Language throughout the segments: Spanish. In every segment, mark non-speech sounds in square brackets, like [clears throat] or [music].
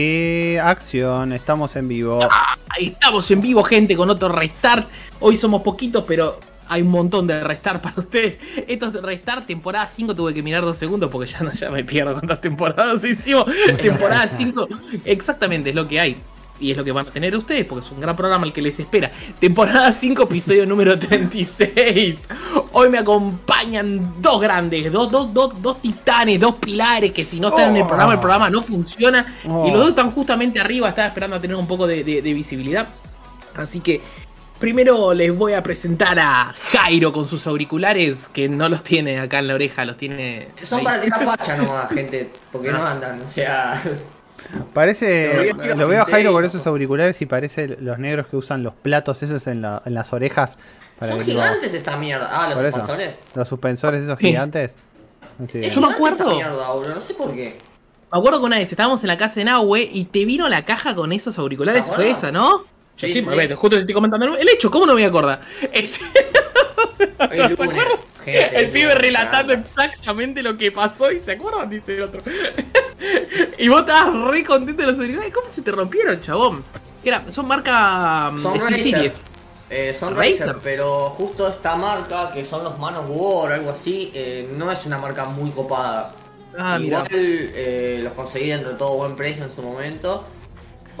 Y acción, estamos en vivo. Ah, estamos en vivo, gente, con otro restart. Hoy somos poquitos, pero hay un montón de restart para ustedes. Esto es restart, temporada 5. Tuve que mirar dos segundos porque ya, no, ya me pierdo cuántas temporadas hicimos. [laughs] temporada 5, exactamente, es lo que hay. Y es lo que van a tener ustedes, porque es un gran programa el que les espera. Temporada 5, episodio [laughs] número 36. Hoy me acompañan dos grandes, dos, dos, dos, dos titanes, dos pilares que si no están en el programa, el programa no funciona. Y los dos están justamente arriba, estaba esperando a tener un poco de, de visibilidad. Así que Primero les voy a presentar a Jairo con sus auriculares, que no los tiene acá en la oreja, los tiene. Son para tirar [laughs] facha nomás, gente, porque no andan, o sea. Parece. Lo veo a Jairo con esos auriculares y parece los negros que usan los platos esos en, las orejas. Para Son gigantes esta mierda. Ah, los suspensores. Los suspensores esos gigantes. Yo me acuerdo. Mierda, no sé por qué. Me acuerdo que una vez estábamos en la casa de Nahue y te vino la caja con esos auriculares. Fue esa, ¿no? Sí, sí, sí. justo te estoy comentando el hecho, ¿cómo no me voy a acordar? [laughs] Este... [laughs] El, el pibe relatando exactamente lo que pasó y se acuerdan, dice el otro. [laughs] y vos estabas re contento de los auriculares. ¿Cómo se te rompieron, chabón? Era, son marca mm, son Razer. Eh, son Razer, pero justo esta marca, que son los Manos War o algo así, eh, no es una marca muy copada. Ah, Igual eh, los conseguí dentro de todo buen precio en su momento.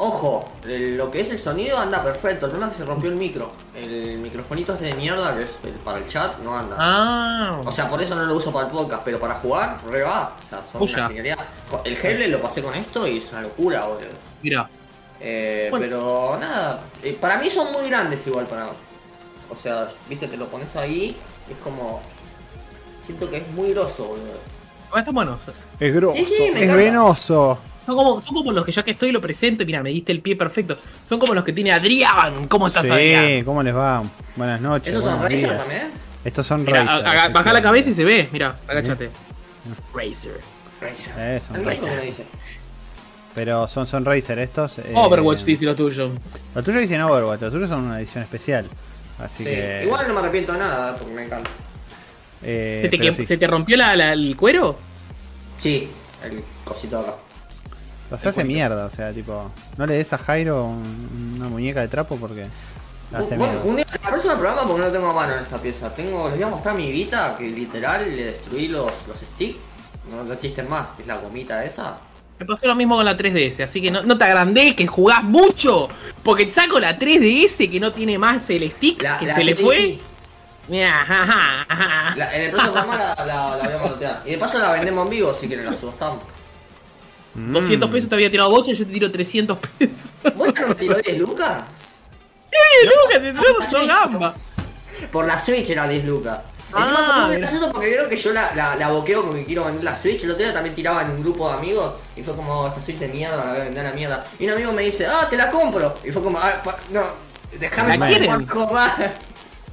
Ojo, lo que es el sonido anda perfecto. El problema es que se rompió el micro. El microfonito es de mierda, que es para el chat, no anda. Ah. O sea, por eso no lo uso para el podcast, pero para jugar, re va. O sea, son una genialidad. El Heble lo pasé con esto y es una locura, boludo. Mira. Eh, Pero nada, eh, para mí son muy grandes igual para. O sea, viste, te lo pones ahí, es como. Siento que es muy grosso, boludo. Ah, está bueno. Es grosso, es venoso. Son como, son como los que ya que estoy lo presento. Mira, me diste el pie perfecto. Son como los que tiene Adrián. ¿Cómo estás, sí, Adrián? ¿cómo les va? Buenas noches. ¿Esos son Razer también? Estos son Razer. Baja la cabeza y se ve. Mira, agáchate. Razer. Razer. Eh, son Razer. Pero son, son Razer estos. Eh, Overwatch dice lo tuyo. Lo tuyo dicen Overwatch, los tuyos son una edición especial. Así que. Igual no me arrepiento de nada, porque me encanta. Eh, ¿Se, te, ¿Se te rompió la, el cuero? Sí, el cosito acá. Los hace mierda, o sea, tipo, no le des a Jairo una muñeca de trapo porque hace bueno, mierda. Un día, la próxima programa porque no lo tengo a mano en esta pieza. Tengo, les voy a mostrar mi Vita que literal le destruí los, los sticks. No, existen más, que es la gomita esa. Me pasó lo mismo con la 3DS, así que no, no te agrandé que jugás mucho. Porque saco la 3DS que no tiene más el stick, que se le fue. Mira, en el próximo programa la, la, la, voy a manotear. Y de paso la vendemos en vivo si quieren la subastamos. 200 mm. pesos te había tirado Bocha y yo te tiro 300 pesos. ¿Bocha no me tiró 10 lucas? 10 lucas, te tiró gamba. Por la Switch era 10 lucas. Encima ah, fue muy gracioso porque vieron que yo la, la, la, boqueo con que quiero vender la Switch. El otro día también tiraba en un grupo de amigos y fue como, esta Switch de mierda, la voy a vender a la mierda. Y un amigo me dice, ah, te la compro. Y fue como, ah, no, déjame ¿La quieren?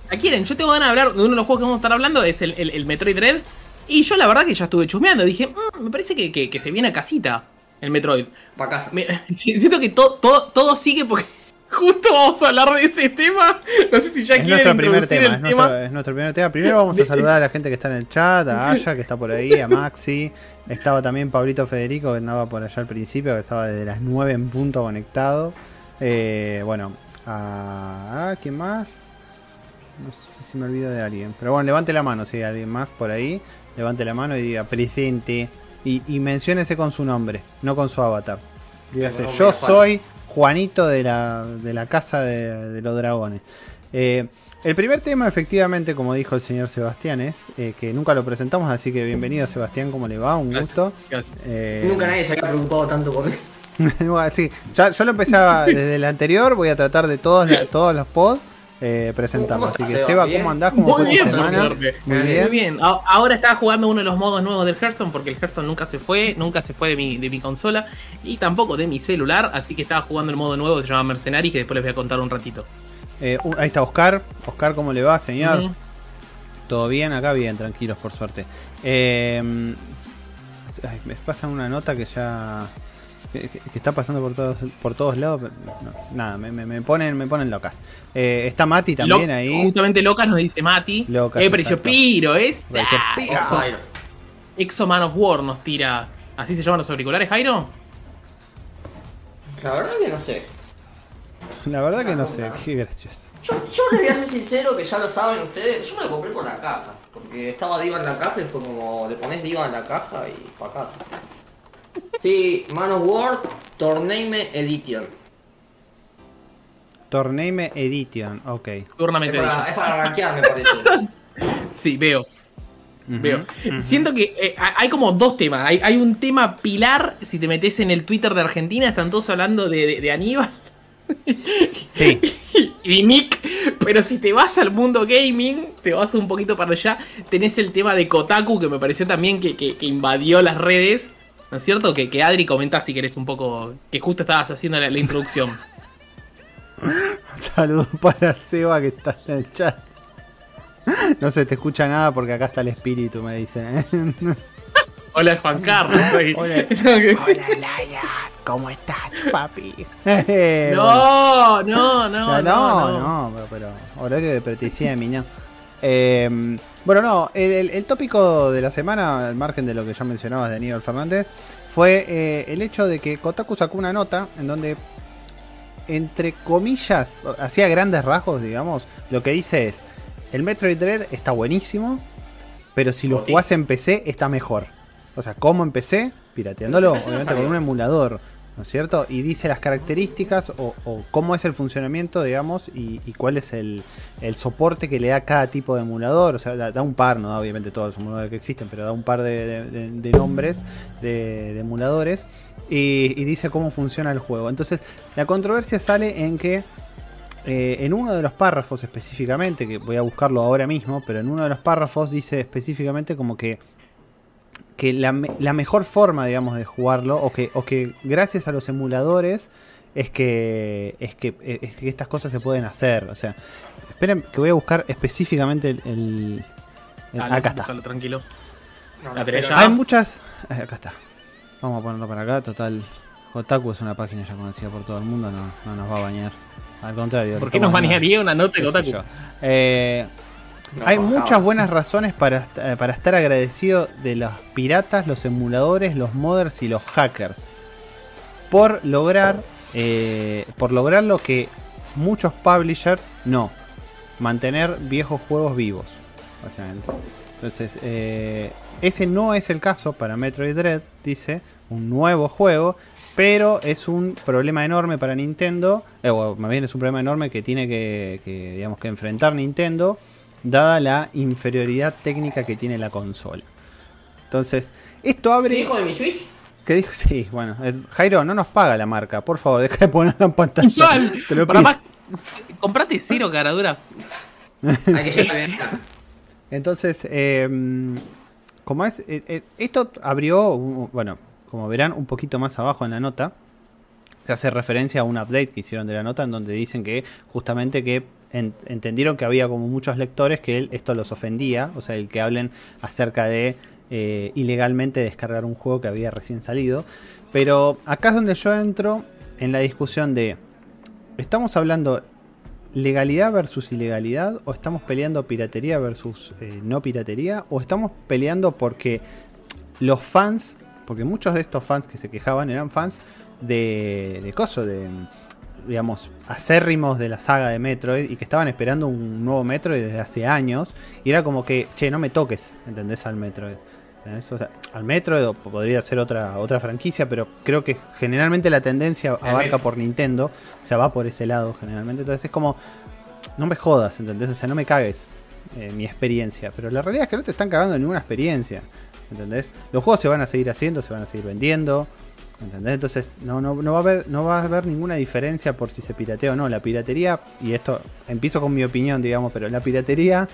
¿La quieren? Yo tengo ganas de hablar de uno de los juegos que vamos a estar hablando, es el, el, el Metroid Dread. Y yo la verdad que ya estuve chusmeando, dije, mmm, me parece que, que, que se viene a casita el Metroid. Para casa. [laughs] siento que todo, todo, todo sigue porque [laughs] justo vamos a hablar de ese tema. No sé si ya es nuestro primer tema, es, Nuestro, es nuestro primer tema. Primero vamos a saludar a la gente que está en el chat, a [laughs] Aya que está por ahí, a Maxi. Estaba también Pablito Federico que andaba por allá al principio, que estaba desde las 9 en punto conectado. Eh, bueno, a, a, ¿quién más? No sé si me olvido de alguien. Pero bueno, levante la mano si hay alguien más por ahí. Levante la mano y diga presente. Y, y menciónese con su nombre, no con su avatar. Dígase, yo soy Juanito de la, de la casa de, los dragones. Eh, el primer tema, efectivamente, como dijo el señor Sebastián, es eh, que nunca lo presentamos, así que bienvenido Sebastián, ¿cómo le va? Un gusto. Eh, nunca nadie se había preocupado tanto por mí. [laughs] sí, yo lo empezaba [laughs] desde el anterior, voy a tratar de todos, todos los pods eh, presentamos. Así que, Seba, ¿cómo andás? ¿Cómo Muy bien, semana? Muy bien. Muy bien. Ahora estaba jugando uno de los modos nuevos del Hearthstone porque el Hearthstone nunca se fue, nunca se fue de mi, de mi consola y tampoco de mi celular. Así que estaba jugando el modo nuevo que se llama Mercenaries que después les voy a contar un ratito. Eh, ahí está Oscar. Oscar, ¿cómo le va, señor? ¿Todo bien? Acá bien, tranquilos, por suerte. Eh, me pasan una nota que ya que, está pasando por todos por todos lados, pero nada, me, me, ponen me ponen locas. Eh, está Mati también ahí. Justamente locas nos dice Mati. Locas, eh, pero Piro, es Exo, Exo Man of War nos tira. ¿Así se llaman los auriculares, Jairo? La verdad que no sé. La verdad que no sé, qué gracioso. Yo, yo les voy a ser sincero, que ya lo saben ustedes, yo me lo compré por la caja. Porque estaba Diva en la caja y fue como, le pones Diva en la caja y para casa. Sí, Man of War, Torname Edition. Torname Edition, ok. Tournament Es para, es para rankear, me parece. [laughs] Sí, veo. Veo. Siento que eh, hay como dos temas. Hay, hay un tema pilar. Si te metes en el Twitter de Argentina, están todos hablando de, de- de Aníbal Sí, [laughs] y Nick. Pero si te vas al mundo gaming, te vas un poquito para allá. Tenés el tema de Kotaku, que me pareció también que, que- que invadió las redes. ¿No es cierto? Que, que Adri comenta si querés un poco. Que justo estabas haciendo la, la introducción. [laughs] saludos para Seba que está en el chat. No se te escucha nada porque acá está el espíritu, me dice. [laughs] Hola, Juan Carlos. soy- Hola. [laughs] No, que- Laia, ¿cómo estás, papi? Eh, no, no, no, No, no, no, no. no, pero, pero horario de protección, mi no. Eh, bueno, no, el, el- el tópico de la semana, al margen de lo que ya mencionabas de Aníbal Fernández, fue eh, el hecho de que Kotaku sacó una nota en donde, entre comillas, hacía grandes rasgos, digamos, lo que dice es, el Metroid Dread está buenísimo, pero si lo jugás en PC está mejor. O sea, ¿cómo empecé? Pirateándolo, no obviamente con un emulador. ¿No es cierto? Y dice las características o, cómo es el funcionamiento, digamos, y, cuál es el, soporte que le da cada tipo de emulador. O sea, da, un par, no da obviamente todos los emuladores que existen, pero da un par de, nombres de, emuladores y, y dice cómo funciona el juego. Entonces, la controversia sale en que eh, en uno de los párrafos específicamente, que voy a buscarlo ahora mismo, pero en uno de los párrafos dice específicamente como que que la, la mejor forma, digamos, de jugarlo, o que, o que gracias a los emuladores, es que, es que, es que estas cosas se pueden hacer. O sea, esperen que voy a buscar específicamente el... el- el- Dale, acá está. tranquilo. No, La ya. Hay muchas... eh, acá está. Vamos a ponerlo para acá. Total, Kotaku es una página ya conocida por todo el mundo, no, no nos va a bañar. Al contrario. ¿Por qué nos banearía una nota de Kotaku? Eh, no hay muchas buenas razones para, eh, para estar agradecido de los piratas, los emuladores, los modders y los hackers. Por lograr, eh, por lograr lo que muchos publishers no. Mantener viejos juegos vivos. Básicamente. Entonces, eh, ese no es el caso para Metroid Dread, dice. Un nuevo juego. Pero es un problema enorme para Nintendo. eh, o más bien es un problema enorme que tiene que, que, digamos, que enfrentar Nintendo. Dada la inferioridad técnica que tiene la consola. Entonces, esto ¿Qué abre. dijo de mi Switch? ¿Qué dijo? [laughs] Sí, bueno. eh, Jairo, no nos paga la marca. Por favor, deja de ponerla en pantalla. [laughs] Igual, Te lo para pido. más, comprate cero caradura. Entonces, eh, como es, eh, eh, esto abrió, bueno, como verán un poquito más abajo en la nota, se hace referencia a un update que hicieron de la nota en donde dicen que justamente que en- entendieron que había como muchos lectores que él- esto los ofendía, o sea, el que hablen acerca de eh, ilegalmente descargar un juego que había recién salido. Pero acá es donde yo entro en la discusión de, ¿estamos hablando legalidad versus ilegalidad? ¿O estamos peleando piratería versus eh, no piratería? ¿O estamos peleando porque los fans, porque muchos de estos fans que se quejaban eran fans de, de coso, de digamos, acérrimos de la saga de Metroid y que estaban esperando un nuevo Metroid desde hace años y era como que, che, no me toques, ¿entendés? Al Metroid. ¿entendés? O sea, al Metroid o podría ser otra, otra franquicia, pero creo que generalmente la tendencia abarca por Nintendo, o sea, va por ese lado generalmente, entonces es como, no me jodas, ¿entendés? O sea, no me cagues eh, mi experiencia, pero la realidad es que no te están cagando ninguna experiencia, ¿entendés? Los juegos se van a seguir haciendo, se van a seguir vendiendo, ¿entendés? Entonces no, no, no va a haber, no va a haber ninguna diferencia por si se piratea o no. La piratería, y esto empiezo con mi opinión, digamos, pero la piratería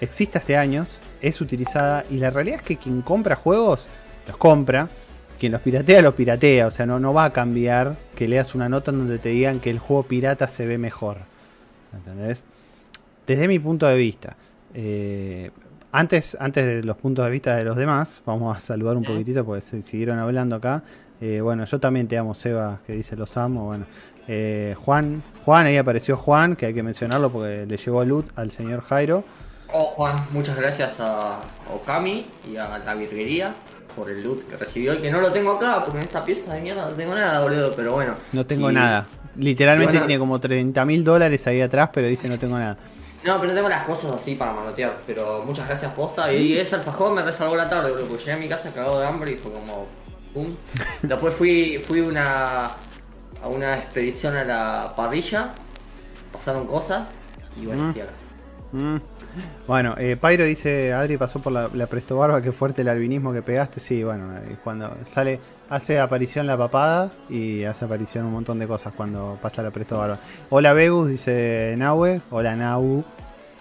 existe hace años, es utilizada, y la realidad es que quien compra juegos, los compra. Quien los piratea, los piratea. O sea, no, no va a cambiar que leas una nota en donde te digan que el juego pirata se ve mejor. ¿Entendés? Desde mi punto de vista. eh, antes, antes de los puntos de vista de los demás, vamos a saludar un poquitito porque se siguieron hablando acá. Eh, bueno, yo también te amo, Seba, que dice los amo. Bueno, eh, Juan, Juan, ahí apareció Juan, que hay que mencionarlo porque le llegó loot al señor Jairo. Oh, Juan, muchas gracias a Okami y a la virguería. por el loot que recibió y que no lo tengo acá porque en esta pieza de mierda no tengo nada, boludo, pero bueno. No tengo nada. Literalmente tiene como 30 mil dólares ahí atrás, pero dice no tengo nada. No, pero tengo las cosas así para manotear. Pero muchas gracias, posta. Y ese alfajor me resalvó la tarde, boludo, porque llegué a mi casa cagado de hambre y fue como. ¡Pum! Después fui, fui una, a una expedición a la parrilla. Pasaron cosas y bueno, estoy acá. Mm. Bueno, eh, Pyro dice, Adri pasó por la, la Presto Barba, qué fuerte el albinismo que pegaste. Sí, bueno, eh, cuando sale, hace aparición la papada y hace aparición un montón de cosas cuando pasa la Presto Barba. Hola Vegus, dice Nahue. Hola Nau.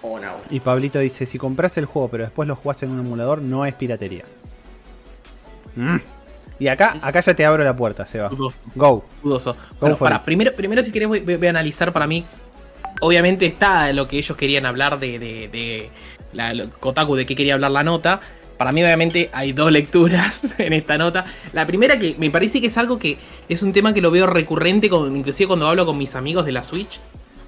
Hola. Y Pablito dice, si compras el juego pero después lo jugás en un emulador, no es piratería. Mm. Y acá, acá ya te abro la puerta, Seba. Go. Dudoso. Bueno, para, primero, primero si querés voy, a analizar para mí obviamente está lo que ellos querían hablar de, de, la, Kotaku, de qué quería hablar la nota. Para mí, obviamente, hay dos lecturas [laughs] en esta nota. La primera que me parece que es algo que es un tema que lo veo recurrente, inclusive cuando hablo con mis amigos de la Switch.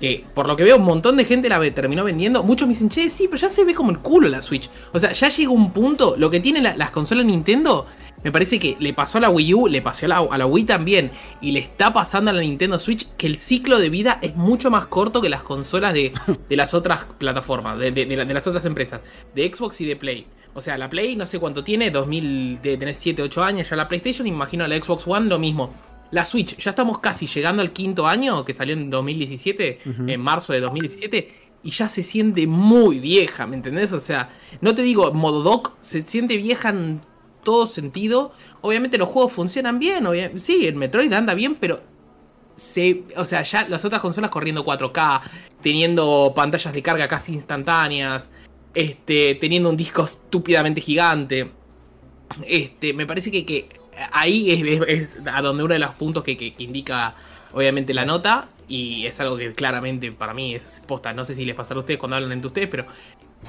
Que por lo que veo, un montón de gente la terminó vendiendo. Muchos me dicen, che, sí, pero ya se ve como el culo la Switch. O sea, ya llega un punto. Lo que tienen las consolas Nintendo me parece que le pasó a la Wii U, le pasó a la, Wii también, y le está pasando a la Nintendo Switch que el ciclo de vida es mucho más corto que las consolas de, [laughs] las otras plataformas, de, las otras empresas, de Xbox y de Play. O sea, la Play no sé cuánto tiene, 2000, de tener 7, 8 años, ya la PlayStation, imagino la Xbox One lo mismo. La Switch, ya estamos casi llegando al quinto año, que salió en 2017, en marzo de 2017 y ya se siente muy vieja, ¿me entendés? O sea, no te digo modo doc, se siente vieja en todo sentido. Obviamente los juegos funcionan bien, sí, el Metroid anda bien, pero se, o sea, ya las otras consolas corriendo 4K, teniendo pantallas de carga casi instantáneas, este, teniendo un disco estúpidamente gigante. Este, me parece que, ahí es, a donde uno de los puntos que, indica obviamente la nota y es algo que claramente para mí es posta. No sé si les pasará a ustedes cuando hablan entre ustedes, pero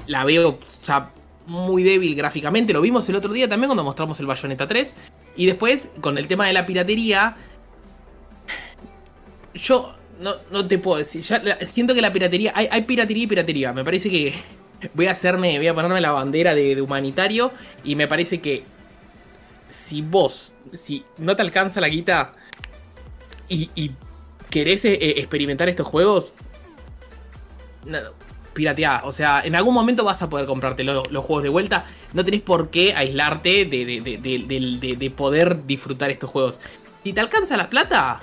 la veo ya muy débil gráficamente. Lo vimos el otro día también cuando mostramos el Bayonetta 3. Y después, con el tema de la piratería. Yo no, te puedo decir. siento que la piratería. Hay, piratería y piratería. Me parece que. [laughs] Voy a hacerme. Voy a ponerme la bandera de, humanitario. Y me parece que. Si vos. Si no te alcanza la guita. Y, querés eh, experimentar estos juegos. No, pirateada. O sea, en algún momento vas a poder comprarte los juegos de vuelta. No tenés por qué aislarte de, de, poder disfrutar estos juegos. Si te alcanza la plata,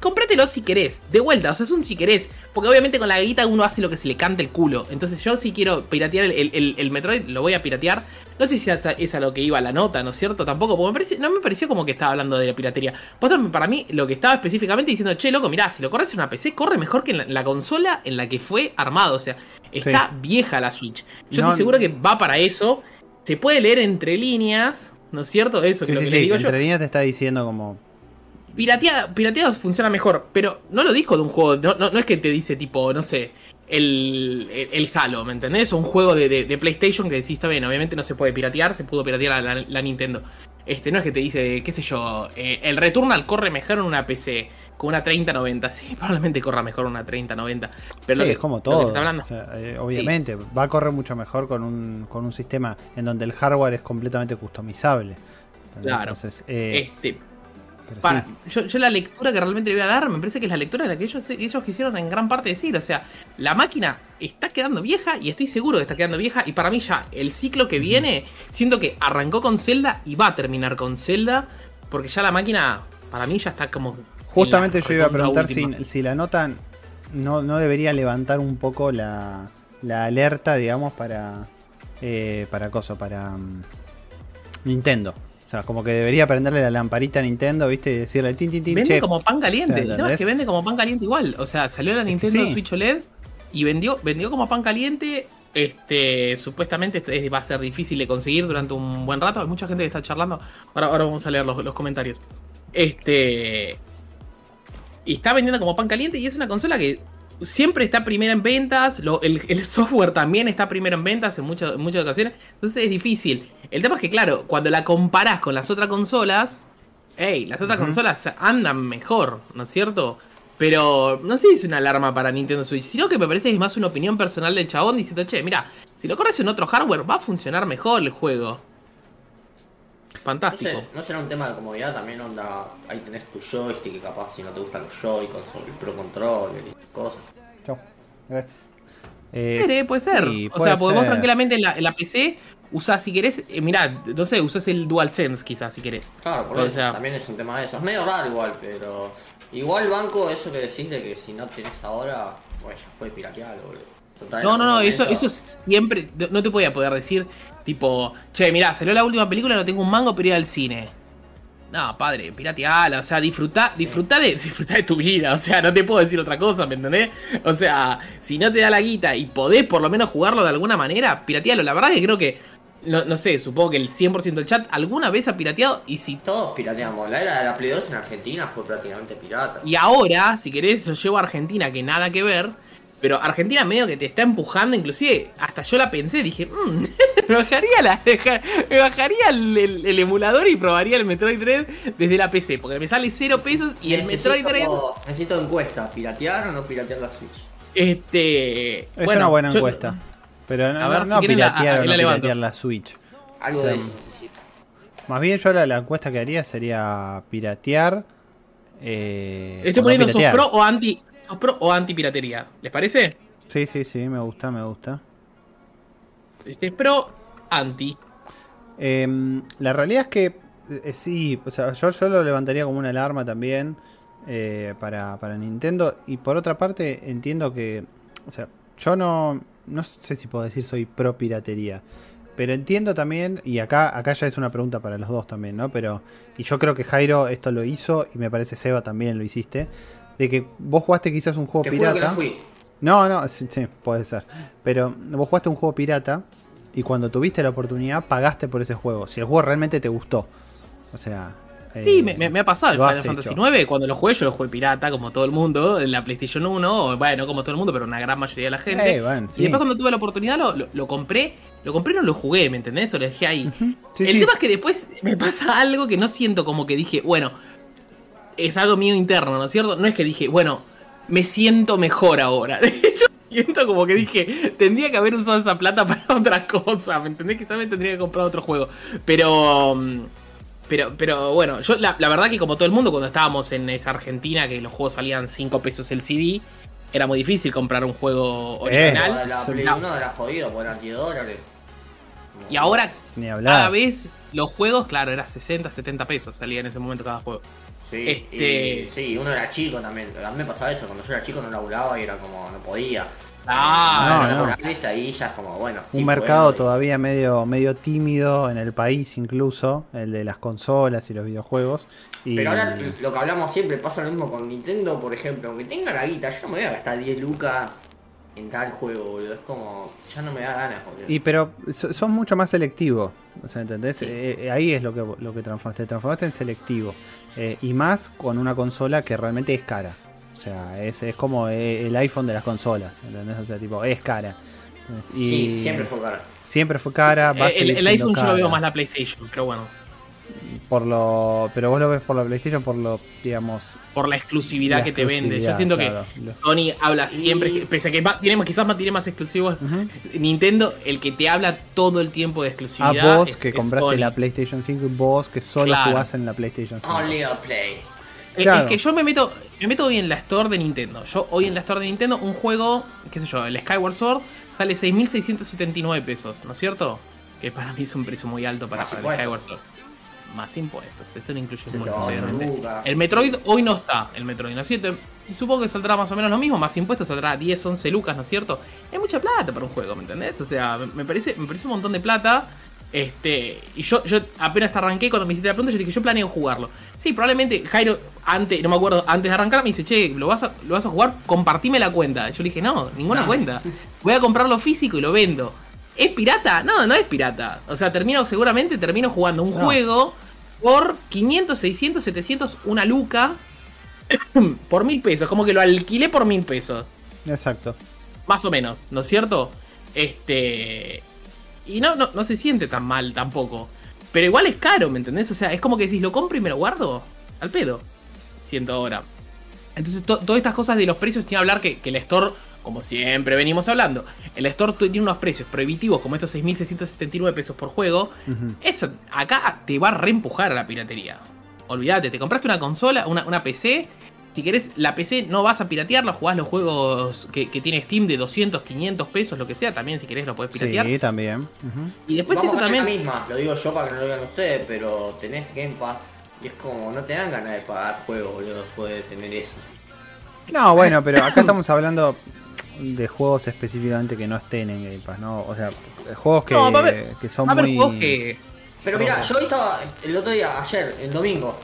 cómpratelo si querés, de vuelta, o sea, es un si querés, porque obviamente con la guita uno hace lo que se le canta el culo. Entonces yo si quiero piratear el, Metroid, lo voy a piratear. No sé si es a, lo que iba la nota, ¿no es cierto? Tampoco, porque no me pareció como que estaba hablando de la piratería. Para mí, lo que estaba específicamente diciendo, che, loco, mirá, si lo corres en una PC, corre mejor que en la, consola en la que fue armado. O sea, está vieja la Switch. Yo estoy seguro que va para eso. Se puede leer entre líneas, ¿no es cierto? Eso es lo que le digo entre líneas te está diciendo como Pirateado, funciona mejor, pero no lo dijo de un juego, no, no, es que te dice tipo, no sé, el, el, Halo, ¿me entendés? Un juego de, PlayStation que decís, está bien, obviamente no se puede piratear, se pudo piratear a la, Nintendo. Este, no es que te dice, qué sé yo, eh, el Returnal corre mejor en una PC con una 3090, [laughs] sí, probablemente corra mejor una 3090. Pero sí, es como todo. Eh, obviamente, va a correr mucho mejor con un, con un sistema en donde el hardware es completamente customizable. Claro. Entonces, eh, este, yo, la lectura que realmente le voy a dar, me parece que es la lectura de la que ellos, ellos quisieron en gran parte decir. O sea, la máquina está quedando vieja y estoy seguro que está quedando vieja. Y para mí ya el ciclo que viene, siento que arrancó con Zelda y va a terminar con Zelda. Porque ya la máquina, para mí ya está como... Justamente yo iba a preguntar si, la nota no, no debería levantar un poco la, la alerta, digamos, para... Eh, para cosa, para... Mm, Nintendo. O sea, como que debería prenderle la lamparita a Nintendo, ¿viste? Y decirle tin, tin, tin. Vende como pan caliente. El es que vende como pan caliente igual. O sea, salió la Nintendo Switch OLED y vendió, vendió como pan caliente. Este, supuestamente va a ser difícil de conseguir durante un buen rato. Hay mucha gente que está charlando. Ahora, ahora vamos a leer los, los comentarios. Este. Y está vendiendo como pan caliente y es una consola que siempre está primero en ventas, el, software también está primero en ventas en, muchas ocasiones, entonces es difícil. El tema es que, claro, cuando la comparás con las otras consolas, hey, las otras consolas andan mejor, ¿no es cierto? Pero no sé si es una alarma para Nintendo Switch, sino que me parece que es más una opinión personal del chabón diciendo, che, mira, si lo corres en otro hardware va a funcionar mejor el juego. fantástico. No, será un tema de comodidad también, onda, ahí tenés tu joystick que capaz si no te gustan los Joy-Con, el Pro Controller y cosas. Chao, gracias. Eh, puede ser. o sea, podemos tranquilamente en la, PC usar, si querés, eh, mirá, no sé, usas el DualSense quizás si querés. Claro, por eso también es un tema de eso. Es medio raro igual, pero igual banco, eso que decís de que si no tienes ahora, bueno, ya fue pirateado, boludo. no, no, no, eso, eso siempre, no te podía poder decir, tipo, che, mirá, salió la última película, no tengo un mango, pero ir al cine. No, padre, pirateala, o sea, disfruta, disfruta, de, [laughs] disfruta de tu vida, o sea, no te puedo decir otra cosa, ¿me entendés? O sea, si no te da la guita y podés por lo menos jugarlo de alguna manera, piratealo. La verdad que creo que, no, sé, supongo que el 100% del chat alguna vez ha pirateado y si... Todos pirateamos, la era de la Play 2 en Argentina fue prácticamente pirata. Y ahora, si querés, yo llevo a Argentina, que nada que ver, pero Argentina medio que te está empujando, inclusive hasta yo la pensé, dije, mmm, [laughs] me bajaría, la, [laughs] me bajaría el, emulador y probaría el Metroid 3 desde la PC, porque me sale 0 pesos y el Metroid 3... Necesito encuesta, ¿piratear o no piratear la Switch? Este... Es una buena encuesta, pero no, a ver, no, piratear o no piratear la Switch. Algo de eso necesito. Más bien yo la, la encuesta que haría sería piratear... Eh, Estoy poniendo sus pro o anti pro o anti-piratería. ¿Les parece? Sí, sí, sí, me gusta, me gusta. Este es pro, anti. Em, la realidad es que eh, sí, o sea, yo, yo, lo levantaría como una alarma también eh, para, Nintendo. Y por otra parte, entiendo que, o sea, yo no, no sé si puedo decir soy pro piratería. Pero entiendo también, y acá, acá ya es una pregunta para los dos también, ¿no? Pero, y yo creo que Jairo esto lo hizo, y me parece Seba también lo hiciste de que vos jugaste quizás un juego pirata. no, no, sí, puede ser. Pero vos jugaste un juego pirata y cuando tuviste la oportunidad pagaste por ese juego. Si el juego realmente te gustó. O sea. Sí, eh, me, ha pasado el Final Fantasy IX. Cuando lo jugué, yo lo jugué pirata, como todo el mundo, en la PlayStation 1. Bueno, como todo el mundo, pero una gran mayoría de la gente. Y después, cuando tuve la oportunidad, lo, compré. Lo compré y no lo jugué, ¿me entendés? Lo dejé ahí. el tema es que después me pasa algo que no siento como que dije, bueno, es algo mío interno, ¿no es cierto? No es que dije, bueno, me siento mejor ahora. [laughs] De hecho, siento como que dije, tendría que haber usado esa plata para otra cosa, ¿me entendés? Quizás me tendría que comprar otro juego. Pero... Mm, pero, pero bueno, yo la, verdad que como todo el mundo, cuando estábamos en esa Argentina, que los juegos salían 5 pesos el CD, era muy difícil comprar un juego original. la Play 1 era jodido, por eran 10 dólares. Y ahora, cada vez los juegos, claro, era 60, 70 pesos salía en ese momento cada juego. Sí, este... sí, uno era chico también. A mí me pasaba eso, cuando yo era chico no laburaba y era como, no podía. Ah, no, no. Ahí ya es como, bueno. Un mercado todavía medio, medio tímido en el país, incluso, el de las consolas y los videojuegos. Pero ahora lo que hablamos siempre pasa lo mismo con Nintendo, por ejemplo. Aunque tenga la guita, yo no me voy a gastar 10 lucas en tal juego, boludo. Es como, ya no me da ganas, boludo. Y pero son mucho más selectivos. O sea, ¿entendés? Eh, eh, ahí es lo que, lo que transformaste. Te transformaste en selectivo. Eh, y más con una consola que realmente es cara. O sea, es, es como el iPhone de las consolas. ¿Entendés? O sea, tipo, es cara. Y sí, siempre fue cara. Siempre fue cara. el, el iPhone yo lo veo más la PlayStation, pero bueno por lo pero vos lo ves por la PlayStation por lo digamos por la exclusividad que te vende yo siento que Tony habla siempre pese a que tiene, quizás más tiene más exclusivos Nintendo el que te habla todo el tiempo de exclusividad a vos que compraste la PlayStation 5 y vos que solo jugás en la PlayStation 5 Only a play es que yo me meto me meto hoy en la store de Nintendo yo hoy en la store de Nintendo un juego qué sé yo el Skyward Sword sale 6.679 pesos ¿no es cierto? que para mí es un precio muy alto para el Skyward Sword más impuestos. Esto no incluye impuestos. El Metroid hoy no está, el Metroid, ¿no es cierto? Y supongo que saldrá más o menos lo mismo, más impuestos saldrá 10, 11 lucas, ¿no es cierto? Es mucha plata para un juego, ¿me entendés? O sea, me parece, me parece un montón de plata. Este, y yo, yo apenas arranqué cuando me hiciste la pregunta, yo dije, yo planeo jugarlo. Sí, probablemente Jairo, antes, no me acuerdo, antes de arrancar me dice, che, ¿lo vas a, lo vas a jugar? Compartime la cuenta. Yo le dije, no, ninguna cuenta. Voy a comprarlo físico y lo vendo. ¿Es pirata? No, no es pirata. O sea, termino, seguramente termino jugando un juego por 500, 600, 700, una luca [coughs] por mil pesos. Como que lo alquilé por mil pesos. Exacto. Más o menos, ¿no es cierto? Este. Y no, no, se siente tan mal tampoco. Pero igual es caro, ¿me entendés? O sea, es como que si lo compro y me lo guardo, al pedo. Siento ahora. Entonces, todas estas cosas de los precios, tiene que hablar que, que el store como siempre venimos hablando, el store tiene unos precios prohibitivos como estos 6.679 pesos por juego, eso acá te va a reempujar a la piratería. Olvídate, te compraste una consola, una, una PC si querés, la PC no vas a piratearla, jugás los juegos que, tiene Steam de 200, 500 pesos, lo que sea, también si querés lo podés piratear. Sí, también. Y después Vamos también... La misma, lo digo yo para que no lo digan ustedes, pero tenés Game Pass y es como, no te dan ganas de pagar juegos, boludo, después de tener eso. No, bueno, pero acá estamos hablando de juegos específicamente que no estén en Game Pass, ¿no? O sea, juegos que, que son muy... Juegos que... Pero mira, yo estaba el otro día, ayer, el domingo,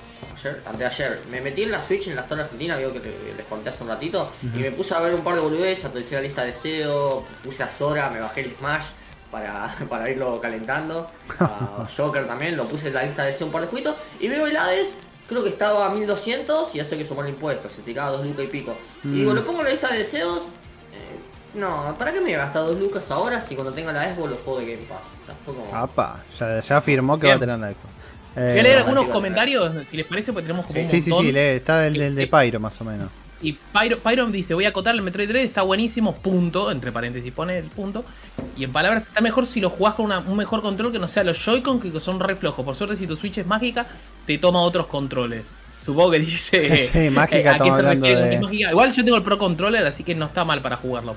ayer, anteayer, me metí en la Switch en la Store Argentina, veo que les conté hace un ratito, y me puse a ver un par de boludeces, actualicé la lista de SEO, puse a Sora, me bajé el Smash para, [laughs] para irlo calentando, a [laughs] Joker también, lo puse en la lista de SEO un par de jueguitos, y veo el Hades, creo que estaba a 1200 y hace que sumó el impuesto, se tiraba dos lucas y pico. Y digo, mm. lo pongo en la lista de deseos, eh, no, ¿para qué me voy a gastar dos lucas ahora si cuando tenga la Xbox lo juego de Game Pass? Apa, ya, ya afirmó que va a tener la Xbox. Eh, Voy a leer algunos comentarios, si les parece, pues tenemos como sí, un Sí, sí, sí, está el, de Pyro más o menos. Y Pyro, Pyro dice, voy a acotar el Metroid 3, está buenísimo, punto, entre paréntesis pone el punto. Y en palabras, está mejor si lo jugás con un mejor control que no sea los Joy-Con, que son re flojos. Por suerte, si tu Switch es mágica, te toma otros controles. Supongo que dice... [laughs] sí, mágica, eh, Igual yo tengo el Pro Controller, así que no está mal para jugarlo.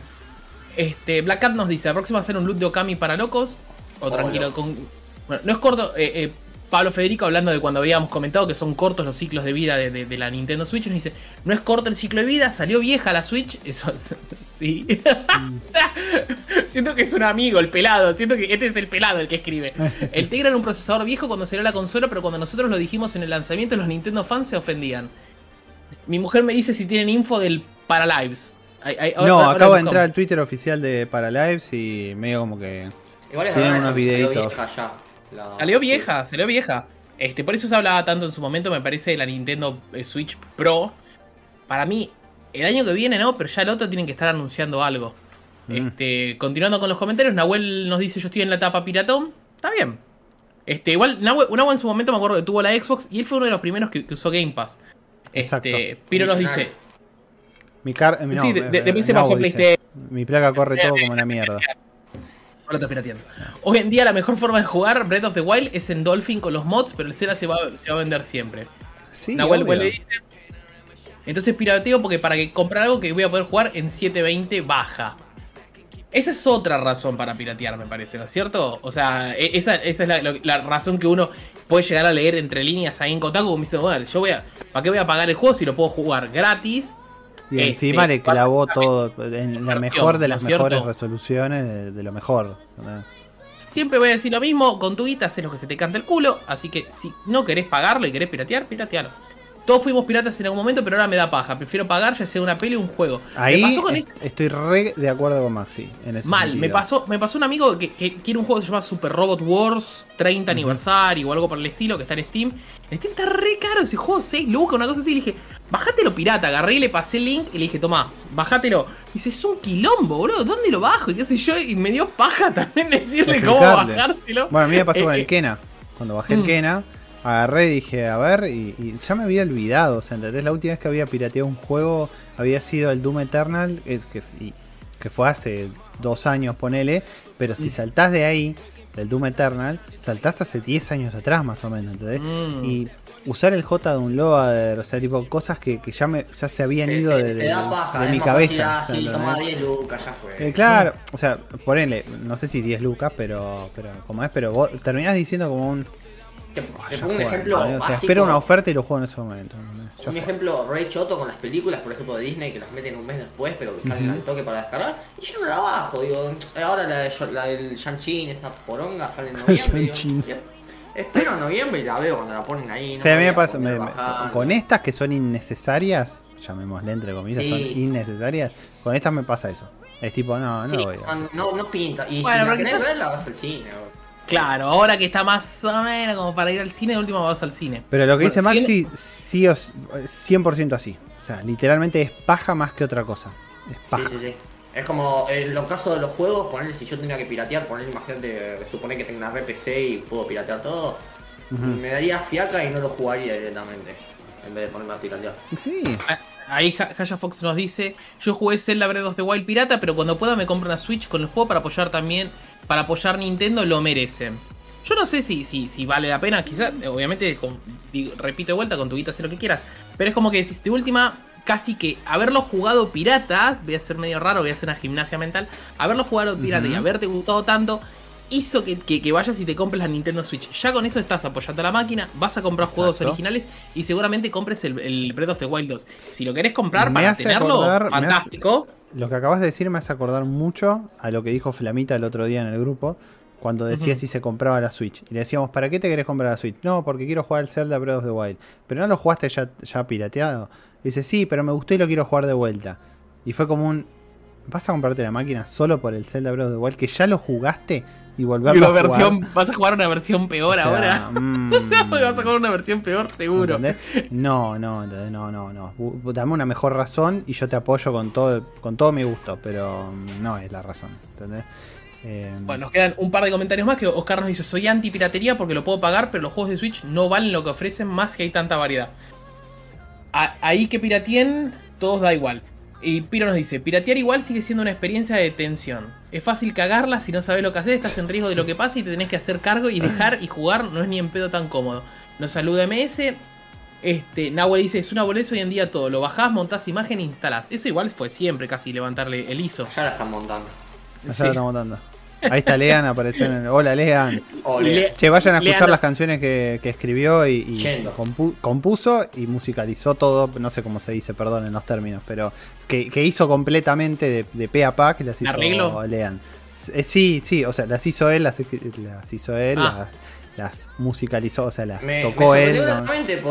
Este, Black Cat nos dice, próximo a hacer un loot de Okami para locos. O tranquilo, con... Bueno, no es corto, eh, eh Pablo Federico, hablando de cuando habíamos comentado que son cortos los ciclos de vida de, la Nintendo Switch, nos dice, no es corto el ciclo de vida, salió vieja la Switch. [laughs] Eso sí. [laughs] siento que es un amigo, el pelado, siento que este es el pelado el que escribe. El [laughs] Tegra era un procesador viejo cuando salió la consola, pero cuando nosotros lo dijimos en el lanzamiento, los Nintendo fans se ofendían. Mi mujer me dice si tienen info del Paralives. no, acabo de entrar al Twitter oficial de Paralives y medio como que... Igual es tienen unos videitos. Salió vieja, salió vieja. Este, por eso se hablaba tanto en su momento, me parece, de la Nintendo eh, Switch Pro. Para mí, el año que viene no, pero ya el otro tienen que estar anunciando algo. Mm. Este, continuando con los comentarios, Nahuel nos dice: Yo estoy en la etapa piratón. Está bien. Este, igual, Nahuel, en su momento me acuerdo que tuvo la Xbox y él fue uno de los primeros que, usó Game Pass. Este, Piro nos dice. Mi car no, sí, de, se pasó PlayStation. Mi placa corre todo como una mierda. [laughs] Hoy en día la mejor forma de jugar Breath of the Wild es en Dolphin con los mods, pero el Zelda se va, a vender siempre. Sí, Nahuel dice, entonces pirateo porque para que comprar algo que voy a poder jugar en 720 baja. Esa es otra razón para piratear, me parece, ¿no es cierto? O sea, e, esa, es la, razón que uno puede llegar a leer entre líneas ahí en Kotaku como dice, bueno, yo voy a, ¿para qué voy a pagar el juego si lo puedo jugar gratis? Y encima este, le clavó todo en la mejor de las mejores resoluciones de, lo mejor. Siempre voy a decir lo mismo, con tu guita haces lo que se te canta el culo, así que si no querés pagarlo y querés piratear, piratealo. Todos fuimos piratas en algún momento, pero ahora me da paja. Prefiero pagar ya sea una peli o un juego. Ahí pasó con estoy re de acuerdo con Maxi. Mal, me pasó, me pasó un amigo que, quiere un juego que se llama Super Robot Wars 30 aniversario o algo por el estilo, que está en Steam. En Steam está re caro ese juego, 6 lucas, una cosa así. Y le dije, bájatelo pirata. Agarré y le pasé el link y le dije, toma, bájatelo. Y dice, es un quilombo, bro. ¿Dónde lo bajo? Y qué sé yo. Y me dio paja [laughs] también decirle cómo bajárselo. Bueno, a mí me pasó con eh, el eh, Kena. Cuando bajé el mm. Kena agarré y dije, a ver, y, ya me había olvidado, o sea, ¿entendés? La última vez que había pirateado un juego había sido el Doom Eternal, que, que fue hace dos años, ponele, pero si mm. saltás de ahí, del Doom Eternal, saltás hace 10 años atrás más o menos, ¿entendés? Mm. Y usar el J de un loader, o sea, tipo cosas que, ya me ya se habían ido de, de, mi cabeza. Sí, toma 10 lucas, ya fue. Eh, claro, o sea, ponele, no sé si 10 lucas, pero pero como es, pero vos terminás diciendo como un te, pongo un ejemplo. O sea, espera una oferta y lo juego en ese momento. un ejemplo re choto con las películas, por ejemplo, de Disney, que las meten un mes después, pero que salen al toque para descargar. Y yo no la bajo, digo, ahora la, la del Shang-Chi, esa poronga, sale en [laughs] noviembre. digo, espero en noviembre y la veo cuando la ponen ahí. No a mí me pasa, con estas que son innecesarias, llamémosle entre comillas, son innecesarias, con estas me pasa eso. Es tipo, no, no voy a... No, no pinta. Y bueno, si la querés ver, la vas al cine. Claro, ahora que está más o menos como para ir al cine, de último vas al cine. Pero lo que dice Maxi, sí o 100% así. O sea, literalmente es paja más que otra cosa. Es paja. Sí, sí, sí. Es como en los casos de los juegos, ponerle si yo tenía que piratear, ponerle, imagínate, supone que tengo una RPC y puedo piratear todo, me daría fiaca y no lo jugaría directamente. en vez de ponerme a piratear. Sí. Ahí Haya Fox nos dice, yo jugué Zelda Breath of the Wild pirata, pero cuando pueda me compro una Switch con el juego para apoyar también, para apoyar Nintendo lo merece. Yo no sé si, si, si vale la pena, quizás, obviamente, repito de vuelta, con tu guita, sé lo que quieras, pero es como que decís, de última, casi que haberlo jugado pirata, voy a ser medio raro, voy a hacer una gimnasia mental, haberlo jugado pirata y haberte gustado tanto, hizo que, que, vayas y te compres la Nintendo Switch. Ya con eso estás apoyando a la máquina, vas a comprar juegos originales y seguramente compres el, Breath of the Wild 2. Si lo querés comprar para tenerlo, fantástico. lo que acabas de decir me hace acordar mucho a lo que dijo Flamita el otro día en el grupo. Cuando decía si se compraba la Switch. Y le decíamos, ¿para qué te querés comprar la Switch? No, porque quiero jugar el Zelda Breath of the Wild. Pero no lo jugaste ya, ya pirateado. Dice, sí, pero me gustó y lo quiero jugar de vuelta. Y fue como un. ¿Vas a comprarte la máquina solo por el Zelda Breath of the Wild? Que ya lo jugaste y volver a versión, Vas a jugar una versión peor ahora. Mm. [laughs] vas a jugar una versión peor seguro. No, no, no, no, no. Dame una mejor razón y yo te apoyo con todo, con todo mi gusto, pero no es la razón. ¿Entendés? Eh, bueno, nos quedan un par de comentarios más que Oscar nos dice, soy anti piratería porque lo puedo pagar, pero los juegos de Switch no valen lo que ofrecen más que hay tanta variedad. Ahí que pirateen, todos da igual. Y Piro nos dice, piratear igual sigue siendo una experiencia de tensión. Es fácil cagarla si no sabes lo que hacer, estás en riesgo de lo que pasa y te tenés que hacer cargo y dejar y jugar no es ni en pedo tan cómodo. Nos saluda MS. Este, Nahuel dice, es una boleza hoy en día todo. Lo bajás, montás imagen e instalás. Eso igual fue siempre casi levantarle el ISO. Ya la están montando. Ya la están montando. Ahí está Lean, apareció en el... Hola Lean. Che, vayan a escuchar las canciones que, escribió y, compuso y musicalizó todo, no sé cómo se dice, perdón en los términos, pero que, hizo completamente de, de pe a pa, que las hizo Lean. Eh, sí, sí, o sea, las hizo él, las, hizo él, ah. las musicalizó, o sea, las tocó él.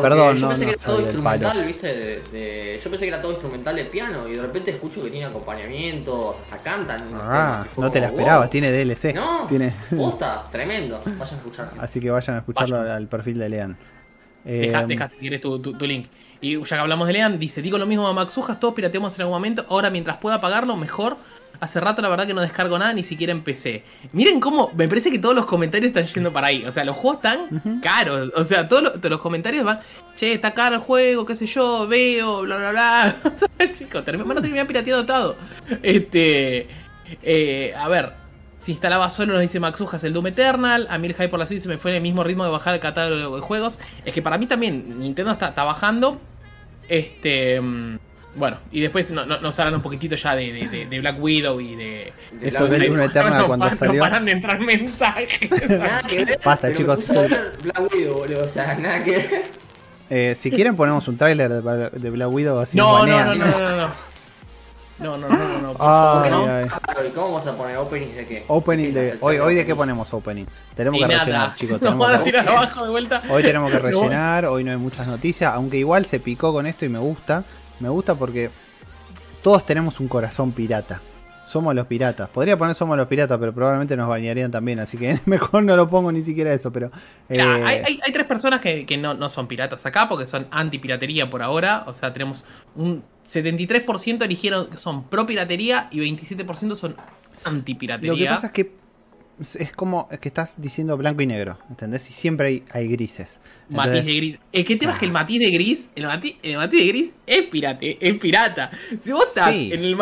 Perdón, yo pensé que era todo instrumental, ¿viste? De, yo pensé que era todo instrumental de piano y de repente escucho que tiene acompañamiento, hasta cantan. Ah, no te la esperabas, tiene DLC. No, tiene... posta, tremendo. Vayan a escuchar. Así que vayan a escucharlo al perfil de Lean. deja, eh, deja si quieres tu, tu, link. Y ya que hablamos de Lean, dice, digo lo mismo a Max Ujas, todos pirateamos en algún momento, ahora mientras pueda pagarlo, mejor Hace rato la verdad que no descargo nada, ni siquiera en PC. Miren cómo, me parece que todos los comentarios están yendo para ahí. O sea, los juegos están caros. O sea, todos los, comentarios van, che, está caro el juego, qué sé yo, veo, bla, bla, bla. [laughs] Chicos, van a terminar pirateado todo. Este, eh, a ver, si instalaba solo, nos dice Maxujas el Doom Eternal. A mí el High por la Switch se me fue en el mismo ritmo de bajar el catálogo de juegos. Es que para mí también Nintendo está, está bajando. Este. Mm, bueno, y después nos hablan un poquitito ya de, Black Widow y de. Eso de una eterna cuando salió. No paran de entrar mensajes. [laughs] nada que ver. Basta, chicos. Black Widow, boludo. O sea, nada que ver. Eh, si quieren, ponemos un tráiler de, Black Widow así. No, no, no, no, no, no. No, no, no, no. Ay, ay. ¿Cómo vamos a poner opening de qué? Opening de. Hoy, hoy de qué ponemos opening. Tenemos que rellenar, [laughs] chicos. Tenemos que... tirar abajo de vuelta. Hoy tenemos que rellenar, hoy no hay muchas noticias, aunque igual se picó con esto y me gusta. Me gusta porque todos tenemos un corazón pirata. Somos los piratas. Podría poner somos los piratas, pero probablemente nos bañarían también. Así que [laughs] mejor no lo pongo ni siquiera eso. Pero eh, hay, tres personas que, no, son piratas acá porque son anti-piratería por ahora. O sea, tenemos un 73% eligieron que son pro piratería y 27% son anti-piratería. Lo que pasa es que es como que estás diciendo blanco y negro, ¿entendés? Y siempre hay, grises. matiz de gris. El que tema es que el matiz de gris, el matiz, el matiz de gris es pirate, es pirata. Si vos estás en el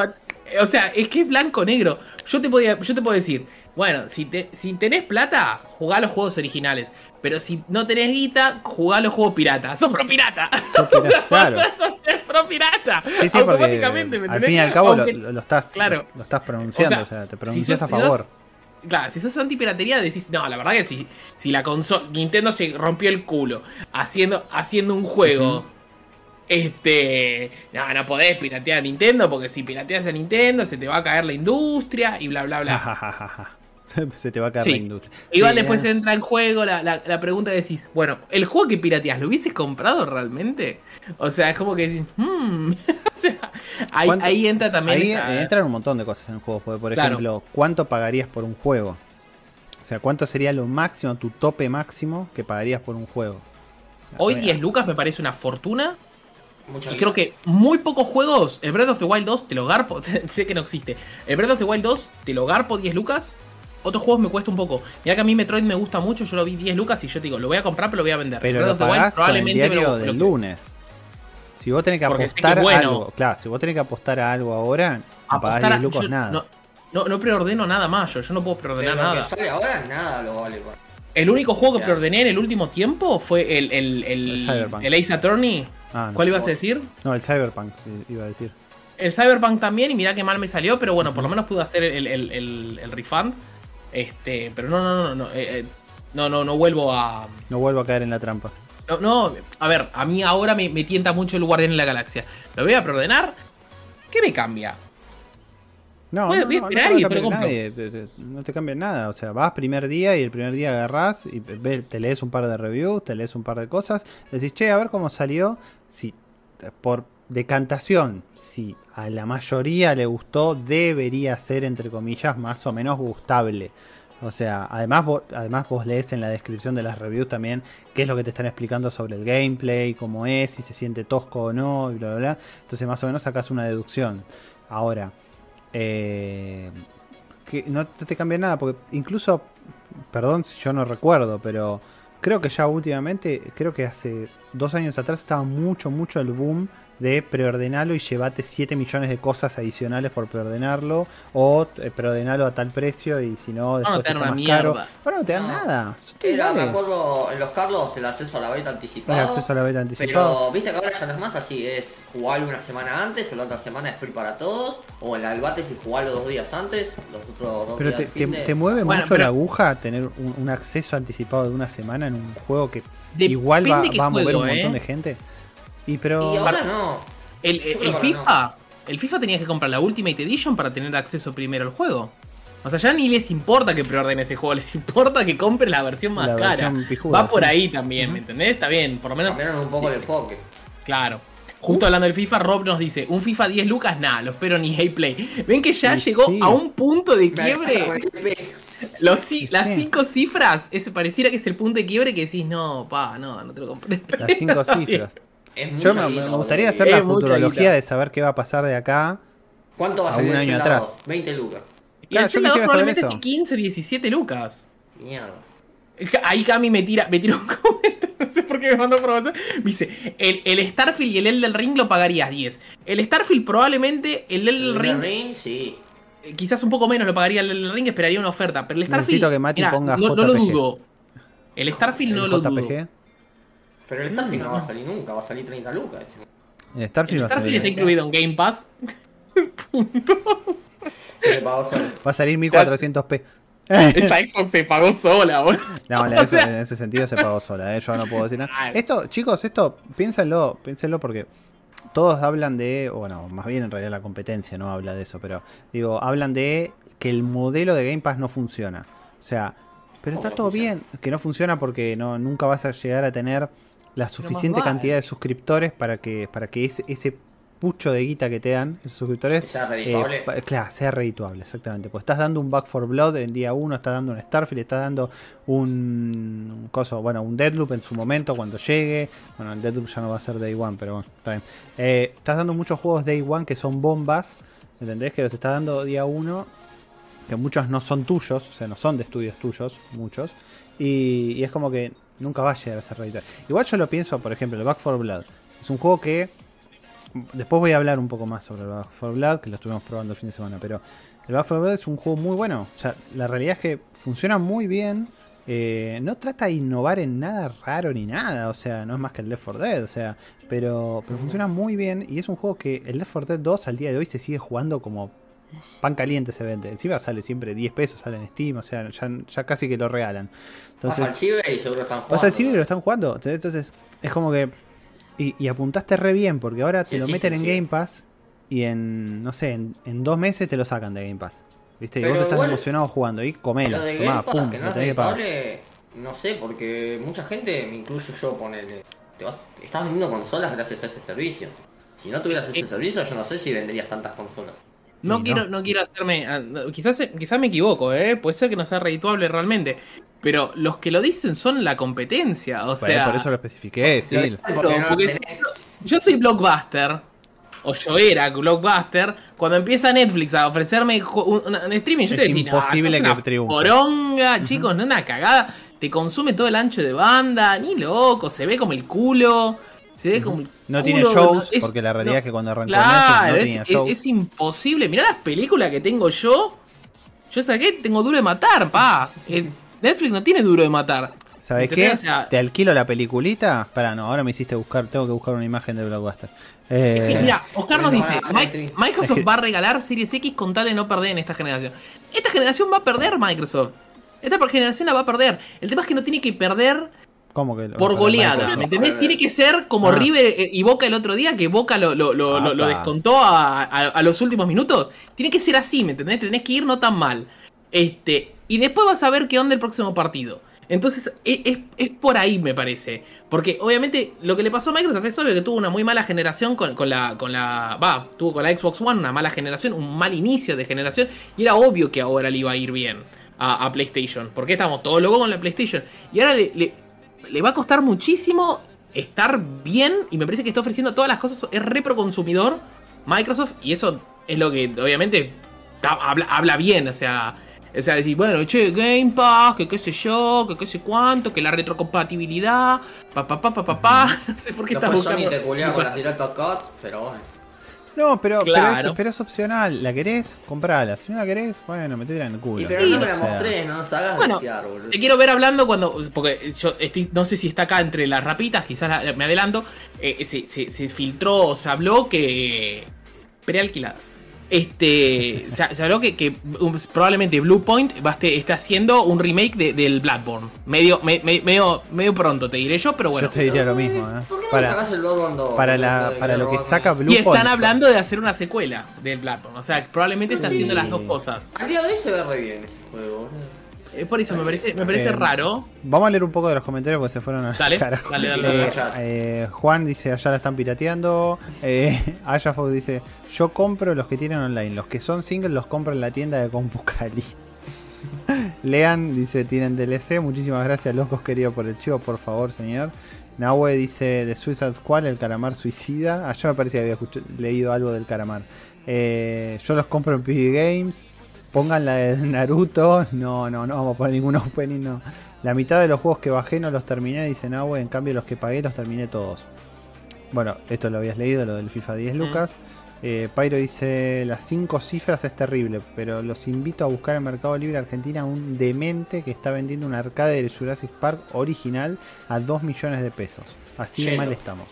o sea, es que es blanco negro. Yo te podía, yo te puedo decir, bueno, si, te, si tenés plata, jugá los juegos originales. Pero si no tenés guita, jugá los juegos pirata. Sos pro pirata. Sos [laughs] pirata, claro. Sos pro pirata. Sí, sí, Automáticamente, ¿me Al fin y al cabo lo, estás, claro. lo, estás pronunciando, o sea, te pronuncias a favor claro, si sos anti-piratería decís, no, la verdad que si, si la consola, Nintendo se rompió el culo haciendo, haciendo un juego, este, no, no podés piratear a Nintendo porque si pirateas a Nintendo se te va a caer la industria y bla, bla, bla. [laughs] se te va a caer la industria. Igual después entra en juego la, la, la, pregunta de decís, bueno, ¿el juego que pirateas lo hubieses comprado realmente? O sea, es como que decís, hmm. [laughs] o sea, ahí, entra también. Ahí entran un montón de cosas en el juego. Por ejemplo, ¿cuánto pagarías por un juego? O sea, ¿cuánto sería lo máximo, tu tope máximo que pagarías por un juego? Hoy 10 lucas me parece una fortuna. y creo que muy pocos juegos, el Breath of the Wild 2 te lo garpo, [laughs] sé que no existe. El Breath of the Wild 2 te lo garpo 10 lucas otros juegos me cuesta un poco. Mira que a mí Metroid me gusta mucho, yo lo vi 10 lucas y yo te digo, lo voy a comprar pero lo voy a vender. Pero lo probablemente el diario del lunes. Si vos tenés que apostar a algo, claro, si vos tenés que apostar a algo ahora, no pagás 10 lucos nada. No, no, preordeno nada más, yo, yo no puedo preordenar nada. Lo que sale ahora, nada lo vale. El único juego que preordené en el último tiempo fue el, el, el, el, Ace Attorney. Ah, ¿Cuál ibas a decir? No, el Cyberpunk, iba a decir. El Cyberpunk también, y mirá que mal me salió, pero bueno, por lo menos pude hacer el, el, refund. Este, pero no, no, no, no, eh, eh, no, no, no vuelvo a. No vuelvo a caer en la trampa. No, no, a ver, a mí ahora me, me tienta mucho el Guardián en la Galaxia. Lo voy a preordenar. ¿Qué me cambia? No, no, te cambia nada. O sea, vas primer día y el primer día agarrás y te lees un par de reviews, te lees un par de cosas. Decís, che, a ver cómo salió. Si por decantación, si a la mayoría le gustó, debería ser, entre comillas, más o menos gustable. O sea, además vos, además vos lees en la descripción de las reviews también qué es lo que te están explicando sobre el gameplay, cómo es, si se siente tosco o no, y bla, bla, bla. Entonces más o menos sacas una deducción. Ahora, eh, que no te cambia nada, porque incluso, perdón si yo no recuerdo, pero creo que ya últimamente, creo que hace dos años atrás estaba mucho, mucho el boom de preordenarlo y llevate 7 millones de cosas adicionales por preordenarlo o eh, preordenarlo a tal precio y si no después no, está más caro. Ahora no te dan nada. Era, me acuerdo en los Carlos el acceso a la beta anticipado. El acceso a la beta anticipado. Pero viste que ahora ya no es más así, es jugarlo una semana antes, la otra semana es free para todos, o en el Battlefield jugarlo dos días antes, los otros dos pero días te, te, mueve mucho la aguja tener un, acceso anticipado de una semana en un juego que igual va, a mover un montón ¿eh? de gente. Y pero. ahora no. El, FIFA. El FIFA tenías que comprar la Ultimate Edition para tener acceso primero al juego. O sea, ya ni les importa que preorden ese juego, [laughs] les importa que compren la versión más cara. Va por ahí también, ¿me entendés? Está bien, por lo menos. Cambiaron un poco el enfoque. Claro. Justo hablando del FIFA, Rob nos dice, un FIFA 10 lucas, nada, lo espero ni Play. [laughs] ¿Ven que ya llegó a un punto de quiebre? Los, las cinco cifras, ese pareciera que es el punto de quiebre que decís, no, pa, no, no te lo compré. Las cinco [laughs] cifras. Yo me, gustaría hacer la futurología de saber qué va a pasar de acá. ¿Cuánto va a salir un año atrás? 20 lucas. Y el celador probablemente 15, 17 lucas. Mierda. Ahí Cami me tira, me tira un [laughs] comentario, no sé por qué me mandó promoción. Me dice, el, el, Starfield y el Elden Ring lo pagarías 10. El Starfield probablemente, el Elden Ring... Ring sí. Eh, quizás un poco menos lo pagaría el Elden Ring, esperaría una oferta. Pero el Starfield... que Mati ponga no, no, lo dudo. El Starfield no lo dudo. Pero el Starfield no va a salir nunca, va a salir 30 lucas. El Starfield, el Starfield está incluido en Game Pass. Puntos. Va a salir 1400p. Esta Xbox se pagó sola, boludo. No, en ese sentido se pagó sola, ¿eh? yo no puedo decir nada. Esto, chicos, esto, piénsenlo, piénsenlo porque todos hablan de, bueno, más bien en realidad la competencia no habla de eso, pero digo, hablan de que el modelo de Game Pass no funciona. O sea, pero está todo bien, que no funciona porque no, nunca vas a llegar a tener la suficiente cantidad de suscriptores para que, para que ese, ese pucho de guita que te dan esos suscriptores sea redituable. Eh, claro, sea redituable, exactamente. Pues estás dando un Back for Blood en día 1, estás dando un Starfield, estás dando un, coso, bueno, un Deadloop en su momento cuando llegue. Bueno, el Deadloop ya no va a ser Day 1, pero bueno, está bien. Eh, estás dando muchos juegos Day 1 que son bombas, ¿entendés? Que los estás dando día 1, que muchos no son tuyos, o sea, no son de estudios tuyos, muchos. y es como que Nunca va a llegar a ser redituable. Igual yo lo pienso, por ejemplo, el Back 4 Blood. Es un juego que. Después voy a hablar un poco más sobre el Back 4 Blood, que lo estuvimos probando el fin de semana. Pero el Back 4 Blood es un juego muy bueno. O sea, la realidad es que funciona muy bien. Eh, no trata de innovar en nada raro ni nada. O sea, no es más que el Left 4 Dead. O sea, pero, pero funciona muy bien. Y es un juego que el Left 4 Dead 2 al día de hoy se sigue jugando como pan caliente se vende. Encima sale siempre 10 pesos, sale en Steam, o sea, ya, casi que lo regalan. Entonces, al ciber y seguro están jugando. al ciber y lo están jugando. Entonces, es como que. Y, apuntaste re bien, porque ahora te lo meten en Game Pass y en, no sé, en, dos meses te lo sacan de Game Pass. ¿Viste? Y vos estás emocionado jugando y comelo. Lo de Game Pass, que no es rentable, no sé, porque mucha gente, me incluyo yo, ponele. Te vas, estás vendiendo consolas gracias a ese servicio. Si no tuvieras ese eh. servicio, yo no sé si venderías tantas consolas. No, quiero, no. quiero hacerme. Ah, quizás, quizás me equivoco, ¿eh? Puede ser que no sea redituable realmente. Pero los que lo dicen son la competencia. O sea. Por eso lo especifiqué, sí. yo soy Blockbuster. O yo era Blockbuster. Cuando empieza Netflix a ofrecerme un, streaming, yo te decía, imposible que triunfe. Poronga, chicos, no una cagada. Te consume todo el ancho de banda. Ni loco, se ve como el culo. Se ve como. No tiene shows, porque la realidad es que cuando arrancó claro, no tenía es, shows. Es, imposible. Mirá las películas que tengo yo. Yo saqué, tengo duro de matar, pa. Eh, Netflix no tiene duro de matar. ¿Sabes qué? Te alquilo la peliculita. Para, no, ahora me hiciste buscar, tengo que buscar una imagen de Blockbuster. Eh... Mira, Oscar nos dice, Microsoft va a regalar Series X con tal de no perder en esta generación. Esta generación va a perder Microsoft. Esta generación la va a perder. El tema es que no tiene que perder ¿Cómo que por goleada, ¿me entendés? Tiene que ser como ah. River eh, y Boca el otro día, que Boca lo, lo, descontó a, los últimos minutos. Tiene que ser así, ¿me entendés? Tenés que ir no tan mal. Este, y después vas a ver qué onda el próximo partido. Entonces, es, por ahí, me parece. Porque obviamente lo que le pasó a Microsoft es obvio que tuvo una muy mala generación con, la. con la. Va, tuvo con la Xbox One una mala generación, un mal inicio de generación. Y era obvio que ahora le iba a ir bien a, PlayStation. Porque estamos todos locos con la PlayStation. Y ahora le, le, va a costar muchísimo estar bien. Y me parece que está ofreciendo todas las cosas. Es repro consumidor Microsoft. Y eso es lo que obviamente habla, habla bien. O sea o sea, decir, bueno, che, Game Pass, que qué sé yo, que qué sé cuánto, que la retrocompatibilidad, pa pa pa pa pa, pa. [laughs] No sé por qué estás buscando. te con las Director Cut, pero bueno. No, pero, pero, es, opcional. ¿La querés? Comprala. Si no la querés, bueno, metela en el culo. Y pero no me la mostré, no nos hagas bueno, desear, boludo. Te quiero ver hablando cuando. Porque yo estoy, no sé si está acá entre las rapitas, quizás me adelanto. Eh, se, se, se filtró, se habló que. Prealquiladas. Este, se, habló que, que um, probablemente Bluepoint va a esté, haciendo un remake de, del Bloodborne. Medio, medio, medio pronto, te diré yo, pero bueno. Yo te diría lo mismo. ¿eh? ¿Por qué para, el Bloodborne Para, la, para lo que saca Bluepoint. Y están hablando de hacer una secuela del Bloodborne. O sea, probablemente está haciendo las dos cosas. Al día de hoy se ve re bien ese juego. Es por eso me parece, me parece raro. Vamos a leer un poco de los comentarios porque se fueron a dale, [laughs] dale, dale, eh, eh, Juan dice, allá la están pirateando. Eh, [laughs] Ayafox dice, yo compro los que tienen online. Los que son singles los compro en la tienda de Compucali. [laughs] Lean dice, tienen DLC. Muchísimas gracias, locos queridos por el chivo, por favor, señor. Nahue dice, de Suicide Squad, el calamar suicida. Allá me parecía que había leído algo del calamar. Eh, yo los compro en PG Games. Pongan la de Naruto. No, no, no vamos a poner ningún opening, no. La mitad de los juegos que bajé no los terminé, dice Nahue. En cambio, los que pagué los terminé todos. Bueno, esto lo habías leído, lo del FIFA 10 mm. Lucas. Eh, Pyro dice, las cinco cifras es terrible, pero los invito a buscar en Mercado Libre Argentina un demente que está vendiendo un arcade de Jurassic Park original a 2 millones de pesos. Así de mal estamos.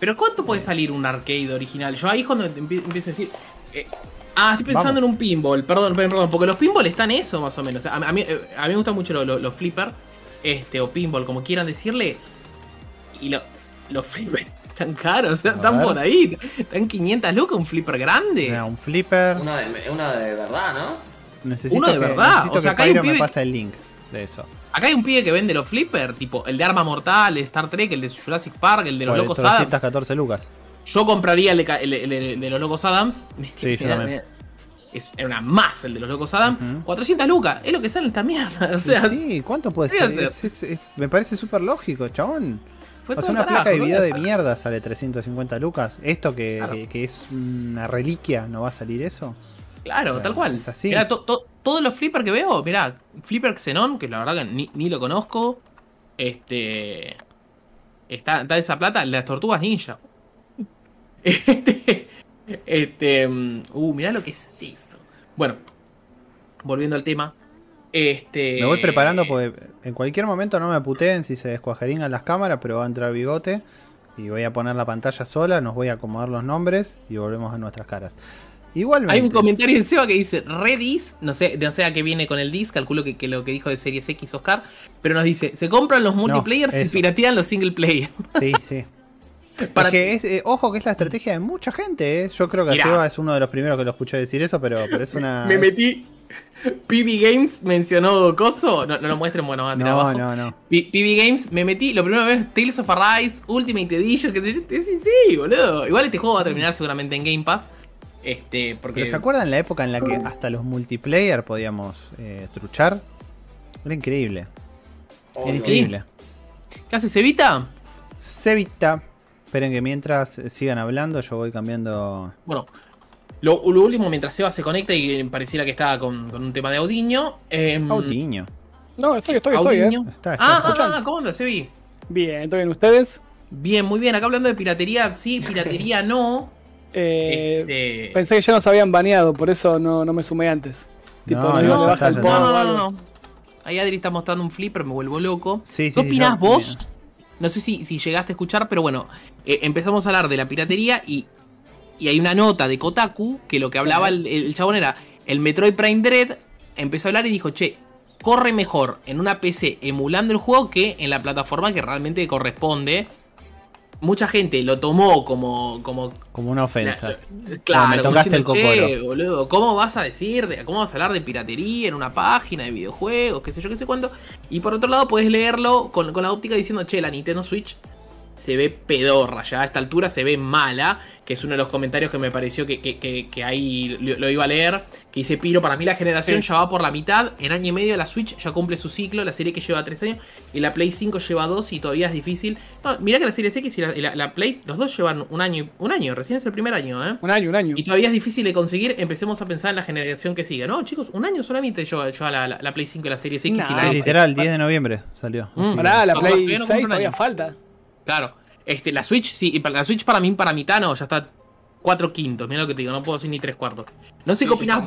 Pero ¿cuánto puede salir un arcade original? Yo ahí cuando empiezo a decir... Eh, ah, estoy pensando en un pinball, perdón, perdón, porque los pinball están eso más o menos. A, mí, eh, a mí me gustan mucho los lo, flipper, este, o pinball, como quieran decirle. Y los [laughs] flipper tan caros, están por ahí. Están 500 lucas, un flipper grande. un flipper. Una de, una de verdad, ¿no? Necesito uno de verdad. o sea, acá hay un pibe me pasa el link de eso. Acá hay un pibe que vende los flipper, tipo el de Arma Mortal, el de Star Trek, el de Jurassic Park, el de los Locos Adams. 214 lucas. Yo compraría el de, los Locos Adams. Sí, yo también. Es, era una más el de los Locos Adams. 400 lucas, es lo que sale esta mierda. [laughs] O sea, sí, ¿cuánto puede ser? me parece súper lógico, chabón o sea, una placa de video de mierda sale 350 lucas. Esto que, es una reliquia, ¿no va a salir eso? Claro, tal cual. Es así. todos los flippers que veo, mirá, Flipper Xenon, que la verdad que ni, lo conozco. Este. Está, está esa plata, las tortugas ninja. [laughs] Este. Este. Mm, uh, mirá lo que es eso. Bueno, volviendo al tema. Este... Me voy preparando porque en cualquier momento no me puteen si se descuajeringan las cámaras, pero va a entrar bigote y voy a poner la pantalla sola, nos voy a acomodar los nombres y volvemos a nuestras caras. Igualmente. Hay un comentario en Seba que dice Redis, no sé, no sé a qué viene con el dis, calculo que, lo que dijo de Series X Oscar, pero nos dice, se compran los multiplayers y piratean los single player. Sí, sí. [laughs] Para... que es, eh, ojo que es la estrategia de mucha gente, ¿eh? Yo creo que Seba es uno de los primeros que lo escuché decir eso, pero, pero es una... [laughs] Me metí, PB Games mencionó Coso. No, no lo muestren, bueno, a no, no, no. PB Games, me metí, lo primero vez, Tales of Arise, Ultimate Edition, que sí, sí, boludo. Igual este juego va a terminar seguramente en Game Pass. Este, porque... ¿Se acuerdan la época en la que hasta los multiplayer podíamos eh, truchar? Era increíble. Era increíble. ¿Qué hace Cevita? Cevita. Esperen que mientras sigan hablando, yo voy cambiando. Bueno, lo, último, mientras Seba se conecta y pareciera que está con, un tema de Audiño. Eh, Audiño. No, estoy, estoy, estoy. Eh. ah, ah, ¿cómo andas, Sebi? Bien, ¿todo bien ustedes? Bien, muy bien. Acá hablando de piratería, sí, [laughs] piratería no. Eh, este, Pensé que ya nos habían baneado, por eso no, me sumé antes. no, no, no, no, Ahí Adri está mostrando un flipper, me vuelvo loco. ¿Qué opinás vos? No sé si, si llegaste a escuchar, pero bueno, eh, empezamos a hablar de la piratería y, y hay una nota de Kotaku que lo que hablaba el, el chabón era el Metroid Prime Dread empezó a hablar y dijo, che, corre mejor en una PC emulando el juego que en la plataforma que realmente corresponde. Mucha gente lo tomó como. Como, como una ofensa. claro, me tocaste el che, boludo, ¿cómo vas a decir, cómo vas a hablar de piratería en una página de videojuegos, qué sé yo, qué sé cuánto? Y por otro lado, puedes leerlo con, con la óptica diciendo, che, la Nintendo Switch se ve pedorra, ya a esta altura se ve mala, que es uno de los comentarios que me pareció que, ahí lo, iba a leer, que dice Piro, para mí la generación ya va por la mitad, en año y medio la Switch ya cumple su ciclo, la serie que lleva 3 años, y la Play 5 lleva 2 y todavía es difícil. No, mirá que la serie X y la, Play, los dos llevan un año, un año, recién es el primer año, ¿eh? Un año, un año. Y todavía es difícil de conseguir, empecemos a pensar en la generación que sigue. No, chicos, un año solamente yo, yo a la, Play 5 y la serie X. y la literal, 10 de noviembre salió. Mm. la Play 6 todavía falta. Claro. Este, la Switch, sí, y para la Switch para mí, para mitad no, ya está cuatro quintos, mira lo que te digo, no puedo decir ni tres cuartos. No sé qué opinás.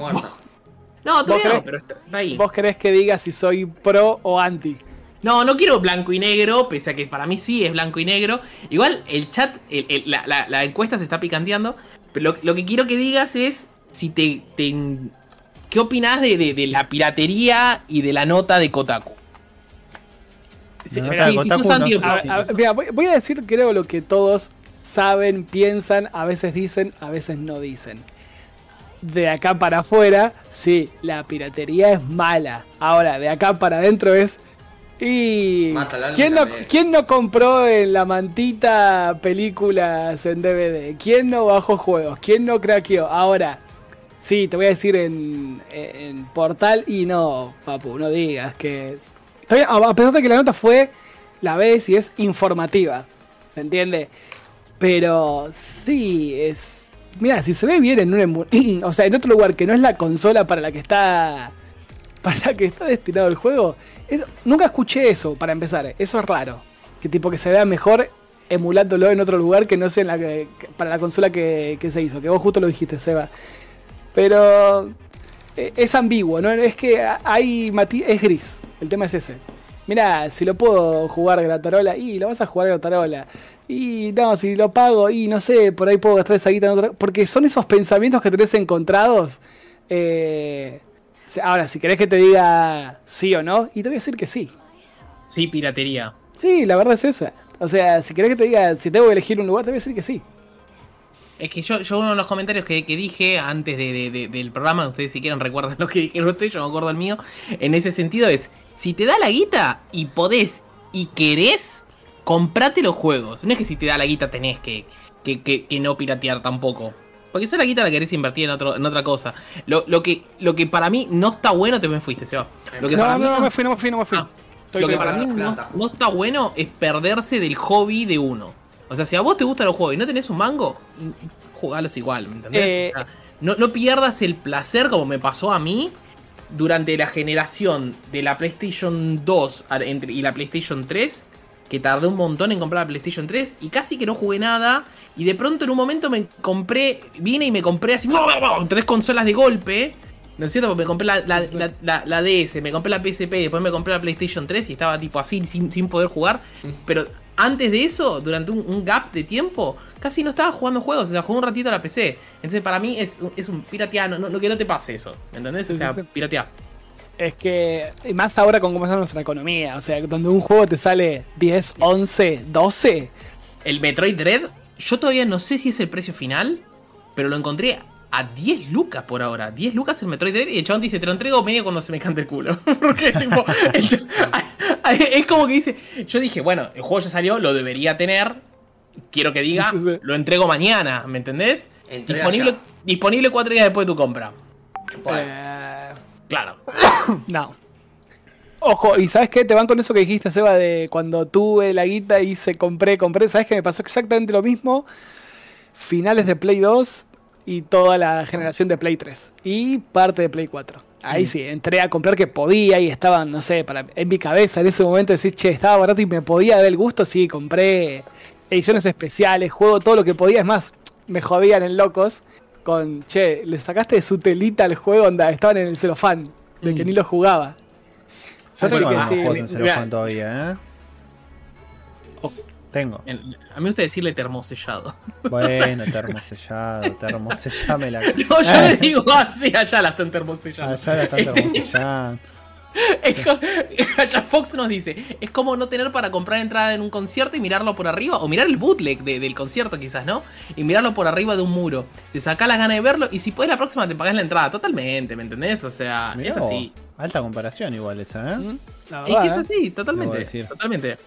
No, todavía no, pero está ahí. ¿Vos querés que diga si soy pro o anti? No, no quiero blanco y negro, pese a que para mí sí es blanco y negro. Igual el chat, la, encuesta se está picanteando. Pero lo, que quiero que digas es si te. ¿Qué opinás de, de, la piratería y de la nota de Kotaku? Voy, a decir, creo, lo que todos saben, piensan, a veces dicen, a veces no dicen. De acá para afuera, sí, la piratería es mala. Ahora, de acá para adentro es. Y. ¿quién no, ¿Quién no compró en la mantita películas en DVD? ¿Quién no bajó juegos? ¿Quién no craqueó? Ahora, sí, te voy a decir en, en portal y no, papu, no digas que a pesar de que la nota fue, la ves y es informativa, ¿se entiende? Pero sí, es... Mira, si se ve bien en un... [clears throat] o sea, en otro lugar que no es la consola para la que está... [laughs] Para la que está destinado el juego. nunca escuché eso, para empezar. Eso es raro. Que tipo que se vea mejor emulándolo en otro lugar que no sea en la para la consola que, que se hizo. Que vos justo lo dijiste, Seba. Pero es ambiguo, ¿no? Es que hay es gris. El tema es ese. Mira, si lo puedo jugar gratarola, y lo vas a jugar gratarola. Y no, si lo pago, y no sé, por ahí puedo gastar esa guita en otra. Porque son esos pensamientos que tenés encontrados. Eh, ahora, si querés que te diga sí o no, y te voy a decir que sí. Sí, piratería. Sí, la verdad es esa. O sea, si querés que te diga si tengo que elegir un lugar, te voy a decir que sí. Es que yo, yo uno de los comentarios que, dije antes del programa, ustedes si quieren recuerden [laughs] lo que dijeron ustedes, yo me acuerdo el mío, en ese sentido es, si te da la guita y podés y querés, comprate los juegos. No es que si te da la guita tenés que, que, no piratear tampoco. Porque esa la guita la querés invertir en, otro, en otra cosa. Lo, que, lo que para mí no está bueno, te me fuiste, Seba. Lo que no, no, no, me fui, no me fui, no me fui. Ah, lo que para mí no, está bueno es perderse del hobby de uno. O sea, si a vos te gustan los juegos y no tenés un mango, jugalos igual, ¿me entendés? Eh, no, no pierdas el placer como me pasó a mí durante la generación de la PlayStation 2 y la PlayStation 3. Que tardé un montón en comprar la PlayStation 3 y casi que no jugué nada. Y de pronto en un momento me compré, vine y me compré así, tres consolas de golpe. ¿No es cierto? Porque me compré la, la, DS, me compré la PSP, después me compré la PlayStation 3 y estaba tipo así sin, sin poder jugar. Pero antes de eso, durante un, gap de tiempo, casi no estaba jugando juegos, o sea, jugó un ratito a la PC. Entonces, para mí es, es un piratear, no, que no te pase eso, ¿me entendés? o sea, piratear. Es que, más ahora con cómo está nuestra economía, o sea, donde un juego te sale 10, 11, 12. El Metroid Dread, yo todavía no sé si es el precio final, pero lo encontré a 10 lucas por ahora. 10 lucas el Metroid Dread y el chabón dice, te lo entrego medio cuando se me cante el culo. [laughs] Porque tipo, [laughs] es como que dice, yo dije, bueno, el juego ya salió, lo debería tener. Quiero que diga, lo entrego mañana, ¿me entendés? Disponible, disponible cuatro días después de tu compra. Eh, claro. [coughs] no. Ojo, y ¿sabes qué? Te van con eso que dijiste, Seba, de cuando tuve la guita y se compré, compré. ¿Sabes qué? Me pasó exactamente lo mismo. Finales de Play 2, y toda la generación de Play 3 y parte de Play 4. Ahí mm. sí, entré a comprar que podía y estaba, no sé, para, en mi cabeza en ese momento decir, che, estaba barato y me podía dar el gusto, sí, compré ediciones especiales, juego todo lo que podía. Es más, me jodían en locos con, che, le sacaste de su telita al juego donde estaban en el celofán, de que mm. ni lo jugaba. Yo tengo que sí, celofán todavía, ¿eh? Tengo. a mí me gusta decirle termosellado. [laughs] Bueno, termosellado, termosellado me la. [laughs] No, yo le [laughs] digo así, allá la están termosellando. Allá la están termosellando. Es Fox nos dice, es como no tener para comprar entrada en un concierto y mirarlo por arriba, o mirar el bootleg del concierto quizás, ¿no? Y mirarlo por arriba de un muro. Te saca las ganas de verlo y si puedes la próxima te pagas la entrada. Totalmente, ¿me entendés? O sea, es así. Alta comparación igual esa, ¿eh? Mm, es que es así, totalmente. Totalmente.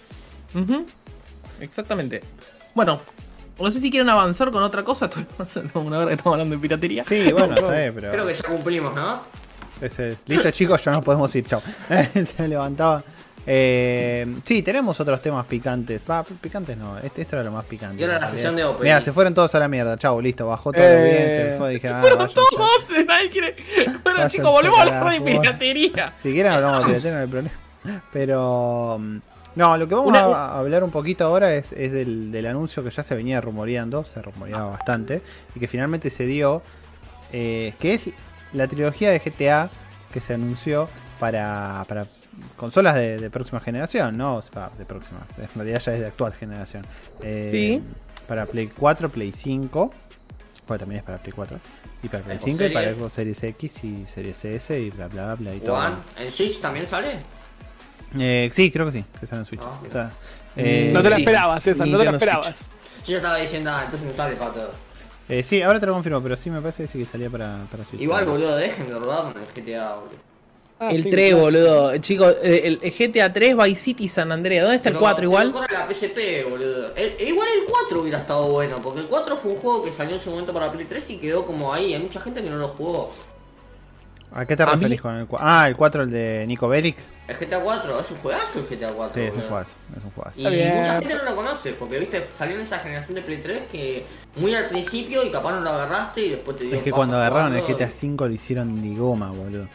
Exactamente. Bueno, no sé si quieren avanzar con otra cosa. [laughs] Una hora que estamos hablando de piratería. Sí, bueno, está bien, pero. Creo que ya cumplimos, ¿no? Listo, [laughs] chicos, ya nos podemos ir. Chao. [laughs] Se levantaba. Eh, sí, tenemos otros temas picantes. Va, picantes no, este, esto era lo más picante. Y ahora la sesión de Open. Mira, se fueron todos a la mierda. Chao, listo, bajó todo eh, bien. Se fue, dije, se ah, fueron todos, nadie quiere. Bueno, chicos, volvemos a hablar de piratería. Si quieren, hablamos de piratería, no hay problema. Pero. No, lo que vamos a hablar un poquito ahora es, es del, del, anuncio que ya se venía rumoreando, se rumoreaba bastante, y que finalmente se dio, eh, que es la trilogía de GTA que se anunció para, para consolas de, próxima generación, ¿no? de próxima, en realidad ya es de actual generación. Eh, sí. Para Play 4, Play 5, bueno, también es para Play 4. Y para Play 5 y para Xbox Series X y Series S y bla bla bla y todo. ¿En Switch también sale? Eh, sí, creo que sí, que sale en Switch. Ah, eh, no te lo esperabas, César, no te lo esperabas. Yo ya estaba diciendo, ah, entonces no sale para todo. Eh, sí, ahora te lo confirmo, pero sí me parece que salía para, para Switch. Igual, boludo, dejen de rodar con el GTA, boludo. Ah, el 3, boludo. Chicos, eh, el, GTA 3, Vice City, San Andreas. ¿Dónde está el 4 igual? corre la PSP, boludo. igual el 4 hubiera estado bueno, porque el 4 fue un juego que salió en su momento para Play 3 y quedó como ahí. Hay mucha gente que no lo jugó. ¿A qué te referís con el 4? Ah, el 4, el de Nico Bellic. El GTA 4, es un juegazo el GTA 4. Sí, es un juegazo, es un juegazo. Y mucha gente no lo conoce, porque viste, salió en esa generación de Play 3 que muy al principio y capaz no lo agarraste y después te dio Es que cuando agarraron el GTA 5 lo hicieron ni goma, boludo.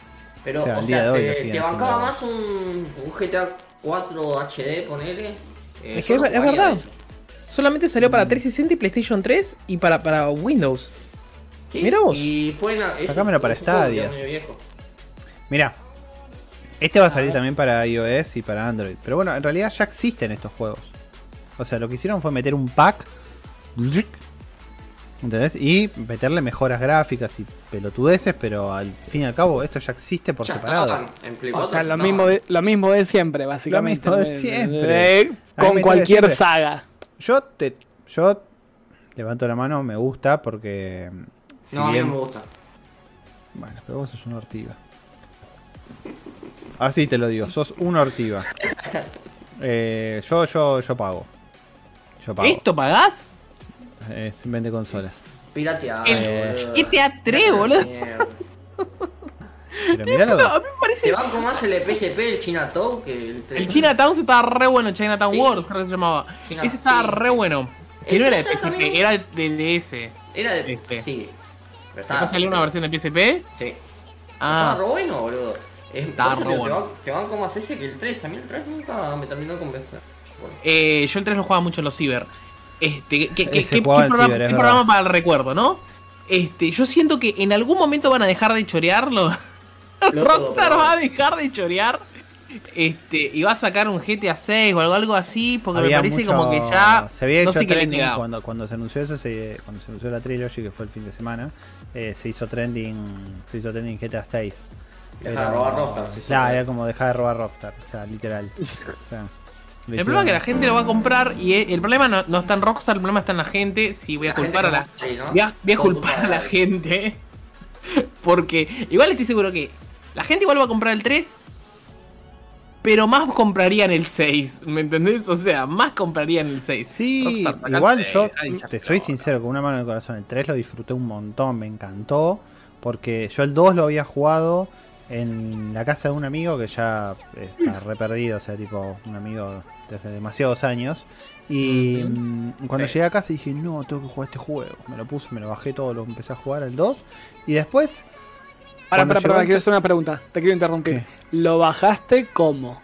Pero, o sea, te, bancaba más un, un, GTA 4 HD, ponele. Eh, es que es, verdad. Solamente salió para 360 y PlayStation 3 y para, para Windows. ¿Sí? Mira vos. Y fue Sacámelo para Stadia. Mira, este va a salir también para iOS y para Android. Pero bueno, en realidad ya existen estos juegos. O sea, lo que hicieron fue meter un pack. ¿Entendés? Y meterle mejoras gráficas y pelotudeces, pero al fin y al cabo esto ya existe por separado. o sea, lo mismo, de, lo mismo de siempre, básicamente. Lo mismo de siempre. con cualquier saga. Yo te. Yo levanto la mano, me gusta porque. No, a mí no me gusta. Bueno, pero vos sos una ortiga. Así te lo digo, sos una ortiga. [laughs] Eh, yo, yo, yo pago. Yo pago. ¿Esto pagás? Eh, vende consolas. Pirateado, eh, GTA 3, boludo. Pero mirá lo... A mí me parece. Te banco más el PSP, el Chinatown, que el. El Chinatown se estaba re bueno, Chinatown sí. Wars, creo que se llamaba. Ese estaba re bueno. Que no era de PSP, era de DS. Era de. Este. Sí. ¿Va salió una versión de PSP? Sí. Ah. Estaba re bueno, boludo. Es, Está re bueno. Te banco más ese que el 3. A mí el 3 nunca me terminó de convencer. Eh, yo el 3 lo jugaba mucho en los ciber. Este, ¿qué, qué, qué, programa, qué programa, para el recuerdo, no? Este, yo siento que en algún momento van a dejar de chorearlo. [laughs] Rockstar va a dejar de chorear. Este, y va a sacar un GTA 6 o algo, algo así, porque me parece como que ya. Se había hecho trending cuando, cuando se anunció eso, se, cuando se anunció la trilogy, que fue el fin de semana, eh, se hizo trending. Se hizo trending GTA 6. Dejar de robar Rockstar. Claro, era como dejar de robar Rockstar, o sea, literal. [laughs] O sea, el problema es que la gente lo va a comprar y el problema no, está en Rockstar, el problema está en la gente. Si voy a culpar a la. Voy a, culpar a la gente. [laughs] Porque igual estoy seguro que la gente igual va a comprar el 3. Pero más comprarían el 6, ¿me entendés? O sea, más comprarían el 6. Sí, igual yo te soy sincero, con una mano en el corazón, el 3 lo disfruté un montón, me encantó. Porque yo el 2 lo había jugado en la casa de un amigo que ya está re perdido, o sea, tipo un amigo de hace demasiados años. Y mm, cuando llegué a casa dije, no, tengo que jugar este juego. Me lo puse, me lo bajé todo, lo empecé a jugar al 2. Y después... Para, para, para, quiero hacer una pregunta, te quiero interrumpir. ¿Lo bajaste cómo?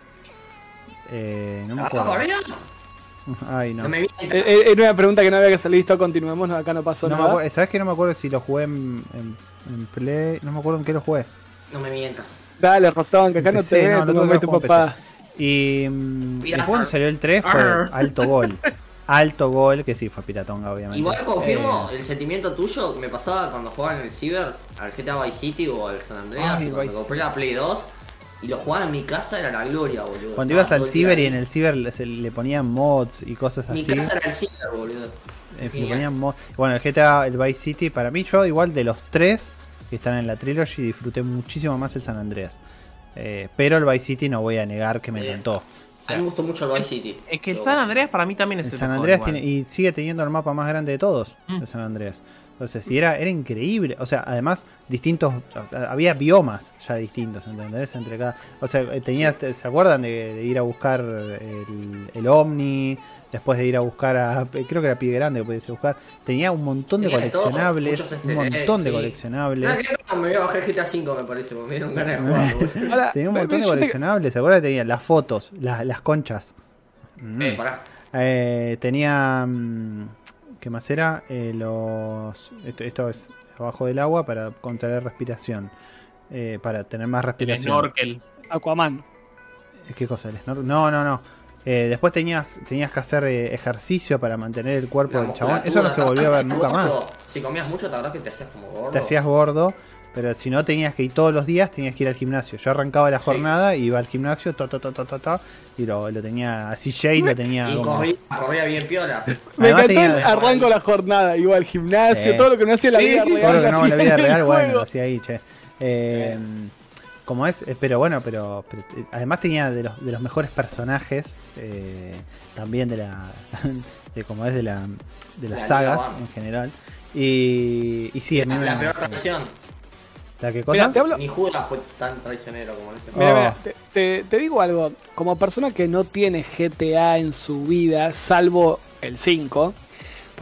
Eh, no me acuerdo. [laughs] Ay, no. Eh, eh, era una pregunta que no había que salir listo, continuemos, acá no pasó nada. ¿Sabes que no me acuerdo si lo jugué en, Play? No me acuerdo en qué lo jugué. No me mientas. Dale, Rostón, que acá no te no, no tu papá. Y mm, después cuando salió el 3 fue alto gol. [laughs] Alto gol, que sí, fue piratonga, obviamente. Igual confirmo eh, el sentimiento tuyo que me pasaba cuando jugaba en el Ciber, al GTA Vice City o al San Andreas, cuando compré la Play 2 y lo jugaba en mi casa era la gloria, boludo. Cuando ibas al ciber y en el ciber le ponían mods y cosas así. Mi casa era el ciber, boludo. Eh, le ponían mods. Bueno, el GTA, el Vice City, para mí, yo igual de los tres que están en la trilogy, disfruté muchísimo más el San Andreas. Eh, pero el Vice City no voy a negar que me encantó. A mí me gustó mucho el Vice City. Es que el San Andreas para mí también es el, el San Andreas tiene, y sigue teniendo el mapa más grande de todos, mm. el San Andreas. Entonces, si era, era increíble. O sea, además, distintos. había biomas ya distintos, ¿entendés? Entre cada. O sea, eh, tenías, ¿se acuerdan de, ir a buscar el, el, Omni? Después de ir a buscar a. Creo que era Pie Grande que pudiese buscar. Tenía un montón de coleccionables. un montón de coleccionables. me voy a bajar GTA 5, me parece, porque me dieron ganas de [laughs] jugar. tenía un montón de coleccionables. ¿Se acuerdan? Tenía las fotos, las, las conchas. Eh, pará. Eh, tenía. Mm, ¿Qué más era? Eh, los esto, es abajo del agua para contraer respiración. Eh, para tener más respiración. El snorkel. Aquaman. Eh, ¿Qué cosa? El snorkel? No, no, no. después tenías, tenías que hacer ejercicio para mantener el cuerpo del chabón. Eso no se volvió a ver nunca más. Si comías mucho, te que te hacías como gordo. Te hacías gordo. Pero si no tenías que ir todos los días, tenías que ir al gimnasio. Yo arrancaba la jornada, y iba al gimnasio, to, to, to, to, to, y lo, lo tenía así Jay lo tenía. Y corría, corría, bien piola. Me encantó arranco la jornada, iba al gimnasio, todo lo que no hacía la vida real. Todo lo que no, la vida real, bueno, lo hacía ahí, che. Eh, como es, eh, pero bueno, pero, eh, además tenía de los, de los mejores personajes, eh, también de la, [laughs] de como es de la, de las sagas en general. Y, y sí, la, la peor tradición Ni Judas fue tan traicionero como mira, oh. te, te, digo algo. Como persona que no tiene GTA en su vida, salvo el 5,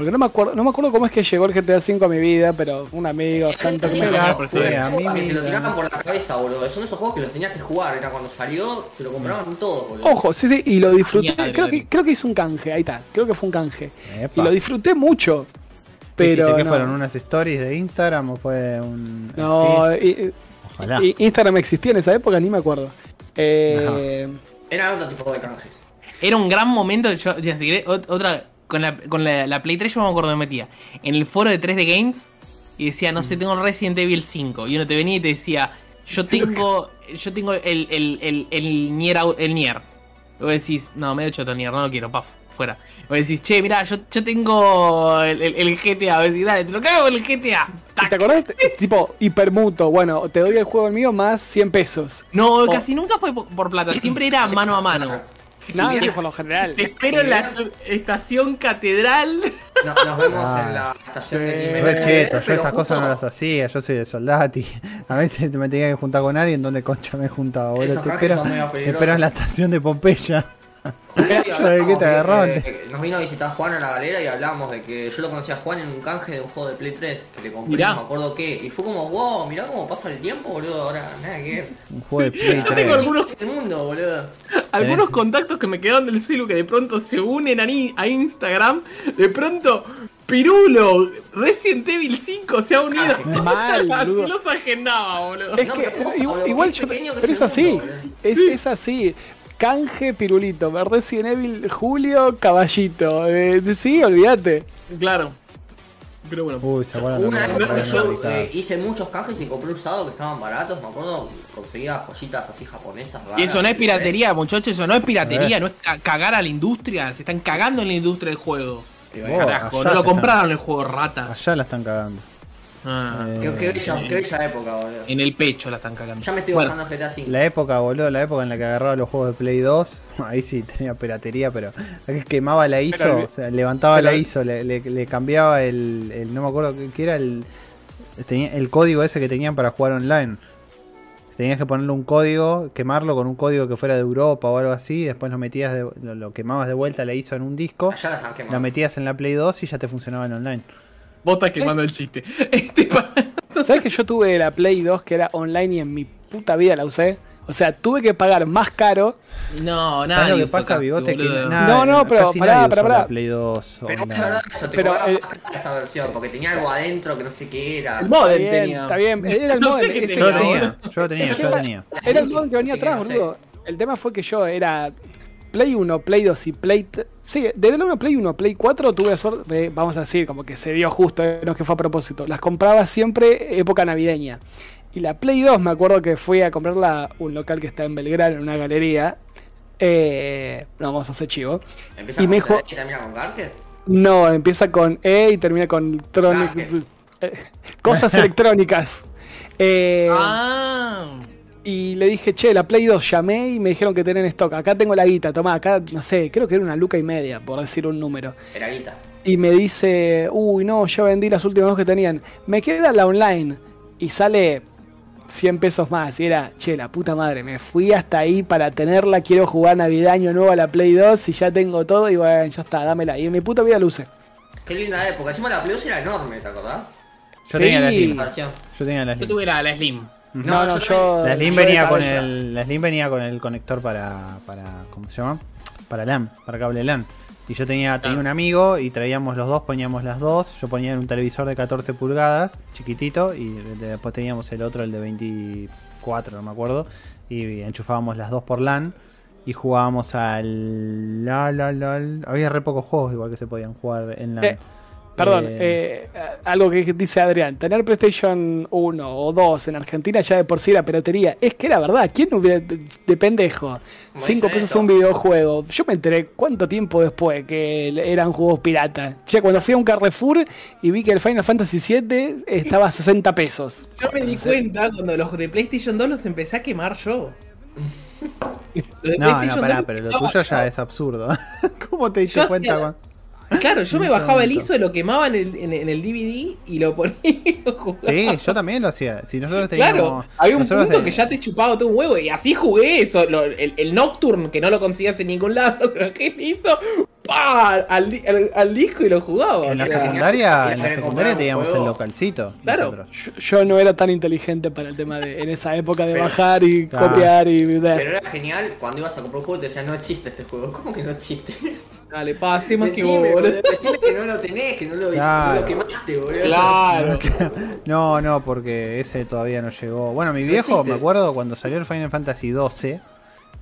porque no me acuerdo, no me acuerdo cómo es que llegó el GTA 5 a mi vida, pero un amigo bastante me a mí te lo tiraban por la cabeza, boludo. Son esos juegos que los tenías que jugar. Era cuando salió, se lo compraban todo, boludo. Ojo, sí, sí, y lo disfruté. Creo que, creo que hizo un canje, ahí está. Creo que fue un canje. Y lo disfruté mucho. Pero ¿Qué fueron? ¿Unas stories de Instagram o fue un.? No, Instagram existía en esa época, ni me acuerdo. Eh, Era otro tipo de canjes. Era un gran momento. Yo, ya, si otra. Con, la, con la, Play 3 yo me acuerdo me metía en el foro de 3D Games y decía, no sé, tengo Resident Evil 5. Y uno te venía y te decía, yo tengo. yo tengo el, el, el, el Nier. El Nier. Y vos decís, no, medio choto Nier, no lo quiero, paf, fuera. O decís, che, mirá, yo, yo tengo el, el, GTA. O decís, dale, te lo cago con el GTA. ¿Te acordás? [laughs] tipo, hipermuto. Bueno, te doy el juego mío más 100 pesos. No, casi nunca fue por, plata. Siempre era mano a mano. [laughs] Nada, no, por lo general. Te espero en la estación catedral. nos vemos en la estación de cheto, yo esas cosas no las hacía, yo soy de soldati. [laughs] A veces me tenía que juntar con alguien donde concha me juntaba, boludo. Te espero, te espero en la estación de Pompeya nos vino a visitar Juan a la galera y hablábamos de que yo lo conocía a Juan en un canje de un juego de Play 3 que le compré, no me acuerdo qué. Y fue como, wow, mirá cómo pasa el tiempo, boludo. Ahora, nada que Un juego de Play [laughs] 3. tengo algunos, mundo, boludo. algunos contactos que me quedaron del celu que de pronto se unen a, a Instagram. De pronto, Pirulo, Resident Evil 5 se ha unido. Mal, Así [laughs] los agendaba, boludo. Es que igual, yo, pero es así. Es, es así. Canje Pirulito, Resident Evil Julio Caballito. Eh, sí, olvídate. Claro. Pero bueno. Uy, se Una vez yo eh, hice muchos canjes y compré usados que estaban baratos, me acuerdo, conseguía joyitas así japonesas. y eso no es piratería, muchachos, eso no es piratería, no es cagar a la industria, se están cagando en la industria del juego. Carajo, no lo compraron el juego ratas. Allá la están cagando. Ah, qué, bella, época, boludo. En el pecho la están cagando. Ya me estoy bajando GTA 5. La época, boludo, la época en la que agarraba los juegos de Play 2. [laughs] Ahí sí tenía piratería, pero quemaba la ISO, o sea, levantaba la ISO, le, le, cambiaba el, el, No me acuerdo qué era el. Tenía el código ese que tenían para jugar online. Tenías que ponerle un código, quemarlo con un código que fuera de Europa o algo así, después lo metías lo, quemabas de vuelta, la ISO en un disco, lo metías en la Play 2 y ya te funcionaba en online. Vos estás quemando el chiste. [laughs] Este [laughs] ¿Sabes que yo tuve la Play 2 que era online y en mi puta vida la usé? O sea, tuve que pagar más caro. No, nada. lo que pasa, Bigote? Que no, no, pero pará, pará, pará. Play 2 pero es verdad, eso te pero, eh, esa versión, porque tenía algo adentro que no sé qué era. El modem tenía. Está bien, [laughs] era el modem. yo lo tenía, yo lo tenía, yo lo tenía. Era el modem que venía atrás, boludo. El tema fue que yo era Play 1, Play 2 y Play... Sí, desde la 1 Play 1 Play 4 tuve la suerte, vamos a decir, como que se dio justo, eh, no es que fue a propósito. Las compraba siempre época navideña. Y la Play 2 me acuerdo que fui a comprarla a un local que está en Belgrano, en una galería. Eh, no, vamos a hacer chivo. ¿Empieza y con me dijo, y termina con Garker? No, empieza con E y termina con [laughs] eh, cosas electrónicas. Eh, ah. Y le dije, che, la Play 2 llamé y me dijeron que tienen stock. Acá tengo la guita, tomá, acá, no sé, creo que era una luca y media, por decir un número. Era guita. Y me dice, uy, no, yo vendí las últimas dos que tenían. Me queda la online y sale 100 pesos más. Y era, che, la puta madre, me fui hasta ahí para tenerla. Quiero jugar Navidad Año Nuevo a la Play 2 y ya tengo todo. Y bueno, ya está, dámela. Y en mi puta vida luce. Qué linda época. Encima la Play 2 era enorme, ¿te acordás? Yo tenía la Slim. Yo tenía la Slim. Yo tuve la, Slim. No, no, yo. La Slim, venía con el, la Slim venía con el conector para, para. ¿Cómo se llama? Para LAN, para cable LAN. Y yo tenía, tenía un amigo y traíamos los dos, poníamos las dos. Yo ponía en un televisor de 14 pulgadas, chiquitito, y después teníamos el otro, el de 24, no me acuerdo. Y enchufábamos las dos por LAN y jugábamos al. La, la, la, había re pocos juegos igual que se podían jugar en LAN. Perdón, eh, algo que dice Adrián, tener PlayStation 1 o 2 en Argentina ya de por sí era piratería. Es que era verdad, ¿quién hubiera de pendejo? 5 pesos un videojuego. Yo me enteré cuánto tiempo después que eran juegos piratas. Che, cuando fui a un Carrefour y vi que el Final Fantasy VII estaba a 60 pesos. Yo me di cuenta cuando los de PlayStation 2 los empecé a quemar yo. [laughs] no, no, pará, pero lo tuyo ya es absurdo. [laughs] ¿Cómo te diste cuenta? Claro, yo me bajaba el ISO, lo quemaba en el, en, el DVD y lo ponía y Sí, yo también lo hacía. Si nosotros teníamos, claro, había un punto que ya te chupaba todo un huevo y así jugué eso. el, el, Nocturne, que no lo conseguías en ningún lado, [laughs] pero que hizo ¡pah! Al, al, disco y lo jugaba. En la secundaria, en la secundaria teníamos el localcito. Claro. Yo, no era tan inteligente para el tema de en esa época de bajar y copiar y. Pero era genial cuando ibas a comprar un juego y te decían no existe este juego. ¿Cómo que no existe? Dale, pase más que vos, boludo. Que no lo tenés, que no lo, claro. no lo quemaste, boludo. Claro. No, no, porque ese todavía no llegó. Bueno, mi viejo, me acuerdo cuando salió el Final Fantasy XII,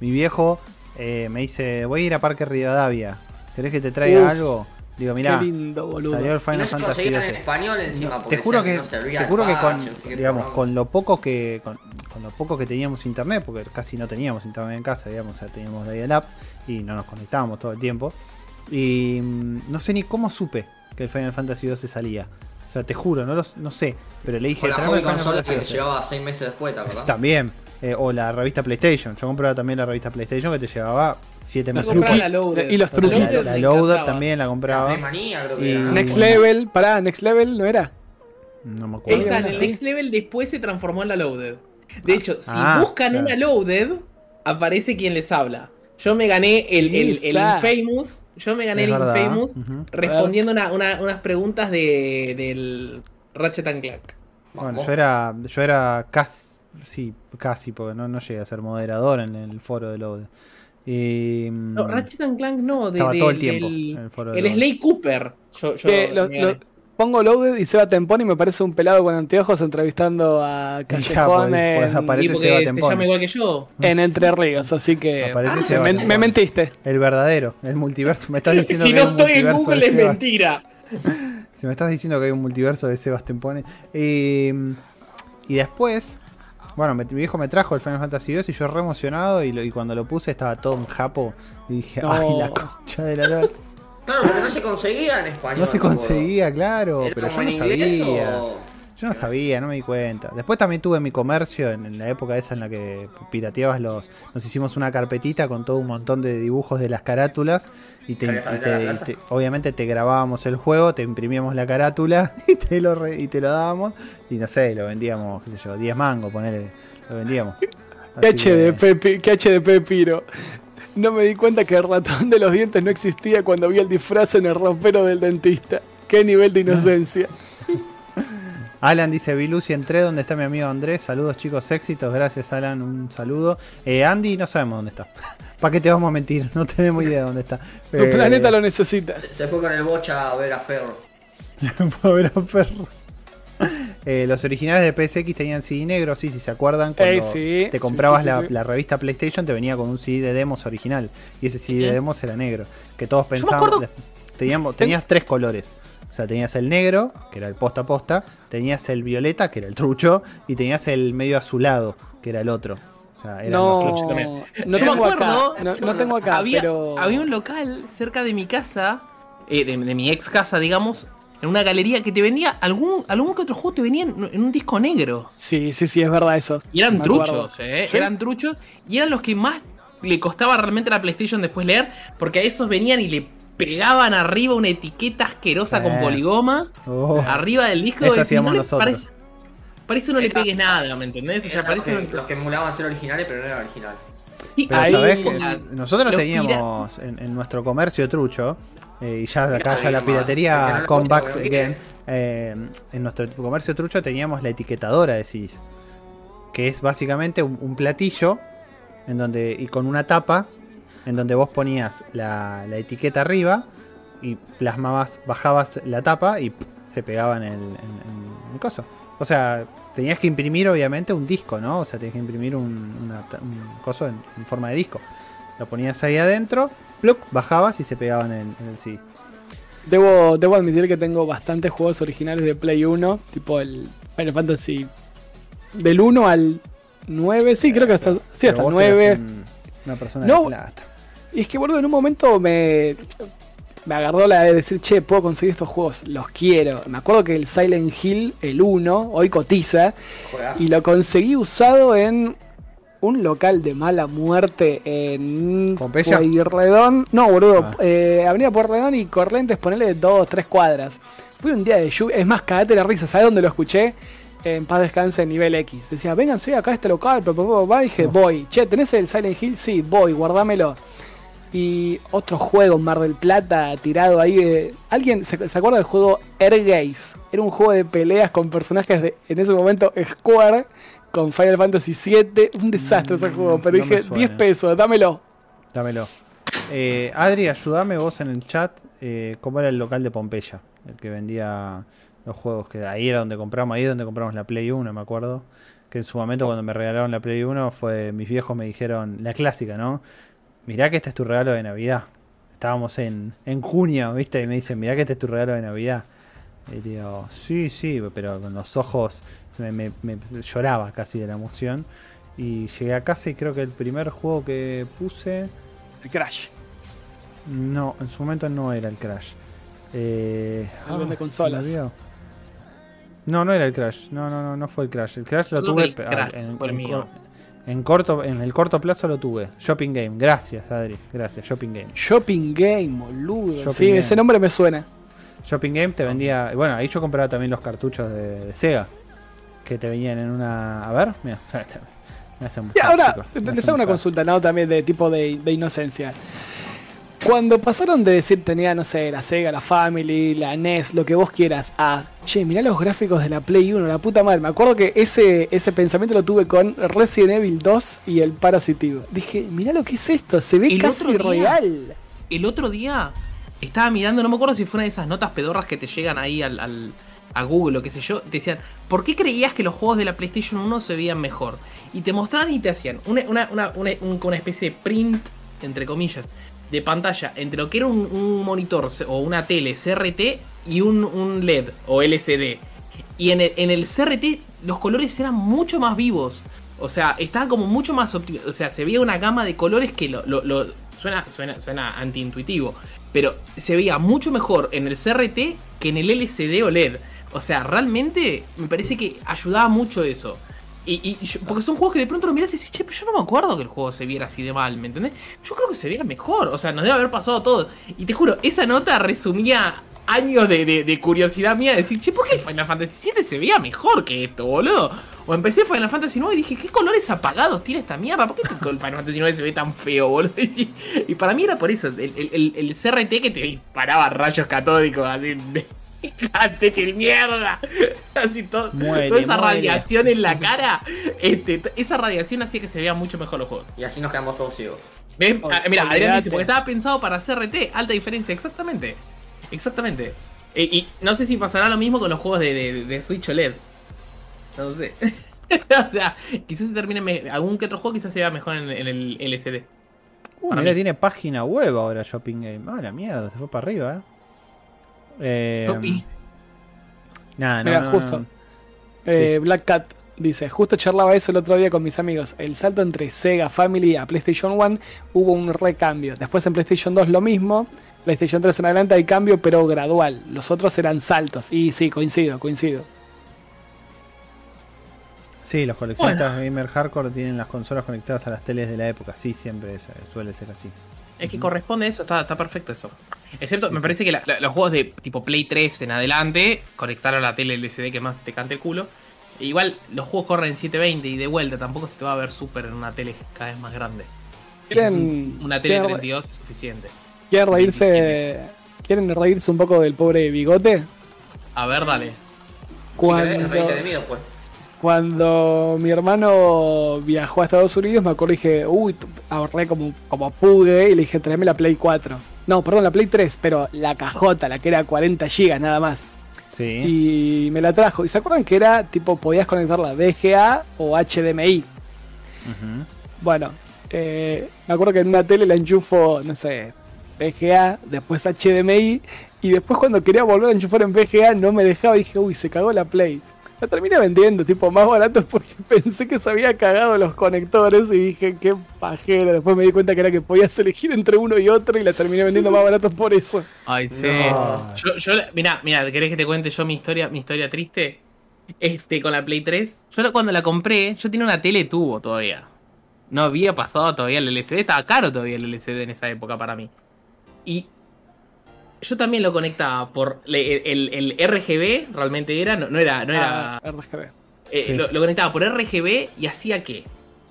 mi viejo eh, me dice, voy a ir a Parque Rivadavia. ¿Querés que te traiga algo? Digo, mirá, salió el Final Fantasy XII. en español encima, te juro que, te juro que con, digamos, con lo poco que con, con, lo poco que teníamos internet, porque casi no teníamos internet en casa, digamos, o sea, teníamos dial-up y no nos conectábamos todo el tiempo. Y mm, no sé ni cómo supe que el Final Fantasy se salía. O sea, te juro, no, lo, no sé. Pero le dije. Con la Final consola que llevaba 6 meses después, ¿verdad? También. Eh, o la revista PlayStation. Yo compraba también la revista PlayStation que te llevaba 7 meses después. La y los truquitos. La, Loader también la compraba. Next Level, pará, Next Level no era. No me acuerdo. Esa, el Next Level después se transformó en la Loaded. De hecho, si ah, buscan una Loaded, aparece quien les habla. Yo me gané el, el, el Infamous yo me gané el Infamous respondiendo unas preguntas de, del Ratchet and Clank. Bueno, yo era, yo era casi, sí, casi, porque no, no llegué a ser moderador en el foro de Load. Y, no, Ratchet and Clank no, de, todo el tiempo en el foro de El Slay Cooper. Yo, yo pongo Loaded y Seba Tempón y me parece un pelado con anteojos entrevistando a Callejón pues, aparece Seba Tempón. igual que yo. En Entre Ríos, así que me, mentiste. El verdadero, el multiverso. Me estás [laughs] diciendo si no estoy en Google es mentira. [laughs] si me estás diciendo que hay un multiverso de Sebas Tempone. Y, y después, bueno, mi viejo me trajo el Final Fantasy II y yo re emocionado y, y cuando lo puse estaba todo en japo y dije, ay, la concha de la lora. Claro, porque no se conseguía en español. No se conseguía, claro, pero yo no sabía. Yo no sabía, no me di cuenta. Después también tuve mi comercio en, la época esa en la que pirateabas los. Nos hicimos una carpetita con todo un montón de dibujos de las carátulas. Y, te, obviamente te grabábamos el juego, te imprimíamos la carátula [laughs] y te lo, y te lo dábamos. Y no sé, lo vendíamos, qué sé yo, 10 mangos, ponele, lo vendíamos. ¿Qué HDP, ¿Qué HDP Piro? No me di cuenta que el ratón de los dientes no existía cuando vi el disfraz en el rompero del dentista. Qué nivel de inocencia. [laughs] Alan dice, vi Lucy entré donde está mi amigo Andrés. Saludos chicos, éxitos. Gracias Alan, un saludo. Eh, Andy, no sabemos dónde está. [laughs] ¿Para qué te vamos a mentir? No tenemos idea de dónde está. El eh, planeta lo necesita. Se fue con el bocha a ver a Ferro. [laughs] a ver a Ferro. [laughs] Eh, los originales de PSX tenían CD negro, sí, si se acuerdan, cuando te comprabas la, revista PlayStation te venía con un CD de demos original y ese CD de demos era negro. Que todos pensaban, teníamos, tenías tres colores. O sea, tenías el negro, que era el posta a posta, tenías el violeta, que era el trucho, y tenías el medio azulado, que era el otro. O sea, no, no, tengo acá, no, tengo acá, había, pero... había un local cerca de mi casa, eh, de, mi ex casa, digamos, en una galería que te vendía algún, algún que otro juego te venía en, un disco negro. Sí, sí, sí, es verdad eso. Y eran truchos, eh, eran truchos y eran los que más le costaba realmente a la PlayStation después leer, porque a esos venían y le pegaban arriba una etiqueta asquerosa con eh. poligoma, oh. arriba del disco. Eso hacíamos nosotros. Parece, no le pegues nada, ¿me entendés? O sea, parece los, que, emulaban ser originales, pero no era original. Pero sabés que nosotros teníamos en, nuestro comercio trucho, eh, y ya de acá ya la piratería con Again. Eh, en nuestro comercio trucho teníamos la etiquetadora de CIS, que es básicamente un, platillo en donde y con una tapa en donde vos ponías la, etiqueta arriba y plasmabas, bajabas la tapa y se pegaba en el, en, coso. O sea, tenías que imprimir obviamente un disco, ¿no? O sea, tenías que imprimir un, coso en, forma de disco. Lo ponías ahí adentro bajabas y se pegaban en, el CD. Debo, debo admitir que tengo bastantes juegos originales de Play 1, tipo el Final Fantasy del 1 al 9, sí, creo que hasta, sí, hasta el 9. una persona no, de plata. Y es que, boludo, en un momento me, me agarró la de decir, che, puedo conseguir estos juegos, los quiero. Me acuerdo que el Silent Hill, el 1, hoy cotiza, y lo conseguí usado en un local de mala muerte en Pueyrredón. No, boludo. Ah. Eh, Avenida Pueyrredón y Corrientes, ponele dos, tres cuadras. Fui un día de lluvia. Es más, cagate la risa. ¿Sabes dónde lo escuché? En paz descanse en nivel X. Decía, vengan, soy acá a este local. Va, dije, voy. Che, ¿tenés el Silent Hill? Sí, voy, guardámelo. Y otro juego en Mar del Plata tirado ahí. Eh, ¿Alguien se, acuerda del juego Air Gaze? Era un juego de peleas con personajes de, en ese momento, Square con Final Fantasy VII. Un desastre ese juego, pero dije 10 pesos, dámelo. Dámelo. Eh, Adri, ayúdame vos en el chat. Eh, ¿Cómo era el local de Pompeya? El que vendía los juegos. Que ahí era donde compramos, ahí es donde compramos la Play 1, me acuerdo. Que en su momento cuando me regalaron la Play 1 fue mis viejos me dijeron, la clásica, ¿no? Mirá que este es tu regalo de Navidad. Estábamos en, en junio, ¿viste? Y me dicen, mirá que este es tu regalo de Navidad. Y digo, sí, sí, pero con los ojos me, lloraba casi de la emoción. Y llegué a casa y creo que el primer juego que puse. El Crash. No, en su momento no era el Crash. Eh, de ah, consolas. No, no era el Crash. No, no, no, no fue el Crash. El Crash lo tuve en, corto, en el corto plazo lo tuve. Shopping Game. Gracias, Adri. Gracias, Shopping Game. Shopping Game, boludo. sí, ese nombre me suena. Shopping Game te vendía. Bueno, ahí yo compraba también los cartuchos de Sega que te venían en una. A ver, mira. [laughs] Me hacen y ahora, les hago una consulta, ¿no? También de tipo de, inocencia. Cuando pasaron de decir tenía, no sé, la Sega, la Family, la NES, lo que vos quieras, a, che, mirá los gráficos de la Play 1, la puta madre. Me acuerdo que ese, ese pensamiento lo tuve con Resident Evil 2 y el Parasitive. Dije, mirá lo que es esto, se ve casi real. El otro día estaba mirando, no me acuerdo si fue una de esas notas pedorras que te llegan ahí al a Google o qué sé yo, te decían, ¿por qué creías que los juegos de la PlayStation 1 se veían mejor? Y te mostraban y te hacían una, una, una, especie de print, entre comillas, de pantalla entre lo que era un, monitor o una tele CRT y un, LED o LCD. Y en el, en el, CRT los colores eran mucho más vivos. O sea, estaban como mucho más O sea, se veía una gama de colores que lo, lo, suena, suena, suena antiintuitivo. Pero se veía mucho mejor en el CRT que en el LCD o LED. O sea, realmente me parece que ayudaba mucho eso. Y, porque son juegos que de pronto lo miras y dices, che, pero yo no me acuerdo que el juego se viera así de mal, ¿me entendés? Yo creo que se viera mejor, o sea, nos debe haber pasado todo. Y te juro, esa nota resumía años de, curiosidad mía de decir, che, ¿por qué el Final Fantasy VII se veía mejor que esto, boludo? O empecé Final Fantasy IX y dije, ¿qué colores apagados tiene esta mierda? ¿Por qué el [laughs] Final Fantasy IX se ve tan feo, boludo? [laughs] Y, para mí era por eso, el, el, CRT que te disparaba rayos catódicos así. ¡Cállate, que mierda! Así toda esa radiación en la cara, este, esa radiación hacía que se vean mucho mejor los juegos. Y así nos quedamos todos ciegos. Ah, mira, Adrián dice, porque estaba pensado para CRT, alta diferencia, exactamente. Exactamente. Eh, y no sé si pasará lo mismo con los juegos de, Switch OLED. No sé. [laughs] o sea, quizás se termine algún que otro juego quizás se vea mejor en, el LCD. Uh, mira, tiene página web ahora Shopping Game. Ah, la mierda, se fue para arriba, eh. Eh nada, no, Mira, justo. Eh, Black Cat dice, justo charlaba eso el otro día con mis amigos. El salto entre Sega Family a PlayStation 1 hubo un recambio. Después en PlayStation 2 lo mismo. PlayStation 3 en adelante hay cambio, pero gradual. Los otros eran saltos. Y sí, coincido, coincido. Sí, los coleccionistas gamer hardcore tienen las consolas conectadas a las teles de la época. Sí, siempre suele ser así. Es que corresponde eso, está, perfecto eso. Excepto, me parece que los juegos de tipo Play 3 en adelante, conectar a la tele LCD que más te cante el culo. igual los juegos corren en 720 y de vuelta tampoco se te va a ver súper en una tele cada vez más grande. una tele 32 es suficiente. ¿Quieren reírse, ¿Quieren reírse un poco del pobre bigote? A ver, dale. Cuando... de miedo, pues. Cuando mi hermano viajó a Estados Unidos, me acuerdo y dije, uy, ahorré como, como pude y le dije, tráeme la Play 4. No, perdón, la Play 3, pero la cajota, la que era 40 GB nada más. Sí. Y me la trajo. ¿Y se acuerdan que era tipo, podías conectarla VGA o HDMI? Bueno, eh, me acuerdo que en una tele la enchufo, no sé, VGA, después HDMI, y después cuando quería volver a enchufar en VGA no me dejaba y dije, uy, se cagó la Play. La terminé vendiendo, tipo, más barato porque [laughs] pensé que se había cagado los conectores y dije, qué pajero. Después me di cuenta que era que podías elegir entre uno y otro y la terminé vendiendo más barato por eso. Ay, sí. Yo, yo, mira, mira, ¿querés que te cuente yo mi historia, mi historia triste? Este, con la Play 3. Yo cuando la compré, yo tenía una tele tubo todavía. No había pasado todavía el LCD, estaba caro todavía el LCD en esa época para mí. Y yo también lo conectaba por el, RGB, realmente era, no, era, no era. Ah, RGB. Eh, lo, conectaba por RGB y hacía que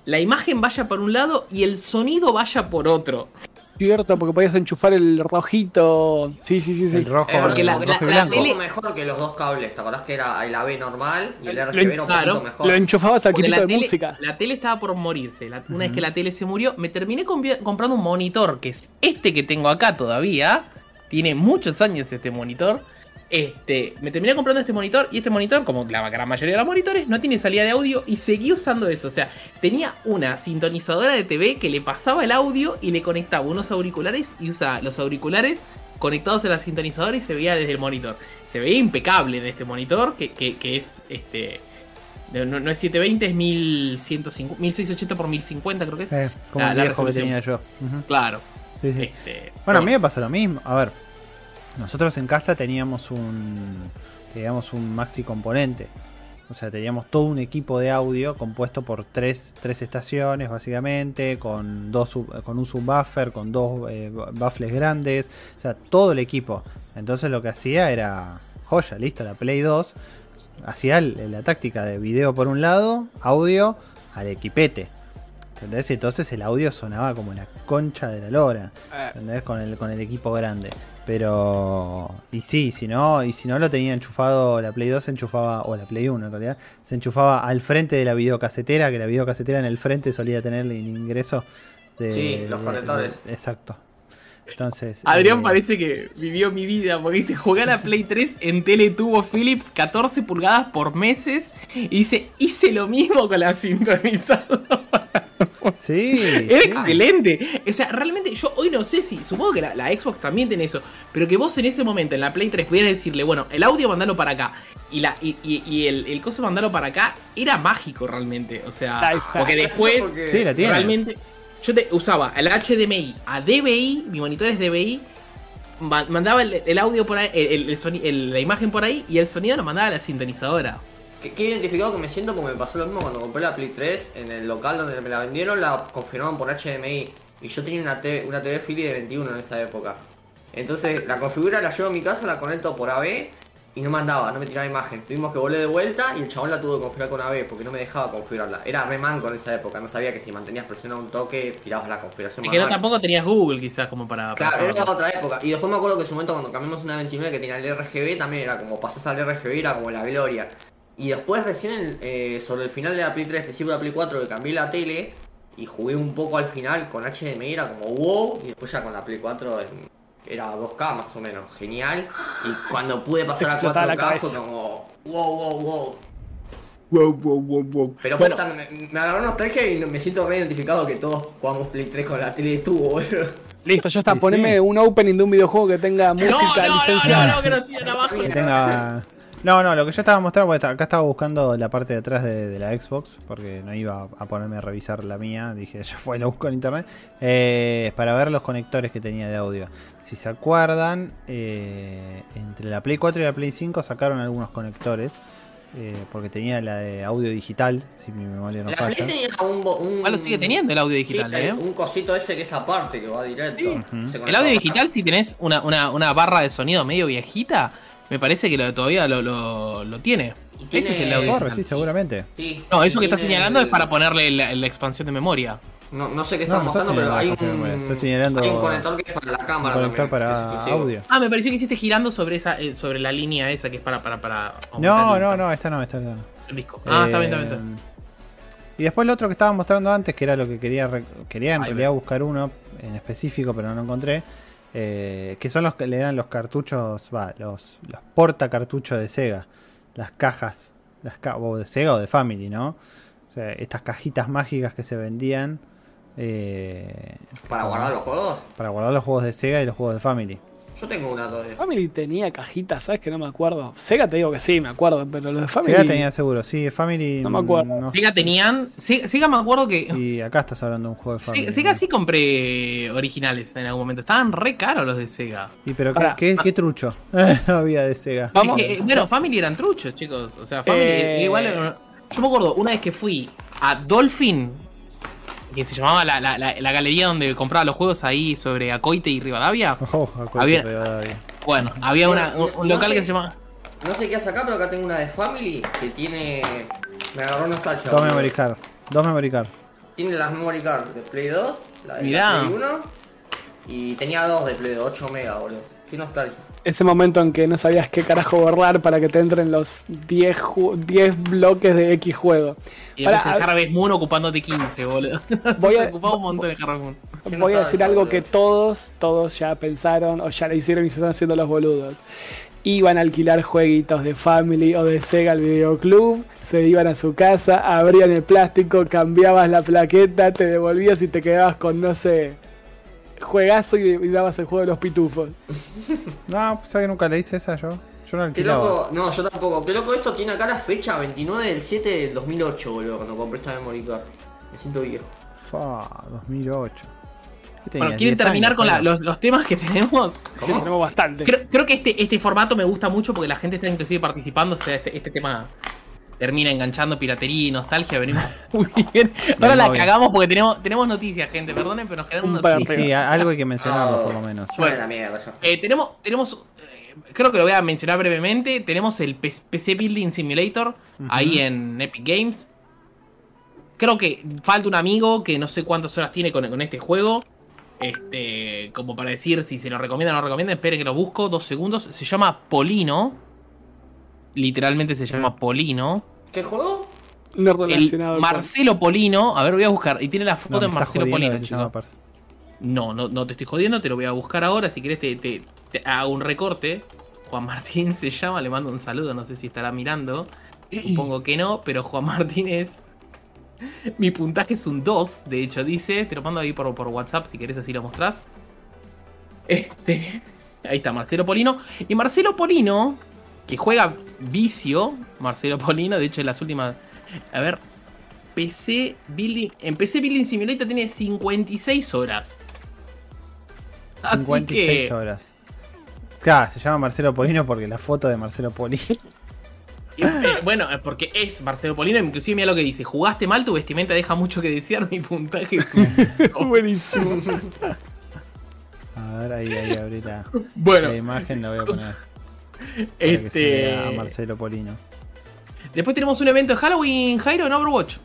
la imagen vaya por un lado y el sonido vaya por otro. Cierto, porque podías enchufar el rojito. Sí, sí, sí, sí. El rojo, eh, porque la, tele... mejor que los dos cables. ¿Te acordás que era el AB normal y el RGB era un poquito mejor? Lo enchufabas al quitito de música. La tele estaba por morirse. una vez que la tele se murió, me terminé comprando un monitor, que es este que tengo acá todavía tiene muchos años este monitor. Este, me terminé comprando este monitor y este monitor, como la gran mayoría de los monitores, no tiene salida de audio y seguí usando eso. O sea, tenía una sintonizadora de TV que le pasaba el audio y le conectaba unos auriculares y usaba los auriculares conectados a la sintonizadora y se veía desde el monitor. Se veía impecable en este monitor, que, es este. No, es 720, es 1150, 1680 por 1050 creo que es. Eh, como la, el que tenía yo. Claro. Este, bueno, a mí me pasó lo mismo. A ver, nosotros en casa teníamos un, teníamos un maxi componente. O sea, teníamos todo un equipo de audio compuesto por tres, tres estaciones, básicamente, con, dos, con un subwoofer, con dos eh, baffles grandes. O sea, todo el equipo. Entonces lo que hacía era joya, listo, la Play 2. Hacía la táctica de video por un lado, audio al equipete. ¿Entendés? entonces el audio sonaba como la concha de la lora. Eh. ¿Entendés? Con el, con el equipo grande. Pero. Y sí, si no, y si no lo tenía enchufado, la Play 2 se enchufaba, o la Play 1 en realidad, se enchufaba al frente de la videocasetera, que la videocasetera en el frente solía tener el ingreso de. Sí, los conectores. exacto. Entonces. Adrián eh, parece que vivió mi vida porque dice: jugué a la Play 3 en Teletubo Philips 14 pulgadas por meses. Y dice: hice lo mismo con la sintonizadora. [laughs] Sí. Era excelente. O sea, realmente yo hoy no sé si, supongo que la, Xbox también tiene eso, pero que vos en ese momento en la Play 3 pudieras decirle, bueno, el audio mandalo para acá y, la, y, el, el coso mandalo para acá, era mágico realmente. O sea, porque después, sí, la tiene. realmente, yo te, usaba el HDMI a DBI, mi monitor es DBI, mandaba el, audio por ahí, el, la imagen por ahí y el sonido lo mandaba a la sintonizadora. Qué, identificado que me siento porque me pasó lo mismo cuando compré la Play 3 en el local donde me la vendieron, la confirmaron por HDMI. Y yo tenía una, una TV Philly de 21 en esa época. Entonces la configura, la llevo a mi casa, la conecto por AB y no me andaba, no me tiraba imagen. Tuvimos que volver de vuelta y el chabón la tuvo que configurar con AB porque no me dejaba configurarla. Era re manco en esa época, no sabía que si mantenías presionado un toque tirabas la configuración. Y que no tampoco tenías Google quizás como para... Claro, era otra época. Y después me acuerdo que en su momento cuando cambiamos una 29 que tenía el RGB también era como pasás al RGB, era como la gloria. Y después recién eh, sobre el final de la Play 3, principio de la Play 4, que cambié la tele y jugué un poco al final con HDMI, era como wow, y después ya con la Play 4 era 2K más o menos, genial. Y cuando pude pasar a 4K fue como wow, wow, wow. Wow, wow, wow, wow. Pero bueno. me, me, agarró nostalgia y me siento re identificado que todos jugamos Play 3 con la tele de tubo, boludo. Listo, ya está. Poneme un opening de un videojuego que tenga música no, no, licenciada. No, no, que no tiene abajo. Que tenga... No, no, lo que yo estaba mostrando, porque acá estaba buscando la parte de atrás de, la Xbox, porque no iba a ponerme a revisar la mía, dije, [laughs] ya fue, lo busco en internet, eh, para ver los conectores que tenía de audio. Si se acuerdan, eh, entre la Play 4 y la Play 5 sacaron algunos conectores. Eh, porque tenía la de audio digital, si mi memoria no la falla. tenía un, un... Ah, lo sigue teniendo el audio digital, ¿eh? Un cosito ese que es aparte, que va directo. El audio digital, si tenés una, una, una, barra de sonido medio viejita, me parece que lo, todavía lo, lo, lo tiene. Ese es el audio. sí, seguramente. no, eso que está señalando es para ponerle la, la expansión de memoria. No, no sé qué está mostrando, pero hay un, hay un conector que es para la cámara. Un conector para audio. Ah, me pareció que hiciste girando sobre esa eh, sobre la línea esa que es para. para, para no, no, no, esta no, esta no. El disco. Ah, está bien, está bien. Está Y después lo otro que estaba mostrando antes, que era lo que quería, quería en realidad buscar uno en específico, pero no lo encontré. Eh, que son los que le dan los cartuchos, va, los, los porta cartuchos de Sega. Las cajas, las o de Sega o de Family, ¿no? O sea, estas cajitas mágicas que se vendían eh, ¿Para guardar los juegos? Para guardar los juegos de Sega y los juegos de Family. Yo tengo una todavía. Family tenía cajitas, ¿sabes? Que no me acuerdo. Sega te digo que sí, me acuerdo, pero los de Family. Sega tenía seguro, sí, Family. No me acuerdo. Sega tenían. Sega, me acuerdo que. Y acá estás hablando de un juego de Family. Sega, sí compré originales en algún momento. Estaban re caros los de Sega. Y pero ¿qué, qué, trucho [laughs] había de Sega? bueno, Family eran truchos, chicos. O sea, Family. Eh, igual. Yo me acuerdo una vez que fui a Dolphin que se llamaba la, la, la, galería donde compraba los juegos ahí sobre Acoite y Rivadavia. [laughs] Oh, Acoite y Rivadavia. Bueno, había una, un, local que se llamaba. No sé qué hace acá, pero acá tengo una de Family que tiene. Me agarró nostalgia. Dos memory card. Dos memory card. Tiene las memory card de Play 2, la de Play 1. Y tenía dos de Play 2, 8 mega, boludo. Qué nostalgia ese momento en que no sabías qué carajo borrar para que te entren los 10, 10 bloques de X juego. Y para, el Harvest Moon ocupándote 15, boludo. [laughs] Voy a, ocupaba un montón de Harvest Moon. Voy a decir algo que todos, todos ya pensaron o ya le hicieron y se están haciendo los boludos. Iban a alquilar jueguitos de Family o de Sega al videoclub, se iban a su casa, abrían el plástico, cambiabas la plaqueta, te devolvías y te quedabas con, no sé, juegazo y, dabas el juego de los pitufos. [laughs] no, pues que nunca le hice esa yo. Yo no Qué loco, no, yo tampoco. Qué loco esto tiene acá la fecha 29 del 7 del 2008, boludo, cuando compré esta memory card. Me siento viejo. Fa, 2008. Bueno, ¿quieren terminar con los, los, temas que tenemos? ¿Cómo? [laughs] Tenemos bastante. Creo, que este, este formato me gusta mucho porque la gente está inclusive participando. O sea, este, este tema termina enganchando piratería y nostalgia, venimos [laughs] muy bien. Ahora la cagamos porque tenemos, tenemos noticias, gente, perdonen, pero nos quedan noticias. Sí, algo hay que mencionarlo por lo menos. Bueno, mierda, eh, tenemos, tenemos eh, creo que lo voy a mencionar brevemente, tenemos el PC Building Simulator ahí en Epic Games. Creo que falta un amigo que no sé cuántas horas tiene con, con este juego. Este, como para decir si se lo recomienda o no lo recomienda, esperen que lo busco, dos segundos. Se llama Polino literalmente se llama Polino. ¿Qué juego? No relacionado. Marcelo Polino, a ver, voy a buscar. Y tiene la foto de Marcelo Polino, No, no, no te estoy jodiendo, te lo voy a buscar ahora. Si querés, te, hago un recorte. Juan Martín se llama, le mando un saludo, no sé si estará mirando. Supongo que no, pero Juan Martín es. [laughs] Mi puntaje es un 2, de hecho, dice. Te lo mando ahí por, por WhatsApp si querés, así lo mostrás. Este. Ahí está, Marcelo Polino. Y Marcelo Polino que juega vicio, Marcelo Polino, de hecho en las últimas... A ver, PC Building... En PC Building Simulator tiene 56 horas. 56 horas. Claro, se llama Marcelo Polino porque la foto de Marcelo Polino. Eh, bueno, porque es Marcelo Polino, inclusive mira lo que dice, jugaste mal, tu vestimenta deja mucho que desear, mi puntaje es [laughs] Buenísimo. A ver, ahí, ahí abrí la, bueno, la imagen, la voy a poner. [laughs] Este. A Marcelo Polino. Después tenemos un evento de Halloween, Jairo, en Overwatch.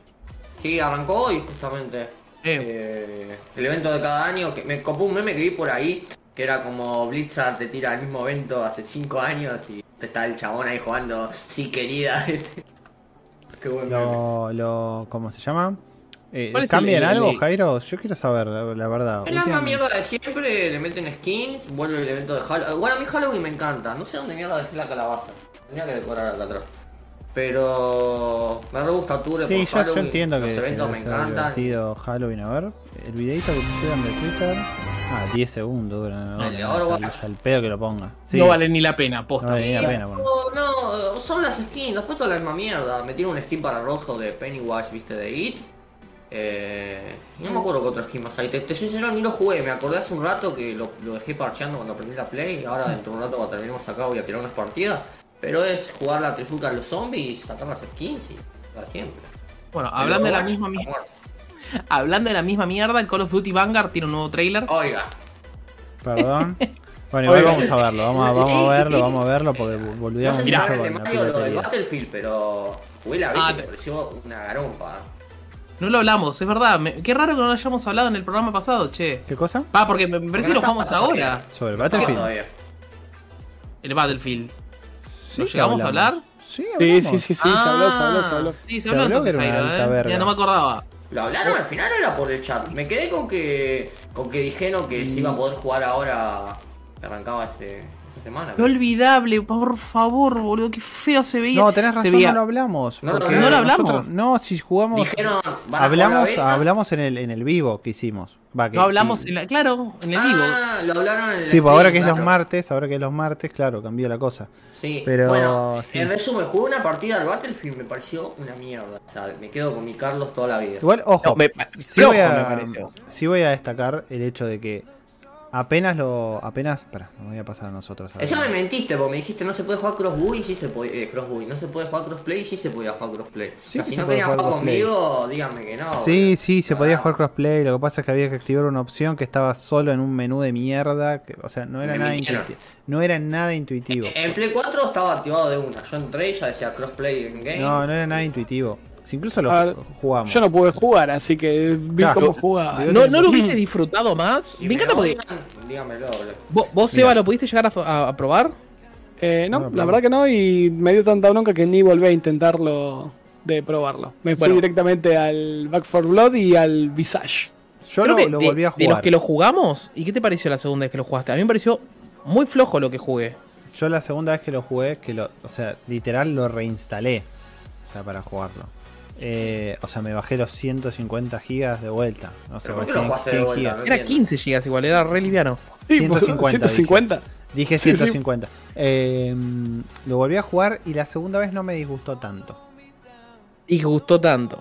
Sí, arrancó hoy justamente. Eh, el evento de cada año. Que me copó un meme que vi por ahí. Que era como Blizzard te tira al mismo evento hace 5 años y está el chabón ahí jugando. Sí, querida. [laughs] Qué buen lo, lo, ¿Cómo se llama? Eh, ¿Cambian algo, Jairo? Yo quiero saber, la, verdad. Es la misma mierda de siempre, le meten skins, vuelve el evento de Halloween. Bueno, a mí Halloween me encanta, no sé dónde mierda dejé la calabaza. Tenía que decorar acá atrás. Pero me re gusta Ture sí, por Halloween. Yo entiendo Los que eventos me encantan. Halloween, a ver. El videito que pusieron de Twitter. Ah, 10 segundos dura. No, al, pedo que lo ponga. No vale ni la pena, posta. No vale ni la pena. No, no, son las skins. Después toda la misma mierda. Metieron un skin para rojo de Pennywise, viste, de It. Eh, no me acuerdo qué otro skin más hay. Te, te soy sincero, ni lo jugué. Me acordé hace un rato que lo, lo dejé parcheando cuando aprendí la play. Y ahora dentro de un rato cuando terminemos acá voy a tirar unas partidas. Pero es jugar la trifulca a los zombies, sacar las skins y para siempre. Bueno, hablando de la misma mierda. Hablando de la misma mierda, el Call of Duty Vanguard tiene un nuevo trailer. Oiga. Perdón. [laughs] Bueno, igual vamos a verlo, vamos, a, vamos a [laughs] verlo, vamos a verlo porque volvíamos no sé mucho con lo del Battlefield, pero jugué la vez ah, me pareció una garompa. No lo hablamos, es verdad. qué raro que no lo hayamos hablado en el programa pasado, che. ¿Qué cosa? Ah, porque me parece que lo jugamos ahora. ¿Sobre el Battlefield? El Battlefield. ¿Lo llegamos a hablar? Sí, sí, sí, sí, se habló, se habló, se habló. Sí, se, habló, entonces, Jairo, ¿eh? Ya no me acordaba. ¿Lo hablaron al final o era por el chat? Me quedé con que con que dijeron que se iba a poder jugar ahora. Arrancaba ese, esa semana. Qué olvidable, por favor, boludo. Qué feo se veía. No, tenés razón, no lo hablamos. No, no lo hablamos. no, si jugamos. Dijeron, hablamos, hablamos en el, en el vivo que hicimos. Va, que, no hablamos, en la, claro, en el vivo. Ah, lo hablaron en el Tipo, ahora que es los martes, ahora que es los martes, claro, cambió la cosa. Sí, pero. Bueno, en resumen, jugué una partida al Battlefield me pareció una mierda. O sea, me quedo con mi Carlos toda la vida. Igual, ojo, me, sí, voy a, sí voy a destacar el hecho de que Apenas lo. Apenas. Espera, me voy a pasar a nosotros. Eso me mentiste, porque me dijiste no se puede jugar crossbuy y sí se puede. Eh, crossbuy. No se puede jugar crossplay y sí se podía jugar crossplay. si no querían jugar, conmigo, díganme que no. Sí, sí, se podía jugar crossplay. Lo que pasa es que había que activar una opción que estaba solo en un menú de mierda. Que, o sea, no era nada intuitivo. No era nada intuitivo. En Play 4 estaba activado de una. Yo entré y ya decía crossplay en game. No, no era nada intuitivo. Si incluso lo jugamos. Yo no pude jugar, así que vi cómo jugaba. ¿No, ¿No, lo hubiese disfrutado más? me encanta porque. Dígamelo. ¿Vos, vos Seba, lo pudiste llegar a, probar? Eh, no, la verdad que no, y me dio tanta bronca que ni volví a intentarlo de probarlo. Me fui directamente al Back 4 Blood y al Visage. Yo lo, lo, volví a jugar. De los que lo jugamos, ¿y qué te pareció la segunda vez que lo jugaste? A mí me pareció muy flojo lo que jugué. Yo la segunda vez que lo jugué, que lo, o sea, literal lo reinstalé. O sea, para jugarlo. Eh, o sea, me bajé los 150 gigas de vuelta. No sé, ¿Por qué lo jugaste de vuelta? era 15 gigas igual, era re liviano. 150. 150. Dije, 150. Eh, lo volví a jugar y la segunda vez no me disgustó tanto. Disgustó tanto.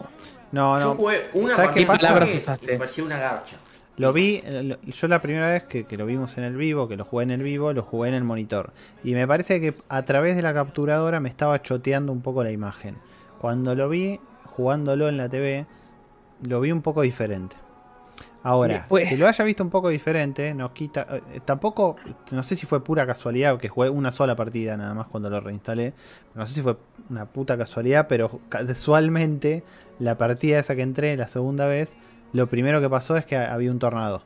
No, no. Yo jugué una ¿Sabes qué palabras Me pareció una garcha. Lo vi, yo la primera vez que, que, lo vimos en el vivo, que lo jugué en el vivo, lo jugué en el monitor. Y me parece que a través de la capturadora me estaba choteando un poco la imagen. Cuando lo vi, jugándolo en la TV, lo vi un poco diferente. Ahora, pues- que lo haya visto un poco diferente, nos quita. Eh, tampoco, no sé si fue pura casualidad, que jugué una sola partida nada más cuando lo reinstalé. No sé si fue una puta casualidad, pero casualmente, la partida esa que entré la segunda vez, lo primero que pasó es que había un tornado.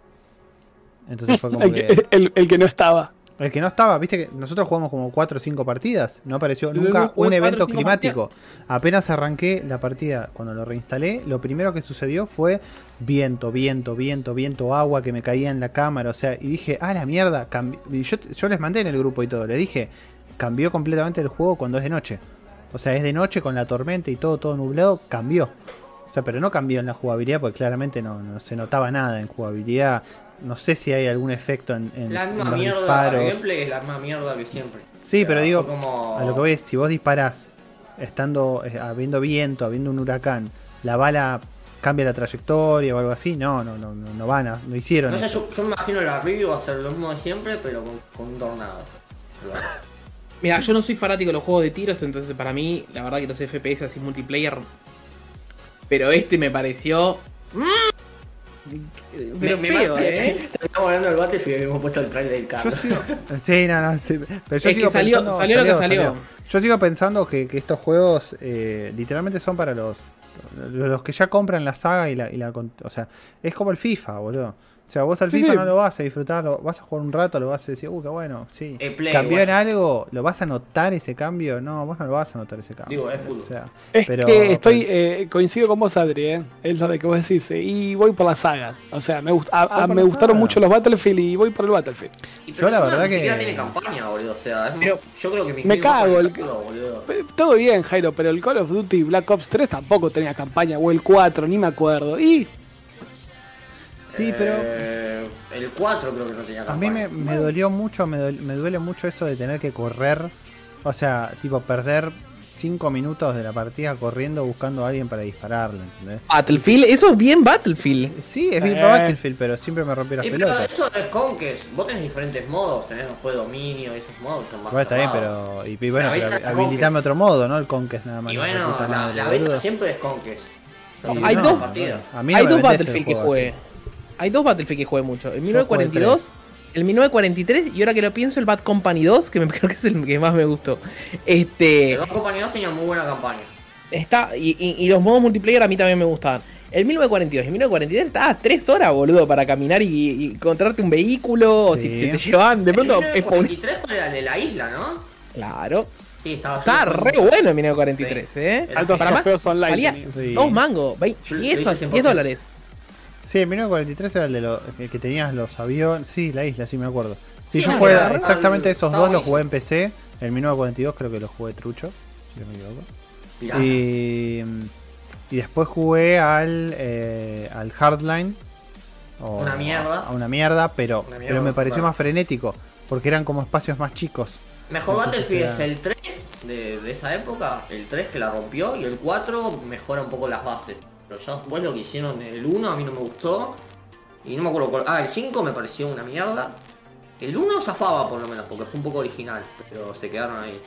Entonces fue como [laughs] el que no estaba. El que no estaba, viste que nosotros jugamos como 4 o 5 partidas, no apareció nunca un evento climático. Apenas arranqué la partida, cuando lo reinstalé, lo primero que sucedió fue viento, viento, viento, viento, agua que me caía en la cámara, o sea, y dije, ah, la mierda, yo, yo les mandé en el grupo y todo, le dije, cambió completamente el juego cuando es de noche. O sea, es de noche con la tormenta y todo, todo nublado, cambió. O sea, pero no cambió en la jugabilidad porque claramente no, no se notaba nada en jugabilidad no sé si hay algún efecto en, en la misma mierda, El gameplay es la misma mierda que siempre. Sí, pero digo, a lo que ves, si vos disparás estando eh, habiendo viento, habiendo un huracán, la bala cambia la trayectoria o algo así, no, no, no, no van a, no hicieron. No sé, yo, me imagino la review va a ser lo mismo de siempre, pero con, un tornado. [laughs] Mira, yo no soy fanático de los juegos de tiros, entonces para mí, la verdad que los FPS así multiplayer. Pero este me pareció. Pero me feo, ¿eh? [laughs] Estamos hablando del Battlefield y hemos puesto el trailer del carro. [laughs] Sí, no, no. Sí. Pero yo es sigo que salió, pensando, salió, lo que salió. Yo sigo pensando que, que estos juegos eh, literalmente son para los los que ya compran la saga y la, y la. O sea, es como el FIFA, boludo. O sea, vos al FIFA no lo vas a disfrutar, lo, vas a jugar un rato, lo vas a decir, uh, qué bueno, sí. ¿Cambió en algo? ¿Lo vas a notar ese cambio? No, vos no lo vas a notar ese cambio. Digo, es fútbol. O sea, es que estoy, eh, coincido con vos, Adri, eh. es lo de que vos decís, eh, y voy por la saga. O sea, me, me gustaron mucho los Battlefield y voy por el Battlefield. yo la verdad que... tiene campaña, boludo, o sea, yo creo que me, me cago. El... Todo bien, Jairo, pero el Call of Duty Black Ops 3 tampoco tenía campaña, o el 4, ni me acuerdo. Y Sí, pero. Eh, el 4 creo que no tenía campaña. A mí me, dolió mucho, me, duele mucho eso de tener que correr. O sea, tipo, perder 5 minutos de la partida corriendo buscando a alguien para dispararle, ¿entendés? Battlefield, eso es bien Battlefield. Sí, es bien eh. Battlefield, pero siempre me rompió las pelotas. Pero eso es Conquest. Vos tenés diferentes modos, tenés después dominio y esos modos son más. Bueno, está bien, pero. Y, bueno, habilitame otro modo, ¿no? El Conquest nada más. Y bueno, la, la, siempre es Conquest. hay dos, hay dos Battlefield que juegue. Hay dos Battlefield que jugué mucho. El 1942, el 1943 y ahora que lo pienso, el Bad Company 2, que me, [laughs] creo que es el que más me gustó. Este, el Bad Company 2 tenía muy buena campaña. Está, y, los modos multiplayer a mí también me gustaban. El 1942 y el 1943 estaba 3 horas, boludo, para caminar y, encontrarte un vehículo. O si, te llevaban. De pronto. El 1943 era el de la isla, ¿no? Claro. Sí, estaba, estaba re bueno el 1943, ¿eh? Alto para más. Online. Salía dos mangos, 10, 10 dólares. Sí, el 1943 era el de los que tenías los aviones. Sí, la isla, sí me acuerdo. Sí, yo jugué exactamente esos dos, los jugué en PC. El 1942 creo que los jugué trucho, si no me equivoco. Y, y después jugué al, eh, al Hardline. una mierda. A, una mierda, pero, pero me pareció más frenético. Porque eran como espacios más chicos. Mejor Battlefield es el 3 de, de esa época, el 3 que la rompió, y el 4 mejora un poco las bases. Pero ya después lo que hicieron en el 1 a mí no me gustó. Y no me acuerdo cuál. Ah, el 5 me pareció una mierda. El 1 zafaba por lo menos, porque fue un poco original, pero se quedaron ahí.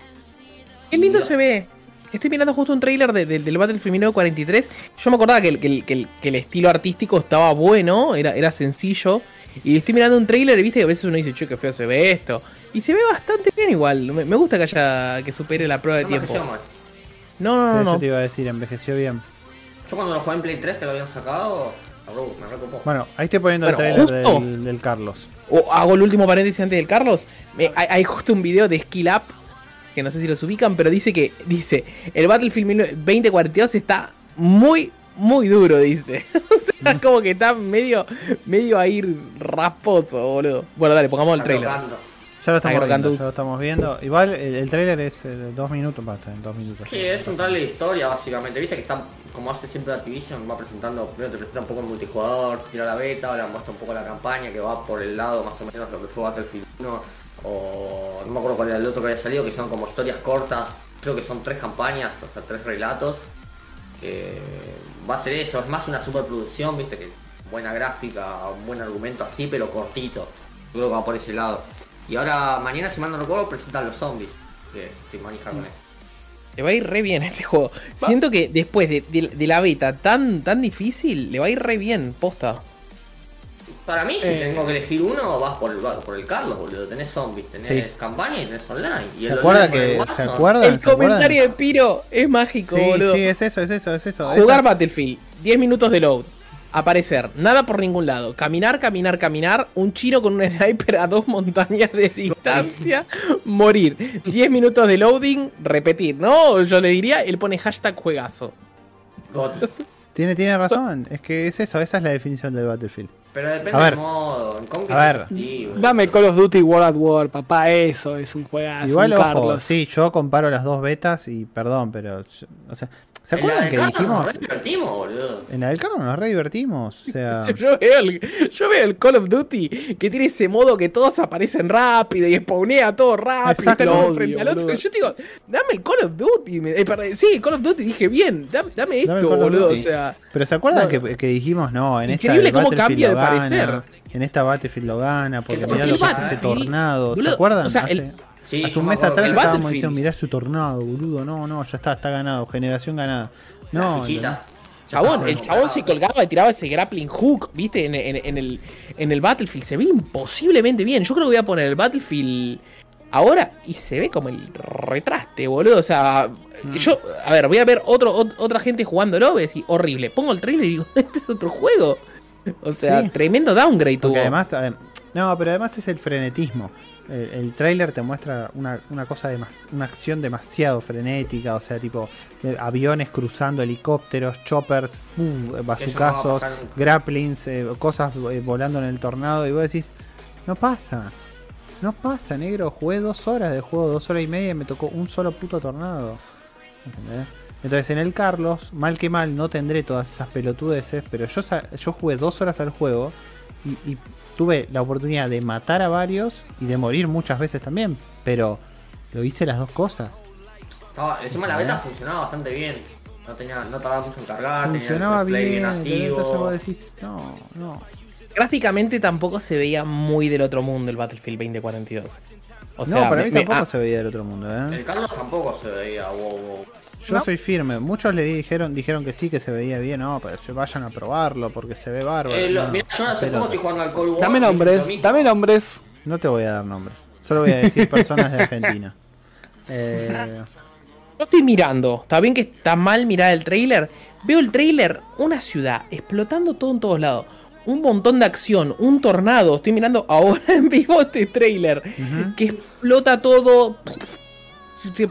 Qué lindo se ve. Estoy mirando justo un trailer de, del Battlefield 1943. Yo me acordaba que el, que, el, estilo artístico estaba bueno, era, era sencillo. Y estoy mirando un trailer y viste que a veces uno dice, che, qué feo se ve esto. Y se ve bastante bien igual. Me, gusta que haya que supere la prueba de tiempo. No, no, no. Eso te iba a decir, envejeció bien. Yo cuando lo jugué en Play 3 que lo habían sacado, me recopó. Bueno, ahí estoy poniendo el trailer del, Carlos. O hago el último paréntesis antes del Carlos. hay, justo un video de Skill Up, que no sé si los ubican, pero dice que, dice, el Battlefield 2042 está muy, muy duro, dice. [laughs] o sea, como que está medio, medio ahí rasposo, boludo. Bueno, dale, pongamos el trailer. Ya lo estamos viendo, ya lo estamos viendo. Igual el, el trailer es eh, dos minutos, basta, en dos minutos. Sí, es un trailer de historia, básicamente. Viste que están como hace siempre Activision, va presentando, primero te presenta un poco el multijugador, tira la beta, ahora muestra un poco la campaña que va por el lado más o menos lo que fue Battlefield 1, o no me acuerdo cuál era el otro que había salido, que son como historias cortas, creo que son tres campañas, o sea, tres relatos. va a ser eso, es más una superproducción, viste que buena gráfica, un buen argumento así, pero cortito. Creo que va por ese lado. Y ahora mañana, si mando no recuerdo, presentan los zombies, que estoy manejando con eso. Le va a ir re bien a este juego. Siento que después de, la beta tan, tan difícil, le va a ir re bien, posta. Para mí, si eh. tengo que elegir uno, vas por el, por el Carlos, boludo. Tenés zombies, tenés campaña y tenés online. Y el ¿Se, acuerda que, ¿Se acuerdan? El comentario de Piro es mágico, boludo. Sí, es eso, es eso, es eso. Jugar Battlefield, 10 minutos de load aparecer, nada por ningún lado, caminar, caminar, caminar, un chino con un [laughs] sniper a dos montañas de distancia, morir, 10 minutos de loading, repetir, ¿no? Yo le diría, él pone hashtag juegazo. Tiene, tiene razón, es que es eso, esa es la definición del Battlefield. Pero depende del modo. a ver, dame Call of Duty World at War, papá, eso es un juegazo. Igual, ojo, Carlos. sí, yo comparo las dos betas y perdón, pero. O sea, ¿Se acuerdan que dijimos? Nos divertimos, boludo. En la del carro nos re divertimos. O [laughs] sea... yo, veo el, yo veo el Call of Duty que tiene ese modo que todos aparecen rápido y spawnea todo rápido. Exacto, frente al otro. Yo digo, dame el Call of Duty. Eh, sí, Call of Duty dije bien, dame, esto, boludo. O sea, Pero ¿se acuerdan que, que, dijimos, no, en Increíble esta cómo cambia de parecer. En esta Battlefield lo gana, porque mirá lo que es ese tornado. ¿Se acuerdan? O sea, el, Hace un mes atrás estábamos diciendo, mirá su tornado, boludo. No, no, ya está, está ganado. Generación ganada. No, Chabón, el chabón se colgaba y tiraba ese grappling hook, ¿viste? En, el, en el Battlefield. Se ve imposiblemente bien. Yo creo que voy a poner el Battlefield ahora y se ve como el retraste, boludo. O sea, mm. yo, a ver, voy a ver otro, otra gente jugándolo. Voy a decir, horrible. Pongo el trailer y digo, [laughs] este es otro juego. O sea, tremendo downgrade tuvo. además, no, pero además es el frenetismo. El, el trailer te muestra una, cosa, de una acción demasiado frenética, o sea, tipo aviones cruzando, helicópteros, choppers, uh, bazucazos, grapplings, eh, cosas eh, volando en el tornado, y vos decís, no pasa, no pasa, negro, jugué dos horas de juego, dos horas y media y me tocó un solo puto tornado. Entonces en el Carlos, mal que mal, no tendré todas esas pelotudeces, pero yo, yo jugué dos horas al juego y, tuve la oportunidad de matar a varios y de morir muchas veces también, pero lo hice las dos cosas. encima la beta funcionaba bastante bien. No, tenía, no tardaba mucho en cargar, funcionaba bien, activo. Decís, no, no. Gráficamente tampoco se veía muy del otro mundo el Battlefield 2042. O sea, no, para mí tampoco se veía del otro mundo, ¿eh? El Carlos tampoco se veía, wow, wow. Yo soy firme. Muchos le dijeron dijeron que sí, que se veía bien. No, pero vayan a probarlo porque se ve bárbaro. Eh, yo hace poco estoy jugando al Cold War. Dame nombres, dame nombres. No te voy a dar nombres. Solo voy a decir [laughs] personas de Argentina. Eh... Yo estoy mirando. Está bien que está mal mirar el trailer. Veo el trailer, una ciudad explotando todo en todos lados. Un montón de acción, un tornado. Estoy mirando ahora [laughs] en vivo este trailer. Que explota todo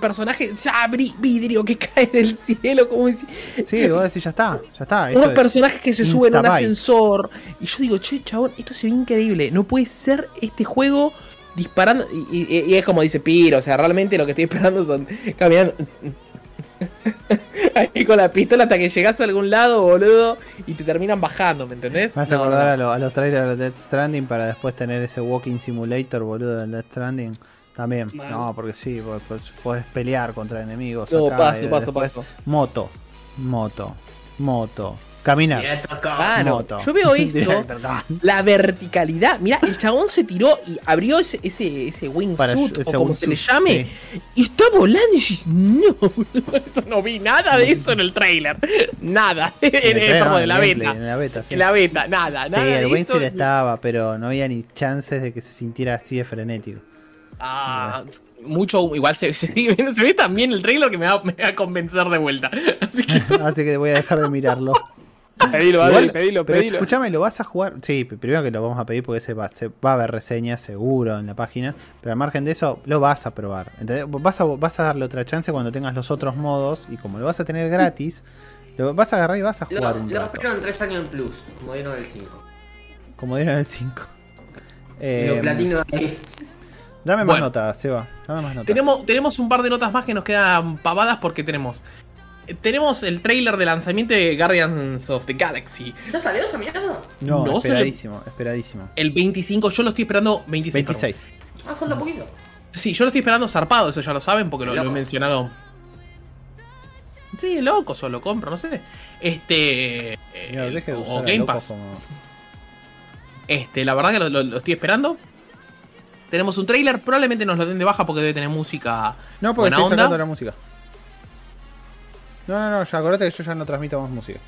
personaje, ya vidrio que [laughs] cae del cielo, como decir. Sí, vos decís, ya está, ya está. Unos personajes que se suben a un ascensor. Y yo digo, che, chabón, esto se ve increíble. No puede ser este juego disparando. Y, es como dice Piro, o sea, realmente lo que estoy esperando son caminando. [laughs] Ahí con la pistola hasta que llegas a algún lado, boludo, y te terminan bajando, ¿me entendés? Me vas a acordar A, los trailers de Death Stranding para después tener ese walking simulator, boludo, del Death Stranding. También, no, porque sí, pues, puedes pelear contra enemigos. No, paso, paso, paso. Moto, moto, moto. Caminar. moto. Yo veo [laughs] esto, la verticalidad. Mira, el chabón se tiró y abrió ese, ese, ese wingsuit, o como se le llame, y está volando y dices, no, [laughs] eso no vi nada de eso en el trailer. Nada. [laughs] En, el, la beta. En la beta, sí. En la beta, nada, nada. Sí, el wingsuit estaba, pero no había ni chances de que se sintiera así de frenético. Ah, mucho, igual se, [laughs] se, se, ve también el trailer que me va, me va, a convencer de vuelta. [laughs] Así que, Así que voy a dejar de mirarlo. [laughs] pedilo, Igual, pedilo, pero escúchame, ¿lo vas a jugar? Sí, primero que lo vamos a pedir porque se va, se va a haber reseñas seguro en la página. Pero al margen de eso, lo vas a probar. Vas a, vas a darle otra chance cuando tengas los otros modos. Y como lo vas a tener gratis, lo vas a agarrar y vas a jugar lo, un lo rato. en 3 años en plus, como dieron el 5. Como dieron el 5. Eh, lo platino ahí. Dame más notas, Seba. Dame más notas. Tenemos, tenemos un par de notas más que nos quedan pavadas porque tenemos. Tenemos el trailer de lanzamiento de Guardians of the Galaxy. ¿Ya salió esa mierda? No, no esperadísimo, esperadísimo. El 25, yo lo estoy esperando 26. 26. Ah, falta un poquito. Sí, yo lo estoy esperando zarpado, eso ya lo saben porque lo, lo mencionaron. Sí, loco, solo compro, no sé. Este. deje de o Game Pass. Este, la verdad que lo estoy esperando. Tenemos un trailer, probablemente nos lo den de baja porque debe tener música. No, porque estoy sacando la música. No, no, no, ya acordate que yo ya no transmito más música.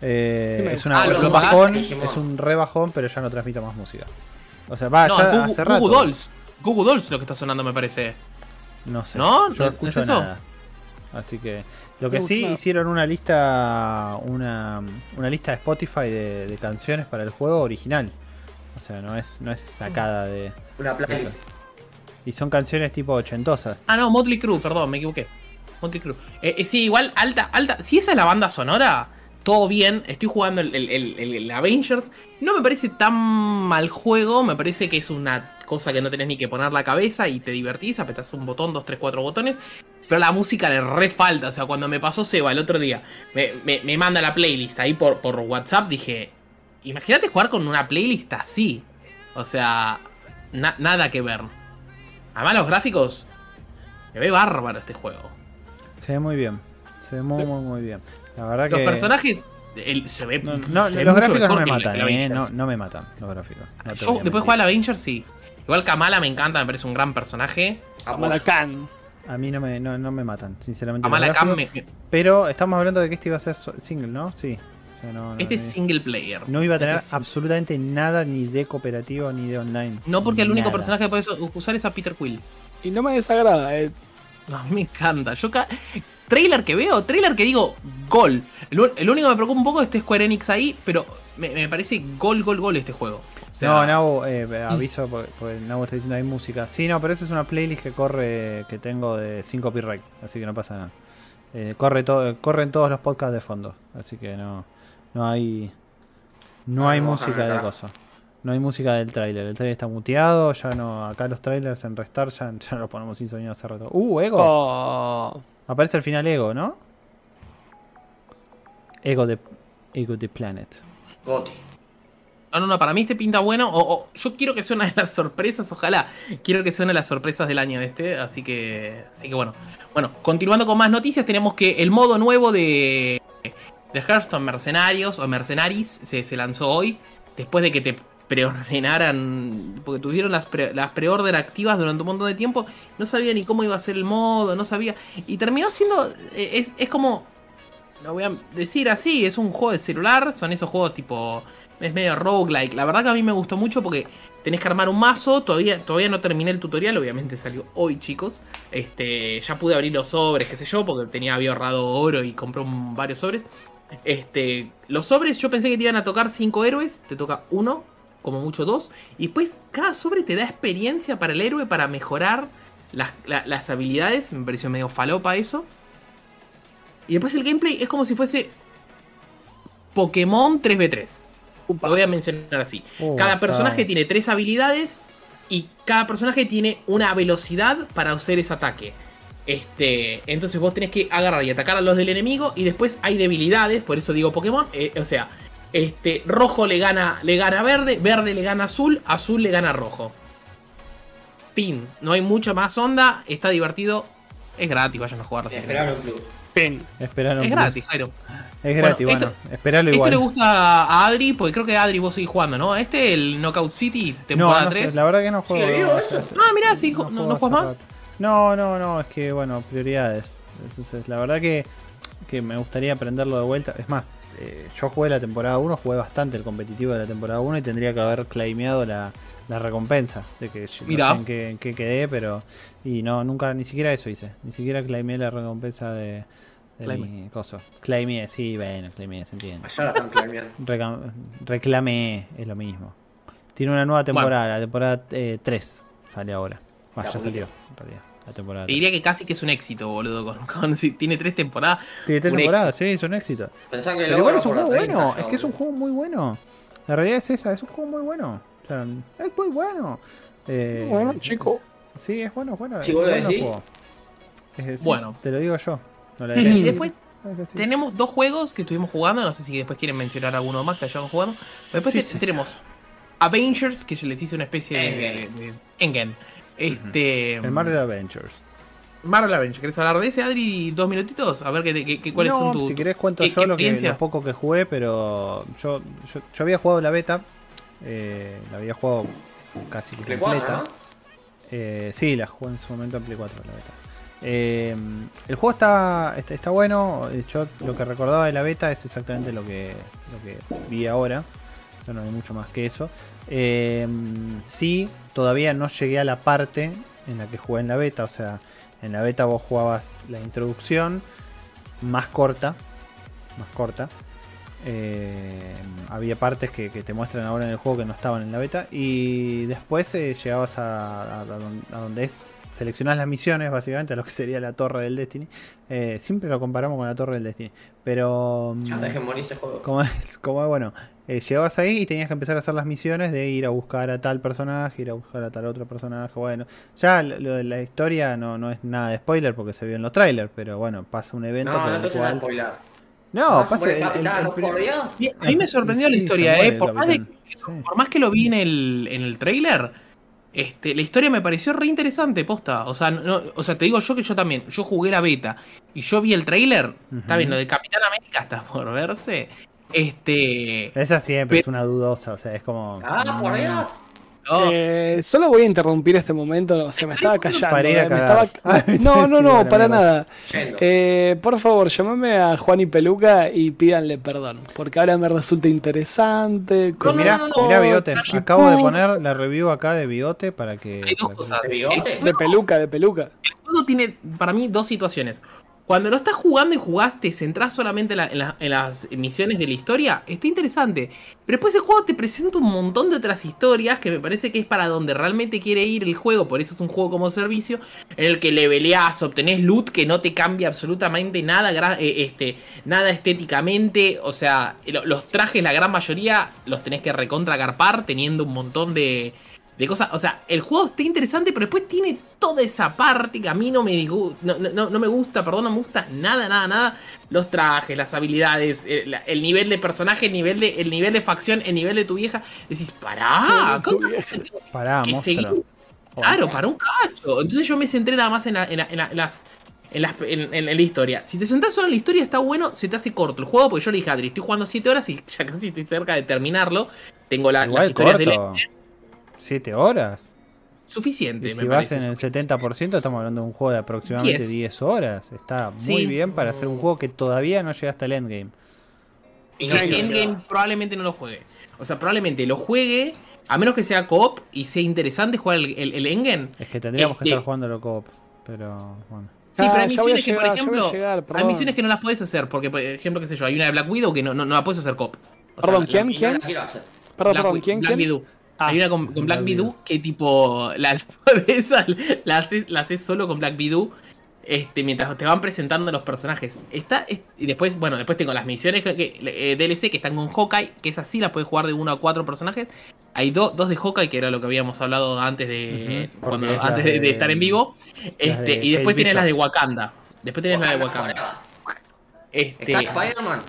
Eh, es, una, ah, es un bajón, es un re bajón, pero ya no transmito más música. O sea, va, ya Google, hace rato. Google Dolls. Google Dolls lo que está sonando, me parece. No sé. ¿No? Yo escucho ¿Es eso? nada. Así que. Lo que sí hicieron una lista. Una, una lista de Spotify de, de canciones para el juego original. O sea, no es, no es sacada de. Una playlist. Y son canciones tipo ochentosas. Ah, no, Motley Crue, perdón, me equivoqué. Motley Crue. Eh, eh, sí, igual, alta, alta. Si esa es la banda sonora, todo bien. Estoy jugando el, el, Avengers. No me parece tan mal juego. Me parece que es una cosa que no tenés ni que poner la cabeza y te divertís. Apretás un botón, dos, tres, cuatro botones. Pero la música le re falta. O sea, cuando me pasó Seba el otro día, me, manda la playlist ahí por, por WhatsApp. Dije, imagínate jugar con una playlist así. O sea, nada que ver. Además, los gráficos. Se ve bárbaro este juego. Se ve muy bien. Se ve muy, muy, muy bien. La verdad los personajes. se ve. No, los gráficos no me matan, eh, no, me matan los gráficos. Yo, después de jugar a la Avengers, sí. Igual Kamala me encanta, me parece un gran personaje. Kamala Khan. A mí no me, no, no me matan, sinceramente. Kamala Khan me... Pero estamos hablando de que este iba a ser single, ¿no? Sí este es single player. No iba a tener este absolutamente nada ni de cooperativo ni de online. No, porque el único personaje que puedes usar es a Peter Quill. Y no me desagrada, eh. A mí me encanta. Yo trailer que veo, trailer que digo, gol. El, único que me preocupa un poco es este Square Enix ahí, pero me, parece gol, gol, gol este juego. no, Nabo, eh, aviso porque, porque Nabo está diciendo hay música. Sí, no, pero esa es una playlist que corre, que tengo de 5 copyright, así que no pasa nada. Eh, corre todo, corren todos los podcasts de fondo, así que no, no hay, no hay música de cosas. No hay música del tráiler, el tráiler está muteado, ya no, acá los trailers en Restar ya, [laughs] ya lo ponemos sin sonido hace rato. Uh, Ego. Oh. Aparece al final Ego, ¿no? Ego de Ego de Planet. Goti. No, no, no, para mí este pinta bueno. O, yo quiero que sea una de las sorpresas, ojalá. Quiero que sea una de las sorpresas del año este. Así que. Así que bueno. Bueno, continuando con más noticias, tenemos que el modo nuevo de. De Hearthstone Mercenarios o Mercenaries se, lanzó hoy. Después de que te preordenaran, porque tuvieron las, pre, las preorder activas durante un montón de tiempo, no sabía ni cómo iba a ser el modo, no sabía, y terminó siendo, eh, es, es como, lo voy a decir así, es un juego de celular, son esos juegos tipo, es medio roguelike, la verdad que a mí me gustó mucho porque tenés que armar un mazo, todavía, todavía no terminé el tutorial, obviamente salió hoy chicos, este, ya pude abrir los sobres, qué sé yo, porque tenía, había ahorrado oro y compré varios sobres. Este, los sobres yo pensé que te iban a tocar 5 héroes, te toca uno, como mucho dos. Y después cada sobre te da experiencia para el héroe para mejorar las, habilidades. Me pareció medio falopa eso. Y después el gameplay es como si fuese Pokémon 3v3. Lo voy a mencionar así. Oh, cada personaje tiene tres habilidades y cada personaje tiene una velocidad para hacer ese ataque. Este, entonces vos tenés que agarrar y atacar a los del enemigo y después hay debilidades, por eso digo Pokémon, eh, o sea, este, rojo le gana, le gana verde, verde le gana azul, azul le gana rojo. Pin, no hay mucha más onda, está divertido, es gratis, vayan a jugar. Esperar un Pin. Esperar es gratis, Jairo. Es gratis, bueno, esperalo igual. Este le gusta a Adri, porque creo que Adri vos seguís jugando, ¿no? Este, el Knockout City, temporada no, 3. La verdad que no juego. ah, mirá, sí, no, no, juegas más. No, no, no, es que, bueno, prioridades. Entonces, la verdad que, que me gustaría aprenderlo de vuelta. Es más, eh, yo jugué la temporada 1, jugué bastante el competitivo de la temporada 1 y tendría que haber claimeado la, recompensa de que Mira. no sé en qué, quedé, pero y no nunca ni siquiera eso hice, ni siquiera claimé la recompensa de, de mi coso. Claimé, sí, bueno, claimé, se entiende. reclamé, es lo mismo. Tiene una nueva temporada, la temporada 3 eh, sale ahora. Ya salió, en realidad temporada. diría que casi que es un éxito, boludo. Con, [laughs] si tiene tres temporadas. Tiene tres temporadas, sí, es un éxito. Pensá que Pero igual es un juego bueno, es que es un juego muy bueno. La realidad es esa, es un juego muy bueno. O sea, es muy bueno. Eh, bueno, chico. Sí, es bueno, es bueno. Sí, es bueno. Te lo digo yo. y después tenemos dos juegos que estuvimos jugando. No sé si después quieren mencionar alguno más que hayamos jugado. Después tenemos Avengers, que yo les hice una especie de, de Engen. Este. El Marvel Adventures. Marvel Adventures. ¿Querés hablar de ese, Adri? ¿Dos minutitos? A ver qué, qué, cuáles son tus. Si querés, cuento yo lo, que, poco que jugué, pero yo, yo, había jugado la beta. Eh, la había jugado casi completa. eh, sí, la jugué en su momento en Play 4, la beta. Eh, el juego está, está, bueno. Yo lo que recordaba de la beta es exactamente lo que, lo que vi ahora. Yo no hay mucho más que eso. Eh, sí, todavía no llegué a la parte en la que jugué en la beta. O sea, en la beta vos jugabas la introducción más corta. Más corta. Eh, había partes que, te muestran ahora en el juego que no estaban en la beta. Y después eh, llegabas a, donde es seleccionás las misiones, básicamente, a lo que sería la torre del Destiny. Eh, siempre lo comparamos con la torre del Destiny. Pero. Ya dejen morir ese juego. Como es, como bueno, eh, llegabas ahí y tenías que empezar a hacer las misiones de ir a buscar a tal personaje, ir a buscar a tal otro personaje. Bueno, ya lo, de la historia no, no es nada de spoiler porque se vio en los trailers, pero bueno, pasa un evento. No, no cual... spoiler. No, pasa. A mí me sorprendió la historia, eh. Por más, por más, que lo vi en el, en el trailer este, la historia me pareció re interesante, posta. O sea, no, o sea, te digo yo que yo también, yo jugué la beta y yo vi el trailer. Está bien, lo de Capitán América está por verse. Este. Esa siempre es una dudosa, o sea, es como. Ah, por Dios. Eh, solo voy a interrumpir este momento, se me estaba callando. Eh, no, no, no, para nada. Eh, por favor, llamame a Juan y Peluca y pídanle perdón, porque ahora me resulta interesante. mira, mira Biote, acabo de poner la review acá de Biote para que... Hay dos cosas. ¿De, Peluca, de Peluca. El juego tiene para mí dos situaciones. Cuando lo estás jugando y jugaste, te centrás solamente en, las misiones de la historia, está interesante. Pero después el juego te presenta un montón de otras historias que me parece que es para donde realmente quiere ir el juego. Por eso es un juego como servicio en el que leveleás, obtenés loot que no te cambia absolutamente nada, eh, este, nada estéticamente. O sea, los trajes, la gran mayoría, los tenés que recontra teniendo un montón de de cosas. O sea, el juego está interesante, pero después tiene toda esa parte que a mí no me, no, no, no me gusta, perdón, no me gusta nada, nada, nada. Los trajes, las habilidades, el, nivel de personaje, el nivel de, el nivel de facción, el nivel de tu vieja. Decís, pará, pará, Claro, para un cacho. Entonces yo me centré nada más en, en, las. En, la historia. Si te sentás solo en la historia, está bueno, se te hace corto el juego, porque yo le dije a Adri, estoy jugando 7 horas y ya casi estoy cerca de terminarlo. Tengo la, las historias de ¿7 horas? Suficiente. si vas en el 70%, estamos hablando de un juego de aproximadamente 10, horas. Está muy bien para hacer un juego que todavía no llega hasta el endgame. Y el endgame probablemente no lo juegue. O sea, probablemente lo juegue, a menos que sea coop y sea interesante jugar el, el, endgame. Es que tendríamos que este estar jugando lo coop, pero bueno. Sí, pero hay ah, misiones que, por ejemplo, hay misiones que no las puedes hacer, porque, por ejemplo, qué sé yo, hay una de Black Widow que no, no, la puedes hacer coop. perdón, ¿quién? ¿Quién? Perdón, perdón, ¿quién? Black Widow. Ah, Hay una con, Black Widow que tipo la, [laughs] esa, la, haces, la haces solo con Black Widow. Este, mientras te van presentando los personajes. Está, y después, bueno, después tengo las misiones que, eh, DLC que están con Hawkeye, que es así, la puedes jugar de uno a cuatro personajes. Hay dos de Hawkeye, que era lo que habíamos hablado antes de cuando, antes de, estar en vivo. Este, y después tienes las de Wakanda. Después tienes la de Wakanda. Este, ¿Está Spider-Man?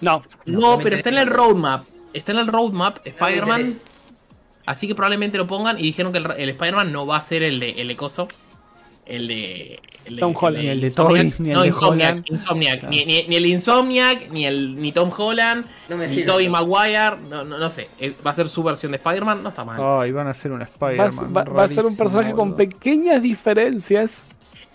No. No, pero está en el roadmap. Está en el roadmap. Spider-Man. Así que probablemente lo pongan y dijeron que el, Spider-Man no va a ser el de el Ecoso. El de. El Tom Holland. Ni el de Toby, ni el de Insomniac. Insomniac. Ni, el Insomniac, ni el ni Tom Holland, ni Tobey Maguire. No, no, sé. Eh, va a ser su versión de Spider-Man. No está mal. Oh, y van a ser un Spider-Man. Va, a ser un personaje con pequeñas diferencias.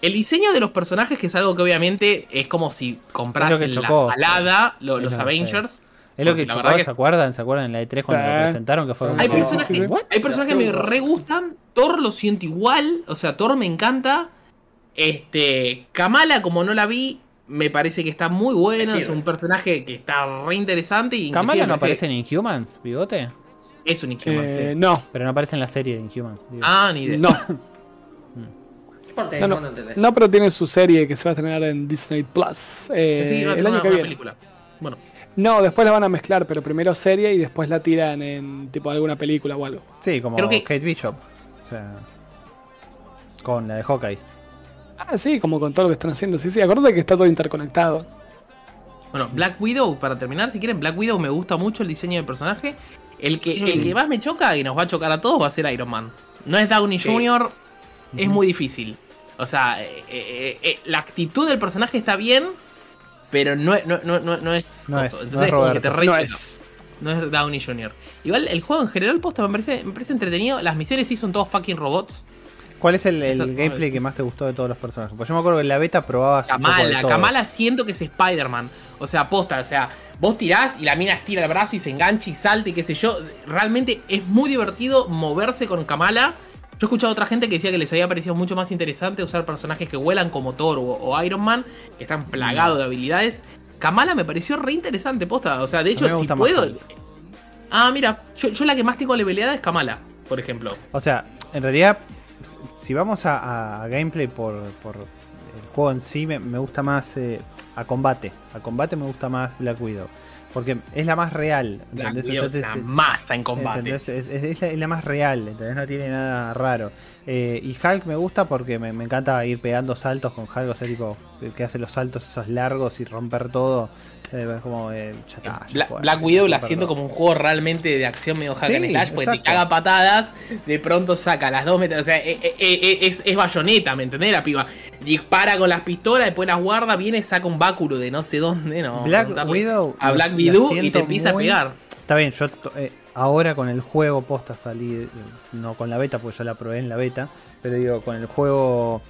El diseño de los personajes, que es algo que obviamente es como si compras en la salada los Avengers. Es lo que chocó, ¿se acuerdan? ¿Se acuerdan en la E3 cuando lo presentaron? Que hay personas que, hay personas que me re gustan. Thor lo siento igual. O sea, Thor me encanta. Este. Kamala, como no la vi, me parece que está muy buena. Es un personaje que está re interesante. Y ¿Kamala no aparece en Inhumans, bigote? Es un Inhumans. Eh, no. Pero no aparece en la serie de Inhumans. Ah, ni [laughs] de. No. no, pero tiene su serie que se va a estrenar en Disney Plus. Eh, sí, va a el año que viene. película. No, después la van a mezclar, pero primero serie y después la tiran en tipo alguna película o algo. Sí, como Kate Bishop. O sea, con la de Hawkeye. Ah, sí, como con todo lo que están haciendo. Sí, sí, acuérdate que está todo interconectado. Bueno, Black Widow, para terminar, si quieren, Black Widow me gusta mucho el diseño del personaje. El que, el que más me choca y nos va a chocar a todos va a ser Iron Man. No es Downey Jr., es muy difícil. O sea, eh, eh, eh, la actitud del personaje está bien, pero no, no, no, no, es. No es, Entonces no es, te no es. No es Downey Jr. Igual el juego en general, posta, me parece, me parece entretenido. Las misiones sí son todos fucking robots. ¿Cuál es el, gameplay que más te gustó de todos los personajes? Pues yo me acuerdo que en la beta probabas. Kamala, Kamala siento que es Spider-Man. O sea, posta, o sea, vos tirás y la mina estira el brazo y se engancha y salta y qué sé yo. Realmente es muy divertido moverse con Kamala yo he escuchado a otra gente que decía que les había parecido mucho más interesante usar personajes que vuelan como Thor o, Iron Man, que están plagados de habilidades. Kamala me pareció re interesante, posta. O sea, de hecho, si puedo. Ah, mira, yo, la que más tengo leveleada es Kamala, por ejemplo. O sea, en realidad, si vamos a, gameplay por, el juego en sí, me, gusta más eh, a combate. A combate me gusta más Black Widow. Porque es la más real. es la masa en combate. Es, la, más real, ¿entendés? No tiene nada raro. Eh, y Hulk me gusta porque me, encanta ir pegando saltos con Hulk, o sea, tipo, que hace los saltos esos largos y romper todo. Eh, como, eh, Black, Widow la siento como un juego realmente de acción medio hack and slash, porque te caga patadas, de pronto saca las dos metros, o sea, es, es bayoneta, ¿me entendés? La piba dispara con las pistolas, después las guarda, viene, saca un báculo de no sé dónde, no. Black Widow. A Black Widow y te empieza a pegar. Está bien, yo ahora con el juego posta salí, no con la beta, porque yo la probé en la beta, pero digo, con el juego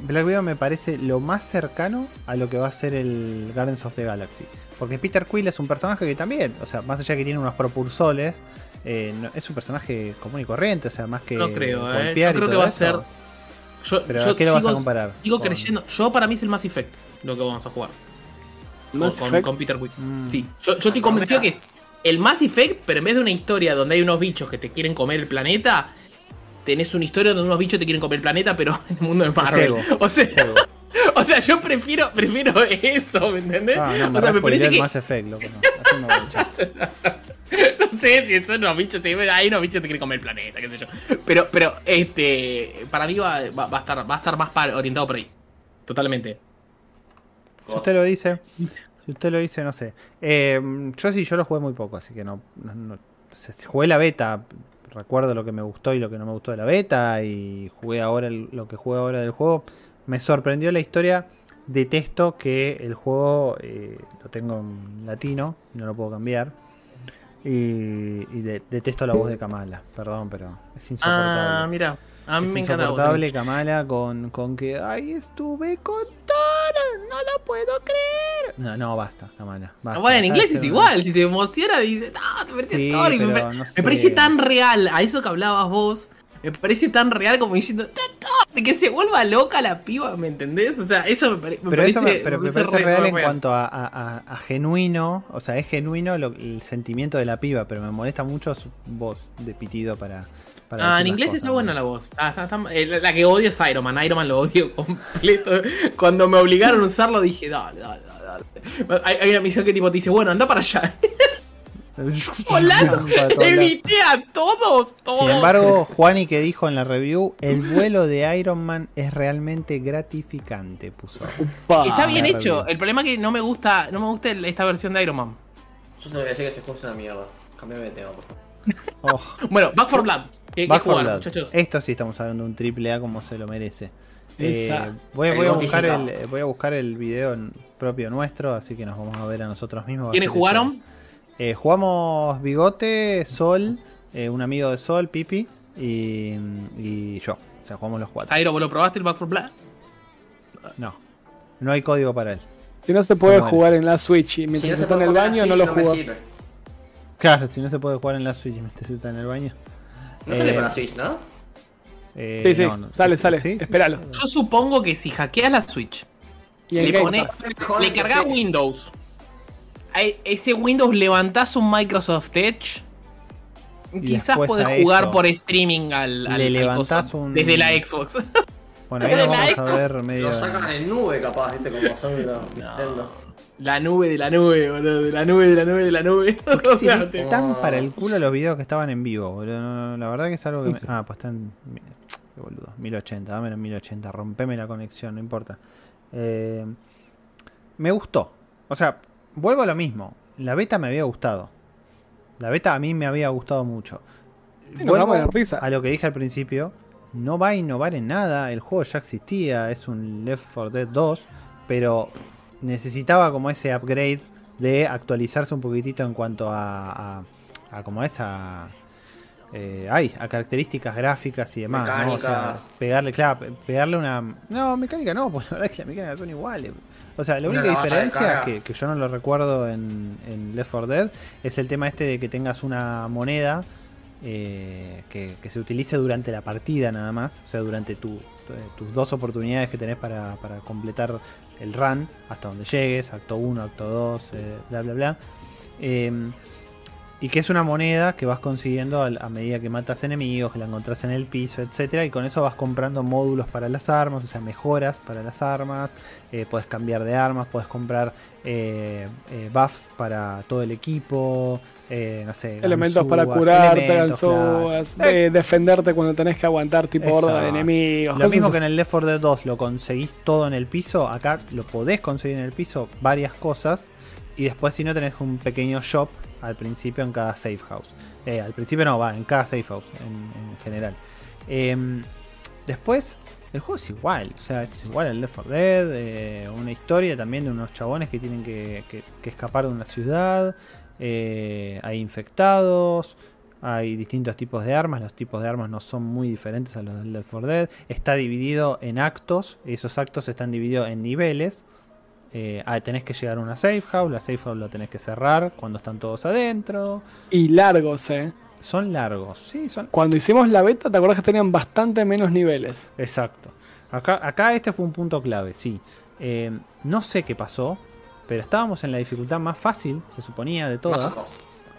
Black Widow me parece lo más cercano a lo que va a ser el Guardians of the Galaxy. Porque Peter Quill es un personaje que también, o sea, más allá que tiene unos propulsores, eh, es un personaje común y corriente, o sea, más que. No creo, eh. Yo creo que va a ser. Yo, ¿Pero ¿qué lo vas a comparar? Digo creyendo, yo para mí es el Mass Effect. lo que vamos a jugar. Con, con, Peter Quill. Mm. Sí, yo, yo estoy convencido que es el Mass Effect, pero en vez de una historia donde hay unos bichos que te quieren comer el planeta, tenés una historia donde unos bichos te quieren comer el planeta, pero en [laughs] el mundo de Marvel. O sea, [laughs] o sea, yo prefiero, prefiero eso, ¿me entendés? Ah, no, o sea, me parece que. Mass Effect, loco, no. no [laughs] sé si son unos bichos, hay unos bichos que te quieren comer el planeta, qué sé yo. Pero, pero, este, para mí va, va, a, estar, va a estar más orientado por ahí. Totalmente. Si usted lo dice, si usted lo dice, no sé. Eh, yo sí, yo lo jugué muy poco, así que no, no, jugué la beta, recuerdo lo que me gustó y lo que no me gustó de la beta y jugué ahora lo que jugué ahora del juego. Me sorprendió la historia. Detesto que el juego eh, lo tengo en latino, no lo puedo cambiar. Y, detesto la voz de Kamala, perdón, pero es insoportable. Ah, mira. A mí es me insoportable Kamala con, con que, ay, estuve con Thor, no lo puedo creer. No, no, basta, Kamala. Basta, bueno, en inglés es igual, si se emociona dice, no, te parece Thor. Y me, parece tan real a eso que hablabas vos. Me parece tan real como diciendo, que se vuelva loca la piba, ¿me entendés? O sea, eso me, pero parece. Eso me, pero me, parece real en cuanto a, a, genuino, o sea, es genuino el sentimiento de la piba, pero me molesta mucho su voz de pitido para ah, en inglés está buena la voz. Ah, eh, la que odio es Iron Man. Iron Man lo odio [laughs] completo. Cuando me obligaron a usarlo dije, dale, dale, dale. Hay, una misión que tipo te dice, bueno, anda para allá. [laughs] Hola, evité a todos, todos. Sin embargo, Juani que dijo en la review, el vuelo de Iron Man es realmente gratificante, puso. Está bien hecho. El problema es que no me gusta, no me gusta esta versión de Iron Man. Yo no voy a decir que ese juego es una mierda. Cambiame de tema, por favor. Oh. [laughs] bueno, Back for Blood. Esto sí estamos hablando de un triple A como se lo merece. Eh, voy, a buscar el, voy a buscar el video propio nuestro, así que nos vamos a ver a nosotros mismos. ¿Quiénes jugaron? Eh, jugamos Bigote, Sol, eh, un amigo de Sol, Pipi y, y, yo. O sea, jugamos los cuatro. Jairo, ¿vos lo probaste el Back for Blood? No, no hay código para él. Si no se puede jugar en la Switch y mientras está en el baño, no lo jugó. Claro, si no se puede jugar en la Switch mientras está en el baño. No sale para Switch, ¿no? Eh, sí, sí, sale, sale. Espéralo. Yo supongo que si hackeas la Switch, y le, pones, le cargas Windows, ese Windows levantás un Microsoft Edge, quizás podés jugar por streaming al, al, le levantás un... desde la Xbox. Bueno, ahí lo vamos a ver medio. Lo sacan en nube, capaz, ¿viste? Como son los Nintendo. La nube de la nube, boludo. De la nube de la nube de la nube. [laughs] Están para el culo los videos que estaban en vivo, boludo. la verdad que es algo que. Me... Ah, pues están. Qué boludo. 1080, dame en 1080. Rompeme la conexión, no importa. Eh, me gustó. O sea, vuelvo a lo mismo. La beta me había gustado. La beta a mí me había gustado mucho. Vuelvo a lo que dije al principio. No va a innovar en nada. El juego ya existía. Es un Left 4 Dead 2. Pero necesitaba como ese upgrade de actualizarse un poquitito en cuanto a, a, como esa eh, a características gráficas y demás pegarle claro pegarle una no mecánica no [laughs] pues la verdad es que las mecánicas son iguales o sea la única diferencia que, que, yo no lo recuerdo en, en Left 4 Dead es el tema este de que tengas una moneda eh, que, se utilice durante la partida nada más, o sea, durante tus dos oportunidades que tenés para, para completar el run hasta donde llegues, acto 1, acto 2, eh, bla, bla, bla. Em, y que es una moneda que vas consiguiendo a, medida que matas enemigos, que la encontrás en el piso, etcétera, y con eso vas comprando módulos para las armas, o sea, mejoras para las armas, eh, puedes cambiar de armas, puedes comprar eh, buffs para todo el equipo, no sé, elementos para curarte, ganzúas, defenderte cuando tenés que aguantar tipo horda de enemigos. Lo mismo que en el Left 4 Dead 2 lo conseguís todo en el piso, acá lo podés conseguir en el piso varias cosas y después si no tenés un pequeño shop al principio en cada safe house. Eh, al principio no, va, en cada safe house en, general. Em, después, el juego es igual, o sea, es igual al Left 4 Dead, eh, una historia también de unos chabones que tienen que, escapar de una ciudad, eh, hay infectados, hay distintos tipos de armas, los tipos de armas no son muy diferentes a los del Left 4 Dead, está dividido en actos, esos actos están divididos en niveles, eh, ah, tenés que llegar a una safe house, la safe house la tenés que cerrar cuando están todos adentro. Y largos, eh. Son largos, sí, son. Cuando hicimos la beta, ¿te acuerdas que tenían bastante menos niveles? Exacto. Acá, acá este fue un punto clave, sí. Eh, no sé qué pasó, pero estábamos en la dificultad más fácil, se suponía, de todas.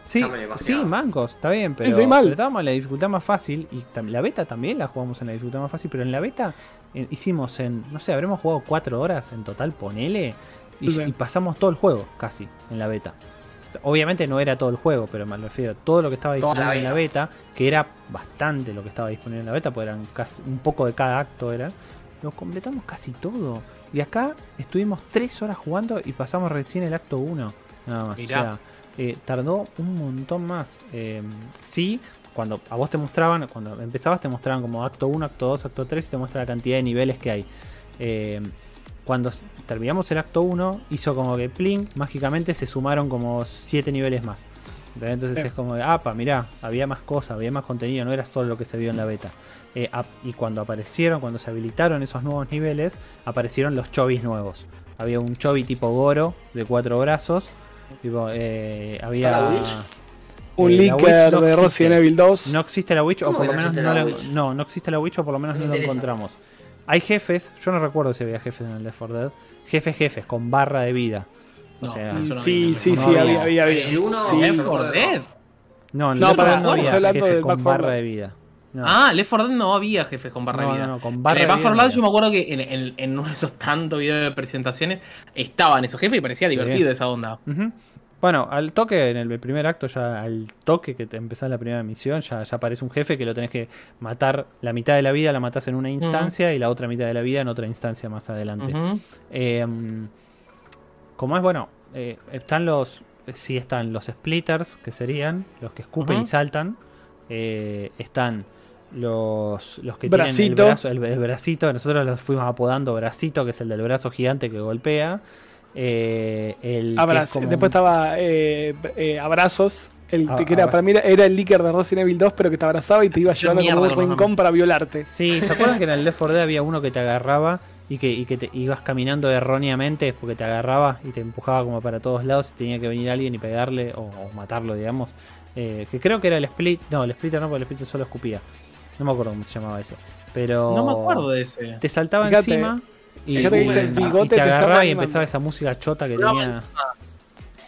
Sí, sí, mancos, está bien, pero, estábamos en la dificultad más fácil y la beta también la jugamos en la dificultad más fácil, pero en la beta eh, hicimos en, no sé, habremos jugado cuatro horas en total, ponele, y, pasamos todo el juego casi en la beta. Obviamente no era todo el juego, pero me refiero todo lo que estaba disponible en la beta, que era bastante lo que estaba disponible en la beta, porque eran casi un poco de cada acto era. Lo completamos casi todo. Y acá estuvimos tres horas jugando y pasamos recién el acto 1. Nada más. O sea, eh, tardó un montón más. Eh, sí, cuando a vos te mostraban, cuando empezabas te mostraban como acto 1, acto 2, acto 3 y te muestra la cantidad de niveles que hay. Eh, cuando terminamos el acto 1, hizo como que pling, mágicamente se sumaron como 7 niveles más. Entonces es como de, apa, mirá, había más cosas, había más contenido, no era solo lo que se vio en la beta. Y cuando aparecieron, cuando se habilitaron esos nuevos niveles, aparecieron los chovis nuevos. Había un chovi tipo Goro de cuatro brazos Tipo, eh, había. Un eh, leaker de Resident Evil 2. No existe la Witch, o por lo menos no, no, no existe la Witch, o por lo menos no, lo encontramos. Hay jefes, yo no recuerdo si había jefes en el Left 4 Dead. Jefes, jefes, con barra de vida. O sea, sí, sí, sí, había, había, había. ¿El 1 sí. Left 4 Dead? No, no, para, no había jefes con barra de vida. Ah, Left 4 Dead no había jefes con barra de vida. No, no, con barra en el Back 4 Blood yo me acuerdo que en, en, en, uno de esos tantos videos de presentaciones estaban esos jefes y parecía divertido esa onda. Uh bueno, al toque, en el primer acto, ya al toque que te empezás la primera misión, ya, ya aparece un jefe que lo tenés que matar. La mitad de la vida la matás en una instancia y la otra mitad de la vida en otra instancia más adelante. Em, como es, bueno, eh, están los. Sí, están los splitters, que serían los que escupen y saltan. Eh, están los, los que tienen el, brazo, el, bracito, nosotros los fuimos apodando bracito, que es el del brazo gigante que golpea. Eh, el Después estaba eh, eh, Abrazos. El ah, que era, para mí era, el líker de Resident Evil 2, pero que te abrazaba y te iba llevando como un rincón para violarte. Sí, ¿se acuerdan que en el Left 4 Dead había uno que te agarraba y que, y que te ibas caminando erróneamente porque te agarraba y te empujaba como para todos lados y tenía que venir alguien y pegarle o, matarlo, digamos? que creo que era el split. No, el splitter no, porque el split solo escupía. No me acuerdo cómo se llamaba ese. Pero. No me acuerdo de ese. Te saltaba encima y, te agarraba y empezaba esa música chota que tenía.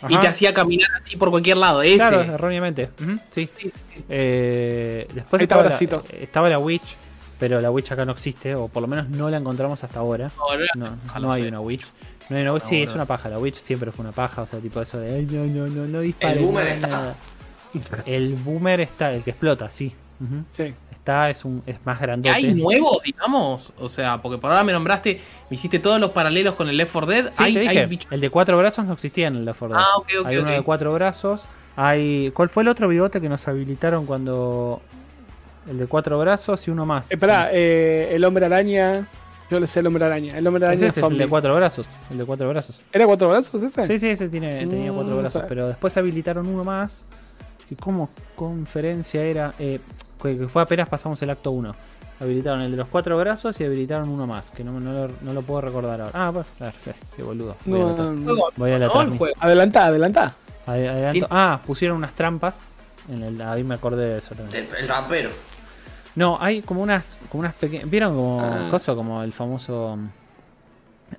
Y te hacía caminar así por cualquier lado. Ese. Claro, erróneamente. sí. Eh, después estaba la, estaba la, Witch, pero la Witch acá no existe, o por lo menos no la encontramos hasta ahora. No, hay una Witch. No hay una Witch. sí, es una paja. La Witch siempre fue una paja, o sea, tipo eso de. no, no, no, no El boomer está. El boomer está, el que explota, sí. Sí es, un, es más grande. ¿Hay nuevos, digamos? O sea, porque por ahora me nombraste, me hiciste todos los paralelos con el Left 4 Dead. el de cuatro brazos no existía en el Left 4 Dead. Ah, ok, ok. Hay uno de cuatro brazos. Hay, ¿Cuál fue el otro bigote que nos habilitaron cuando... El de cuatro brazos y uno más. Espera, eh, el hombre araña... Yo le sé el hombre araña. El hombre araña es el de cuatro brazos. El de cuatro brazos. ¿Era cuatro brazos ese? Sí, sí, ese tiene, tenía cuatro mm, brazos. Pero después habilitaron uno más. Que como conferencia era. Eh, que fue apenas pasamos el acto 1. Habilitaron el de los cuatro brazos y habilitaron uno más, que no, no, lo, puedo recordar ahora. Ah, pues, qué boludo. Voy a, Adelantá, adelantá. Ah, pusieron unas trampas. En el, ahí me acordé de eso también. El, rampero. No, hay como unas, como unas pequeñas. ¿Vieron como ah. cosa como el famoso um,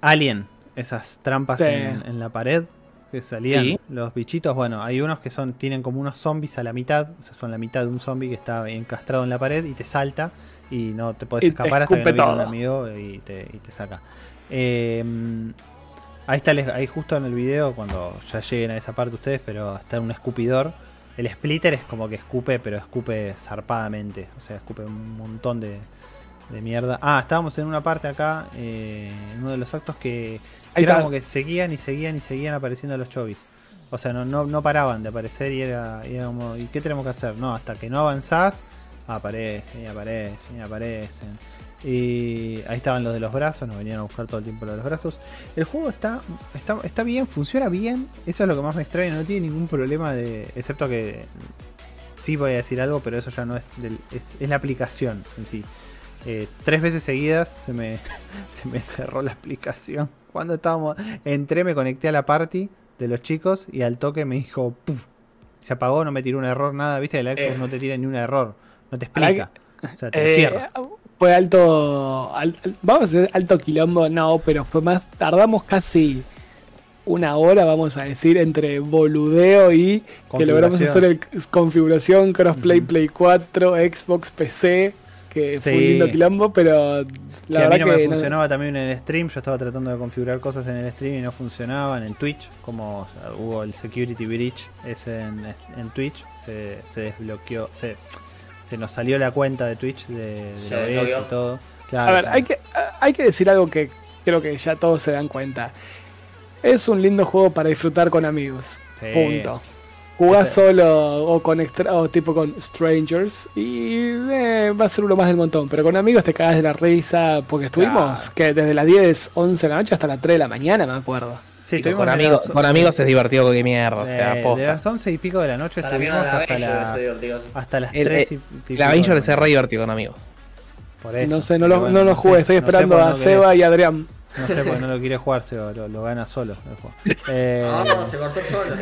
Alien? Esas trampas en, la pared que salían los bichitos. Bueno, hay unos que son tienen como unos zombies a la mitad, o sea, son la mitad de un zombie que está encastrado en la pared y te salta y no te puedes escapar hasta que no un amigo y te, saca. Em, ahí está, ahí justo en el video, cuando ya lleguen a esa parte ustedes, pero está un escupidor. El splitter es como que escupe, pero escupe zarpadamente. O sea, escupe un montón de, de mierda. Ah, estábamos en una parte acá, eh, en uno de los actos que era como que seguían y seguían y seguían apareciendo los chovis. O sea, no, no, no paraban de aparecer y era, como, ¿y qué tenemos que hacer? No, hasta que no avanzás, aparecen y aparecen y aparecen. Y ahí estaban los de los brazos, nos venían a buscar todo el tiempo los de los brazos. El juego está, está, está bien, funciona bien. Eso es lo que más me extraña, no tiene ningún problema de. Excepto que. Sí voy a decir algo, pero eso ya no es, es, es la aplicación en sí. Eh, tres veces seguidas se me, [laughs] se me cerró la aplicación. Cuando estábamos, entré, me conecté a la party de los chicos y al toque me dijo, se apagó, no me tiró un error, nada, viste, el Xbox eh. no te tira ni un error, no te explica. O sea, te eh, cierra. fue alto, vamos a decir alto quilombo, no, pero fue más, tardamos casi una hora, vamos a decir, entre boludeo y que logramos hacer el configuración crossplay Play 4, Xbox, PC, que fue un lindo quilombo, pero la verdad a mí no me funcionaba también en el stream, yo estaba tratando de configurar cosas en el stream y no funcionaban en Twitch, como hubo el security breach ese en, en Twitch, se, se desbloqueó, se se nos salió la cuenta de Twitch de, de y todo. a ver, hay que, hay que decir algo que creo que ya todos se dan cuenta. Es un lindo juego para disfrutar con amigos. Punto. Jugás solo o con o tipo con strangers y eh, va a ser uno más del montón. Pero con amigos te cagas de la risa porque estuvimos que desde las 10, 11 de la noche hasta las 3 de la mañana, me acuerdo. Sí, con, amigos, con amigos es divertido que mierda. o sea, posta. de las 11 y pico de la noche estuvimos hasta, la, hasta las 3 y pico. La Avenger es re divertido con amigos. Por eso. No sé, no lo, no lo jugué, estoy esperando a Seba y Adrián. No sé porque no lo [laughs] quiere jugar, Seba, lo, lo gana solo. [laughs] Eh, no, se cortó solo.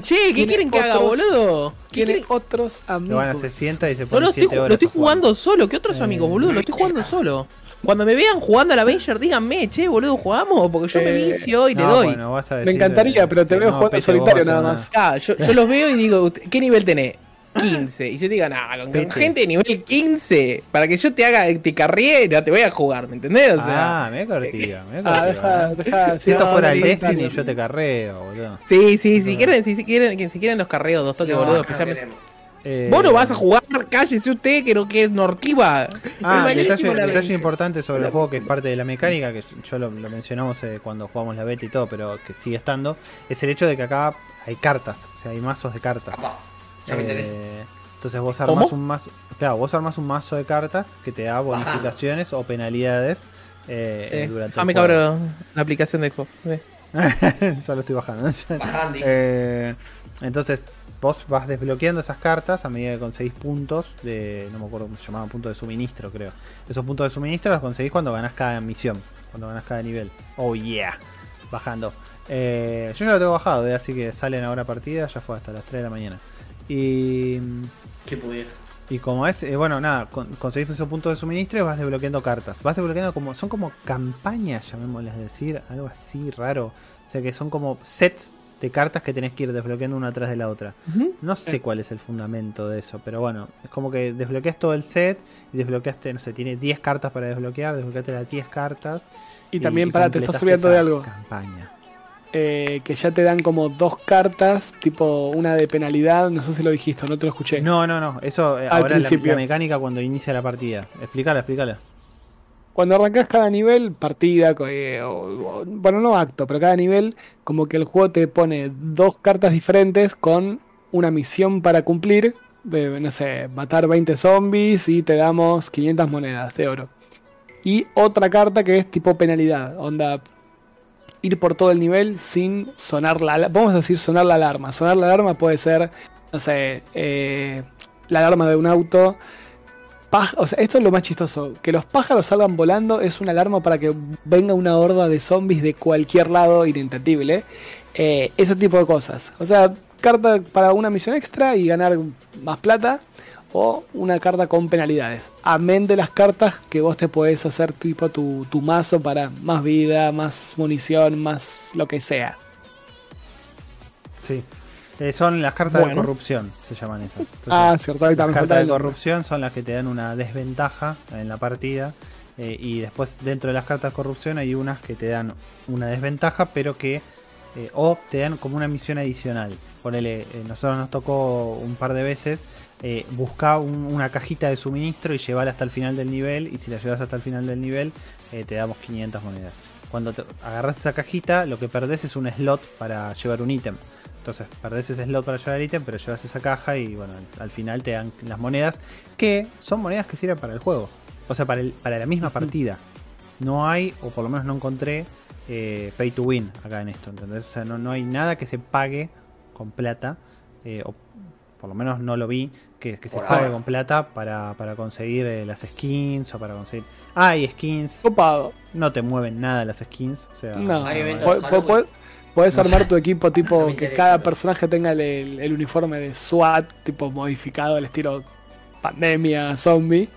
che, ¿qué quieren que haga, boludo? Tiene otros amigos. Lo gana, se sienta y se pone 7 horas. Lo estoy jugando solo, ¿qué otros amigos, boludo? Lo estoy jugando solo. Cuando me vean jugando a la Avenger, díganme, che, boludo, jugamos, porque yo me eh, vicio y le doy. me encantaría, pero te veo jugando solitario nada más. Ah, yo, yo los veo y digo, ¿qué nivel tenés? 15. Y yo te digo, nada, con, gente de nivel 15, para que yo te haga, te carriera, te voy a jugar, ¿me entendés? O sea, ah, me cortía, me cortía. Ah, deja, deja, si esto fuera el Destiny, yo te carreo, boludo. Sí, sí, si quieren, si, quieren, si quieren los carreos, dos toques, boludo, especialmente. Eh, Vos no vas a jugar, cállese usted, creo que es Nortiva. Ah, detalle, detalle importante sobre el juego que es parte de la mecánica, que yo lo, mencionamos eh, cuando jugamos la beta y todo, pero que sigue estando, es el hecho de que acá hay cartas, o sea, hay mazos de cartas. Eh, entonces vos armas un mazo, claro, vos armas un mazo de cartas que te da bonificaciones o penalidades eh, durante ah, me cabrón la aplicación de Xbox. Solo [laughs] estoy bajando. entonces, vos vas desbloqueando esas cartas a medida que conseguís puntos de. No me acuerdo cómo se llamaban, puntos de suministro, creo. Esos puntos de suministro los conseguís cuando ganás cada misión, cuando ganás cada nivel. Oh yeah, bajando. Eh, yo ya lo tengo bajado, eh, así que salen ahora partidas, ya fue hasta las 3 de la mañana. Y. ¿Qué pudiera? Y como es, eh, bueno, nada, conseguís esos puntos de suministro y vas desbloqueando cartas. Vas desbloqueando como. Son como campañas, llamémosles decir, algo así raro. O sea que son como sets de cartas que tenés que ir desbloqueando una atrás de la otra. No sé cuál es el fundamento de eso, pero bueno, es como que desbloqueas todo el set y desbloqueaste, no sé, tiene 10 cartas para desbloquear, desbloqueaste las 10 cartas. Y, también, para, te estás subiendo de algo. Campaña. Eh, que ya te dan como dos cartas, tipo una de penalidad, no sé si lo dijiste, no te lo escuché. No, no, no, eso eh, Al ahora principio. La, mecánica cuando inicia la partida. Explícala, explícala. Cuando arrancas cada nivel, partida, eh, bueno, no acto, pero cada nivel, como que el juego te pone dos cartas diferentes con una misión para cumplir. no sé, matar 20 zombies y te damos 500 monedas de oro. Y otra carta que es tipo penalidad, onda ir por todo el nivel sin sonar la vamos a decir sonar la alarma. Sonar la alarma puede ser, no sé, eh, la alarma de un auto o sea, esto es lo más chistoso. Que los pájaros salgan volando es una alarma para que venga una horda de zombies de cualquier lado inentendible. Eh, ese tipo de cosas. O sea, carta para una misión extra y ganar más plata. O una carta con penalidades. Amén de las cartas que vos te podés hacer tipo tu, tu mazo para más vida, más munición, más lo que sea. Sí. Eh, son las cartas de corrupción, se llaman esas. ah, cierto, Las cartas de corrupción son las que te dan una desventaja en la partida. Eh, y después dentro de las cartas de corrupción hay unas que te dan una desventaja, pero que eh, o te dan como una misión adicional. Ponele, nosotros nos tocó un par de veces buscar una cajita de suministro y llevarla hasta el final del nivel. Y si la llevas hasta el final del nivel, te damos 500 monedas. Cuando te agarras esa cajita, lo que perdés es un slot para llevar un ítem. Entonces perdés ese slot para llevar el ítem, pero llevas esa caja y bueno, al, final te dan las monedas, que son monedas que sirven para el juego. O sea, para, el, para la misma partida. No hay, o por lo menos no encontré, eh, pay to win acá en esto. ¿entendés? O sea, no, no hay nada que se pague con plata. Eh, o por lo menos no lo vi, que, se pague con plata para, conseguir eh, las skins o para conseguir... Ah, hay skins. Copado. No te mueven nada las skins. O sea, no, hay Puedes armar tu equipo tipo [laughs] que cada personaje tenga el, uniforme de SWAT, tipo modificado al estilo pandemia, zombie.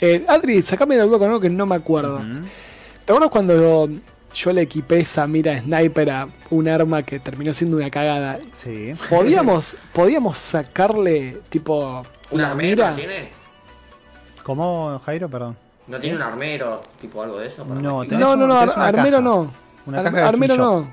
Eh, Adri, sacame la duda con algo que no me acuerdo. ¿Te acuerdas cuando yo, le equipé esa mira sniper a un arma que terminó siendo una cagada? Sí. ¿Podíamos, podíamos sacarle, tipo, ¿Una mira? tiene? ¿Cómo, Jairo? Perdón. ¿No tiene un armero, tipo algo de eso? no, no, no, no, armero no. Una caja armero no.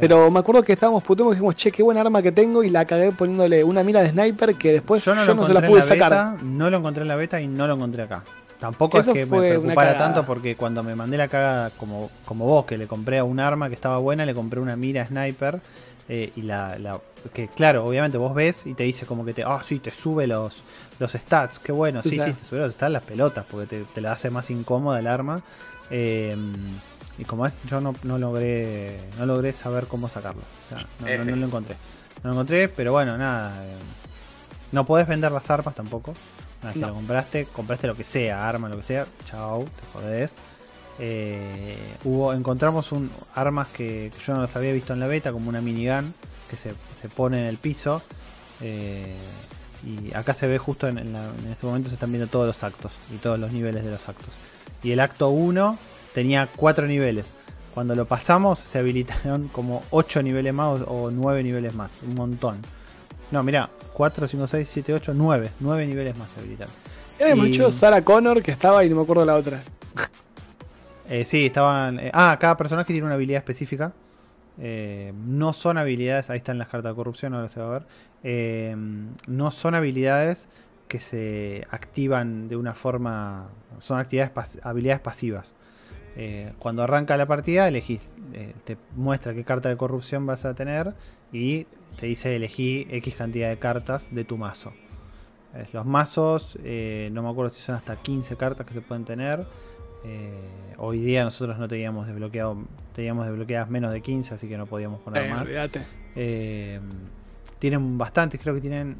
Pero me acuerdo que estábamos puteando y dijimos, che, qué buena arma que tengo y la cagué poniéndole una mira de sniper que después yo no, se la pude sacar. no lo encontré en la beta y no lo encontré acá. Tampoco es que me preocupara tanto porque cuando me mandé la cagada como, como vos, que le compré a un arma que estaba buena, le compré una mira sniper eh, y la, la, que claro, obviamente vos ves y te dice como que te, ah, sí, te sube los, los stats, qué bueno, sí, sí, te sube los stats las pelotas porque te, te la hace más incómoda el arma. Eh, y como es, yo no, no, logré no logré saber cómo sacarlo. no, lo encontré. No lo encontré, pero bueno, nada. Eh, no podés vender las armas tampoco. Una vez que lo compraste, compraste lo que sea, arma, lo que sea, chao, te jodés. Eh, hubo, encontramos un, armas que, yo no las había visto en la beta, como una minigun que se, se pone en el piso. Eh, y acá se ve justo en, en, este momento se están viendo todos los actos y todos los niveles de los actos. Y el acto 1 tenía 4 niveles. Cuando lo pasamos se habilitaron como 8 niveles más o 9 niveles más. Un montón. No, mira, 4, 5, 6, 7, 8, 9. 9 niveles más se habilitaron. Era mucho Sarah Connor que estaba y no me acuerdo la otra. Eh, sí, estaban. Eh, ah, cada personaje tiene una habilidad específica. Eh, no son habilidades, ahí están las cartas de corrupción, ahora se va a ver. Eh, no son habilidades que se activan de una forma. Son actividades habilidades pasivas. Eh, cuando arranca la partida, elegís, eh, te muestra qué carta de corrupción vas a tener y te dice elegí X cantidad de cartas de tu mazo. los mazos, eh, no me acuerdo si son hasta 15 cartas que se pueden tener. hoy día nosotros no teníamos desbloqueado, teníamos desbloqueadas menos de 15, así que no podíamos poner más. tienen bastantes, creo que tienen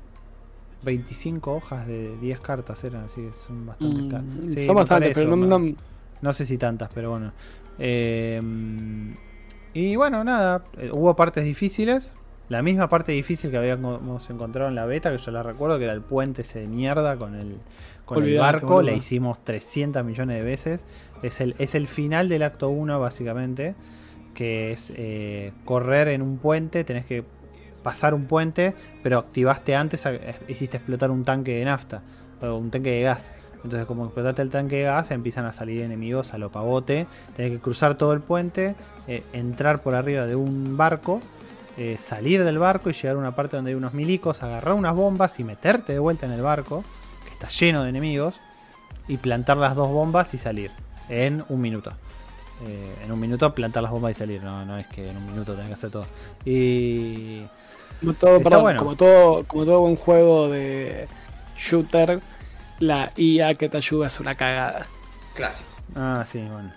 25 hojas de 10 cartas, eran así que son bastante mm, son bastantes, pero no no sé si tantas, pero bueno. Em, y bueno, nada, eh, hubo partes difíciles. La misma parte difícil que habíamos encontrado en la beta, que yo la recuerdo, que era el puente ese de mierda con el, con el barco. La hicimos 300 millones de veces. Es el, es el final del acto 1, básicamente. Que es eh, correr en un puente. Tenés que pasar un puente, pero activaste antes, eh, hiciste explotar un tanque de nafta. O un tanque de gas. Entonces, como explotaste el tanque de gas, empiezan a salir enemigos a lo pavote. Tienes que cruzar todo el puente, eh, entrar por arriba de un barco, eh, salir del barco y llegar a una parte donde hay unos milicos, agarrar unas bombas y meterte de vuelta en el barco, que está lleno de enemigos, y plantar las dos bombas y salir en un minuto. Eh, en un minuto plantar las bombas y salir, no, no es que en un minuto tengas que hacer todo. Y. Como todo, perdón, como todo, como todo buen juego de shooter la IA que te ayuda es una cagada. Clásico. Ah, sí, bueno.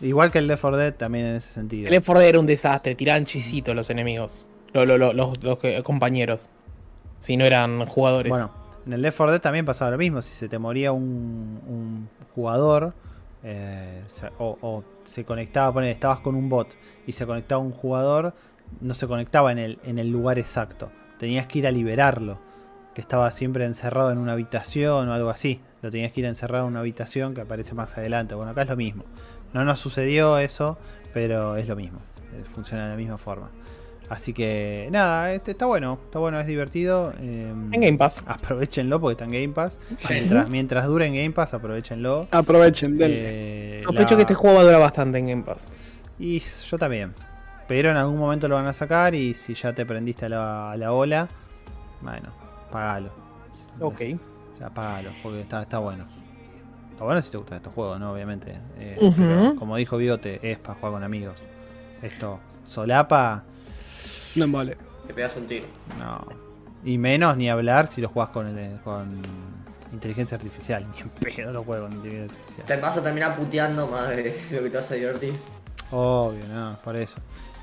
Igual que el Left 4 Dead también en ese sentido. El Left 4 Dead era un desastre, tiraban chisitos los enemigos, los, los, compañeros, si no eran jugadores. Bueno, en el Left 4 Dead también pasaba lo mismo, si se te moría un, jugador eh, o, se conectaba, poner, estabas con un bot y se conectaba un jugador, no se conectaba en el, en el lugar exacto, tenías que ir a liberarlo que estaba siempre encerrado en una habitación o algo así. Lo tenías que ir encerrado en una habitación que aparece más adelante. Bueno, acá es lo mismo. No nos sucedió eso, pero es lo mismo. Eh, funciona de la misma forma. Así que nada, este está bueno, está bueno, es divertido. Em, en Game Pass. Aprovechenlo porque está en Game Pass. Mientras, mientras dure en Game Pass, aprovechenlo. Aprovechen, eh, Sospecho que este juego va a durar bastante en Game Pass. Y yo también. Pero en algún momento lo van a sacar y si ya te prendiste a la, a la ola, bueno, pagalo. Ok. O sea, pagalo, porque está, está bueno. Está bueno si te gustan estos juegos, ¿no? Obviamente. Eh, como dijo Biote, es para jugar con amigos. Esto, solapa. No vale. Te pegas un tiro. No. Y menos ni hablar si lo jugás con, el, con inteligencia artificial. [laughs] Ni en pedo lo juego con inteligencia artificial. Te vas a terminar puteando más de lo que te vas a divertir. Obvio, no, por eso.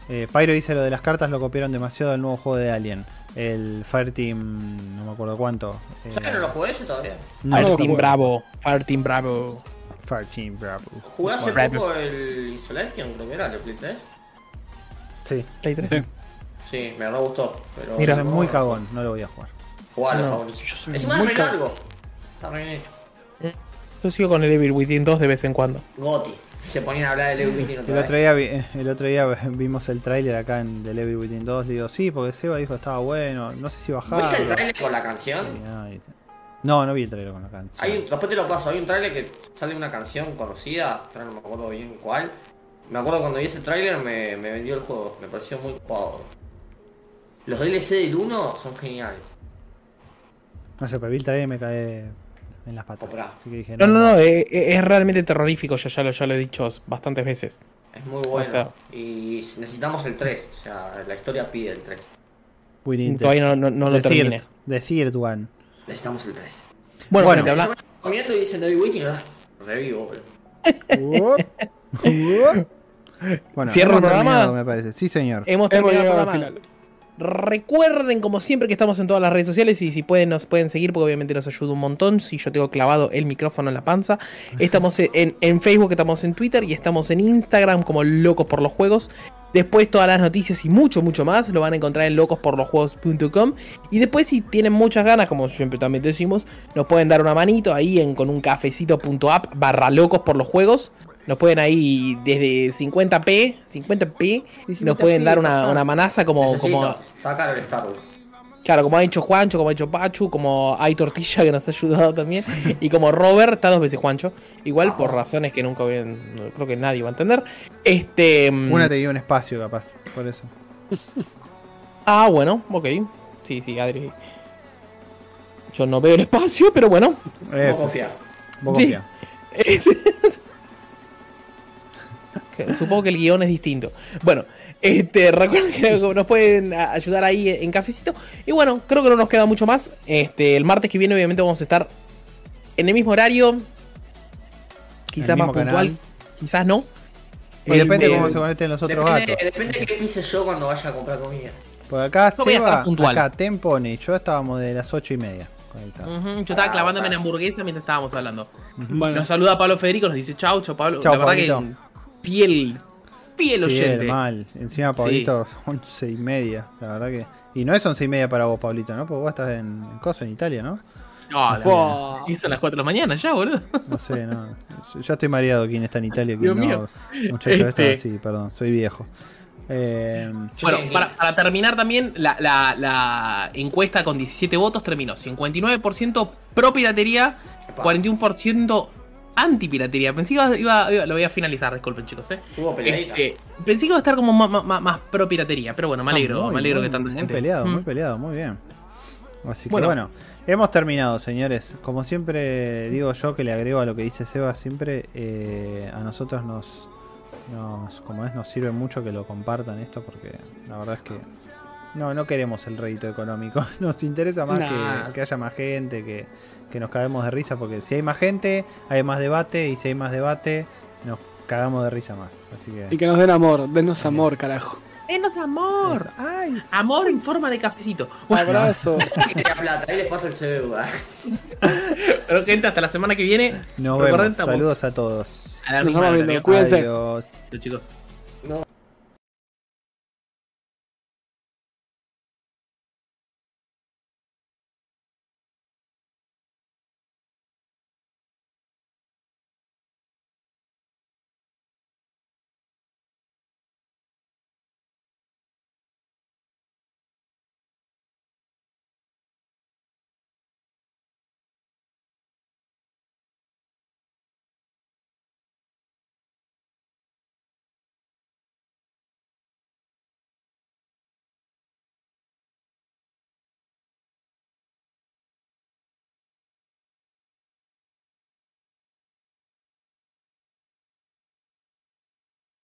Eh, Pyro dice lo de las cartas lo copiaron demasiado del nuevo juego de Alien el Fireteam, no me acuerdo cuánto. ¿Sabes que no lo jugué ese todavía? Fireteam Bravo, Fireteam Bravo. Fireteam Bravo. Jugué hace poco el Isolation, creo que era, el Play 3. Sí. Play 3. Sí, me re gustó. Pero es muy cagón, no lo voy a jugar. Jugarlo, no, es muy largo. Está re bien hecho. Yo sigo con el Evil Within 2 de vez en cuando. Goti. Se ponían a hablar del Evil Within el otro, día, el otro día vimos el tráiler acá en del Evil Within 2. Digo, sí, porque Seba dijo que estaba bueno. No sé si bajaba. ¿Viste el tráiler con la canción? No, no vi el trailer con la canción. Hay, después te lo paso. Hay un trailer que sale una canción conocida. Pero no me acuerdo bien cuál. Me acuerdo cuando vi ese trailer me, me vendió el juego. Me pareció muy pobre. Los DLC del 1 son geniales. No sé, pero vi el trailer y me cae en las patas. no, no, no, eh, eh, es, realmente terrorífico, yo ya lo, ya lo he dicho bastantes veces. Es muy bueno. y necesitamos el 3, o sea, la historia pide el 3. Todavía no, no, lo terminé. The Third One. Necesitamos el 3. Bueno, bueno te hablas. Caminando y dicen David Wiki, revivo, [laughs] bueno, ¿Cierro el programa? Me parece. Sí, señor. Hemos terminado el programa. Recuerden, como siempre, que estamos en todas las redes sociales y si pueden, nos pueden seguir porque obviamente nos ayuda un montón. Si yo tengo clavado el micrófono en la panza. [laughs] Estamos en, en Facebook, estamos en Twitter y estamos en Instagram como Locos por los Juegos. Después todas las noticias y mucho, mucho más lo van a encontrar en locosporlosjuegos.com. Y después si tienen muchas ganas, como siempre también decimos, nos pueden dar una manito ahí en con un cafecito.app barra locos por los juegos. Nos pueden ahí desde 50p, 50p, nos pueden dar una, una manaza como... como Claro, como ha hecho Juancho, como ha hecho Pachu, como hay Tortilla que nos ha ayudado también. Y como Robert, está dos veces Juancho. Igual por razones que nunca bien, creo que nadie va a entender. Este. Mm, una tenía un espacio, capaz, por eso. [laughs] ah, bueno, ok. Sí, sí, Adri. Yo no veo el espacio, pero bueno. Eh, Vos confía. [laughs] Supongo que el guion es distinto. Bueno, este, [laughs] recuerden que nos pueden ayudar ahí en cafecito. Y bueno, creo que no nos queda mucho más. Este, el martes que viene, obviamente, vamos a estar en el mismo horario. Quizás más puntual, quizás no. Y depende de cómo se conecten los otros depende, gatos. Depende de qué pise yo cuando vaya a comprar comida. Por acá, se Seba, acá, Tempone, yo estábamos de las 8 y media. yo estaba clavándome en hamburguesa mientras estábamos hablando. Nos saluda Pablo Federico, nos dice chau, chau Pablo. la verdad que piel, piel oyente. mal. Encima Pablito, 11 y media, la verdad que. Y no es 11 y media para vos, Pablito, ¿no? Porque vos estás en, en Coso, en Italia, ¿no? No, no hizo las 4 de la mañana ya, boludo. No sé, no. Ya estoy mareado quién está en Italia, quién no. Muchachos, este... sí, perdón, soy viejo. Eh, bueno, para, terminar también, la, la, la, encuesta con 17 votos terminó 59% pro piratería, 41% anti-piratería. Pensé que iba, lo voy a finalizar, disculpen chicos. ¿eh? Este, pensé que iba a estar como más, pro piratería, pero bueno, me alegro, me alegro que tanta gente. Muy peleado, muy mm. peleado, muy bien. Así que bueno, hemos terminado, señores. Como siempre digo yo, que le agrego a lo que dice Seba, siempre eh, a nosotros nos, nos, como es, nos sirve mucho que lo compartan esto, porque la verdad es que no, no queremos el rédito económico. [laughs] Nos interesa más que, que, haya más gente, que, que nos caguemos de risa, porque si hay más gente, hay más debate, y si hay más debate, nos cagamos de risa más. Así que... Y que nos den amor, denos amor, carajo. Denos amor. Ay. Amor en forma de cafecito. Un abrazo. [laughs] plata, ahí les paso el CBU. Pero gente, hasta la semana que viene. Nos vemos. Saludos a todos. nos vemos viendo. Cuídense. Adiós. chicos.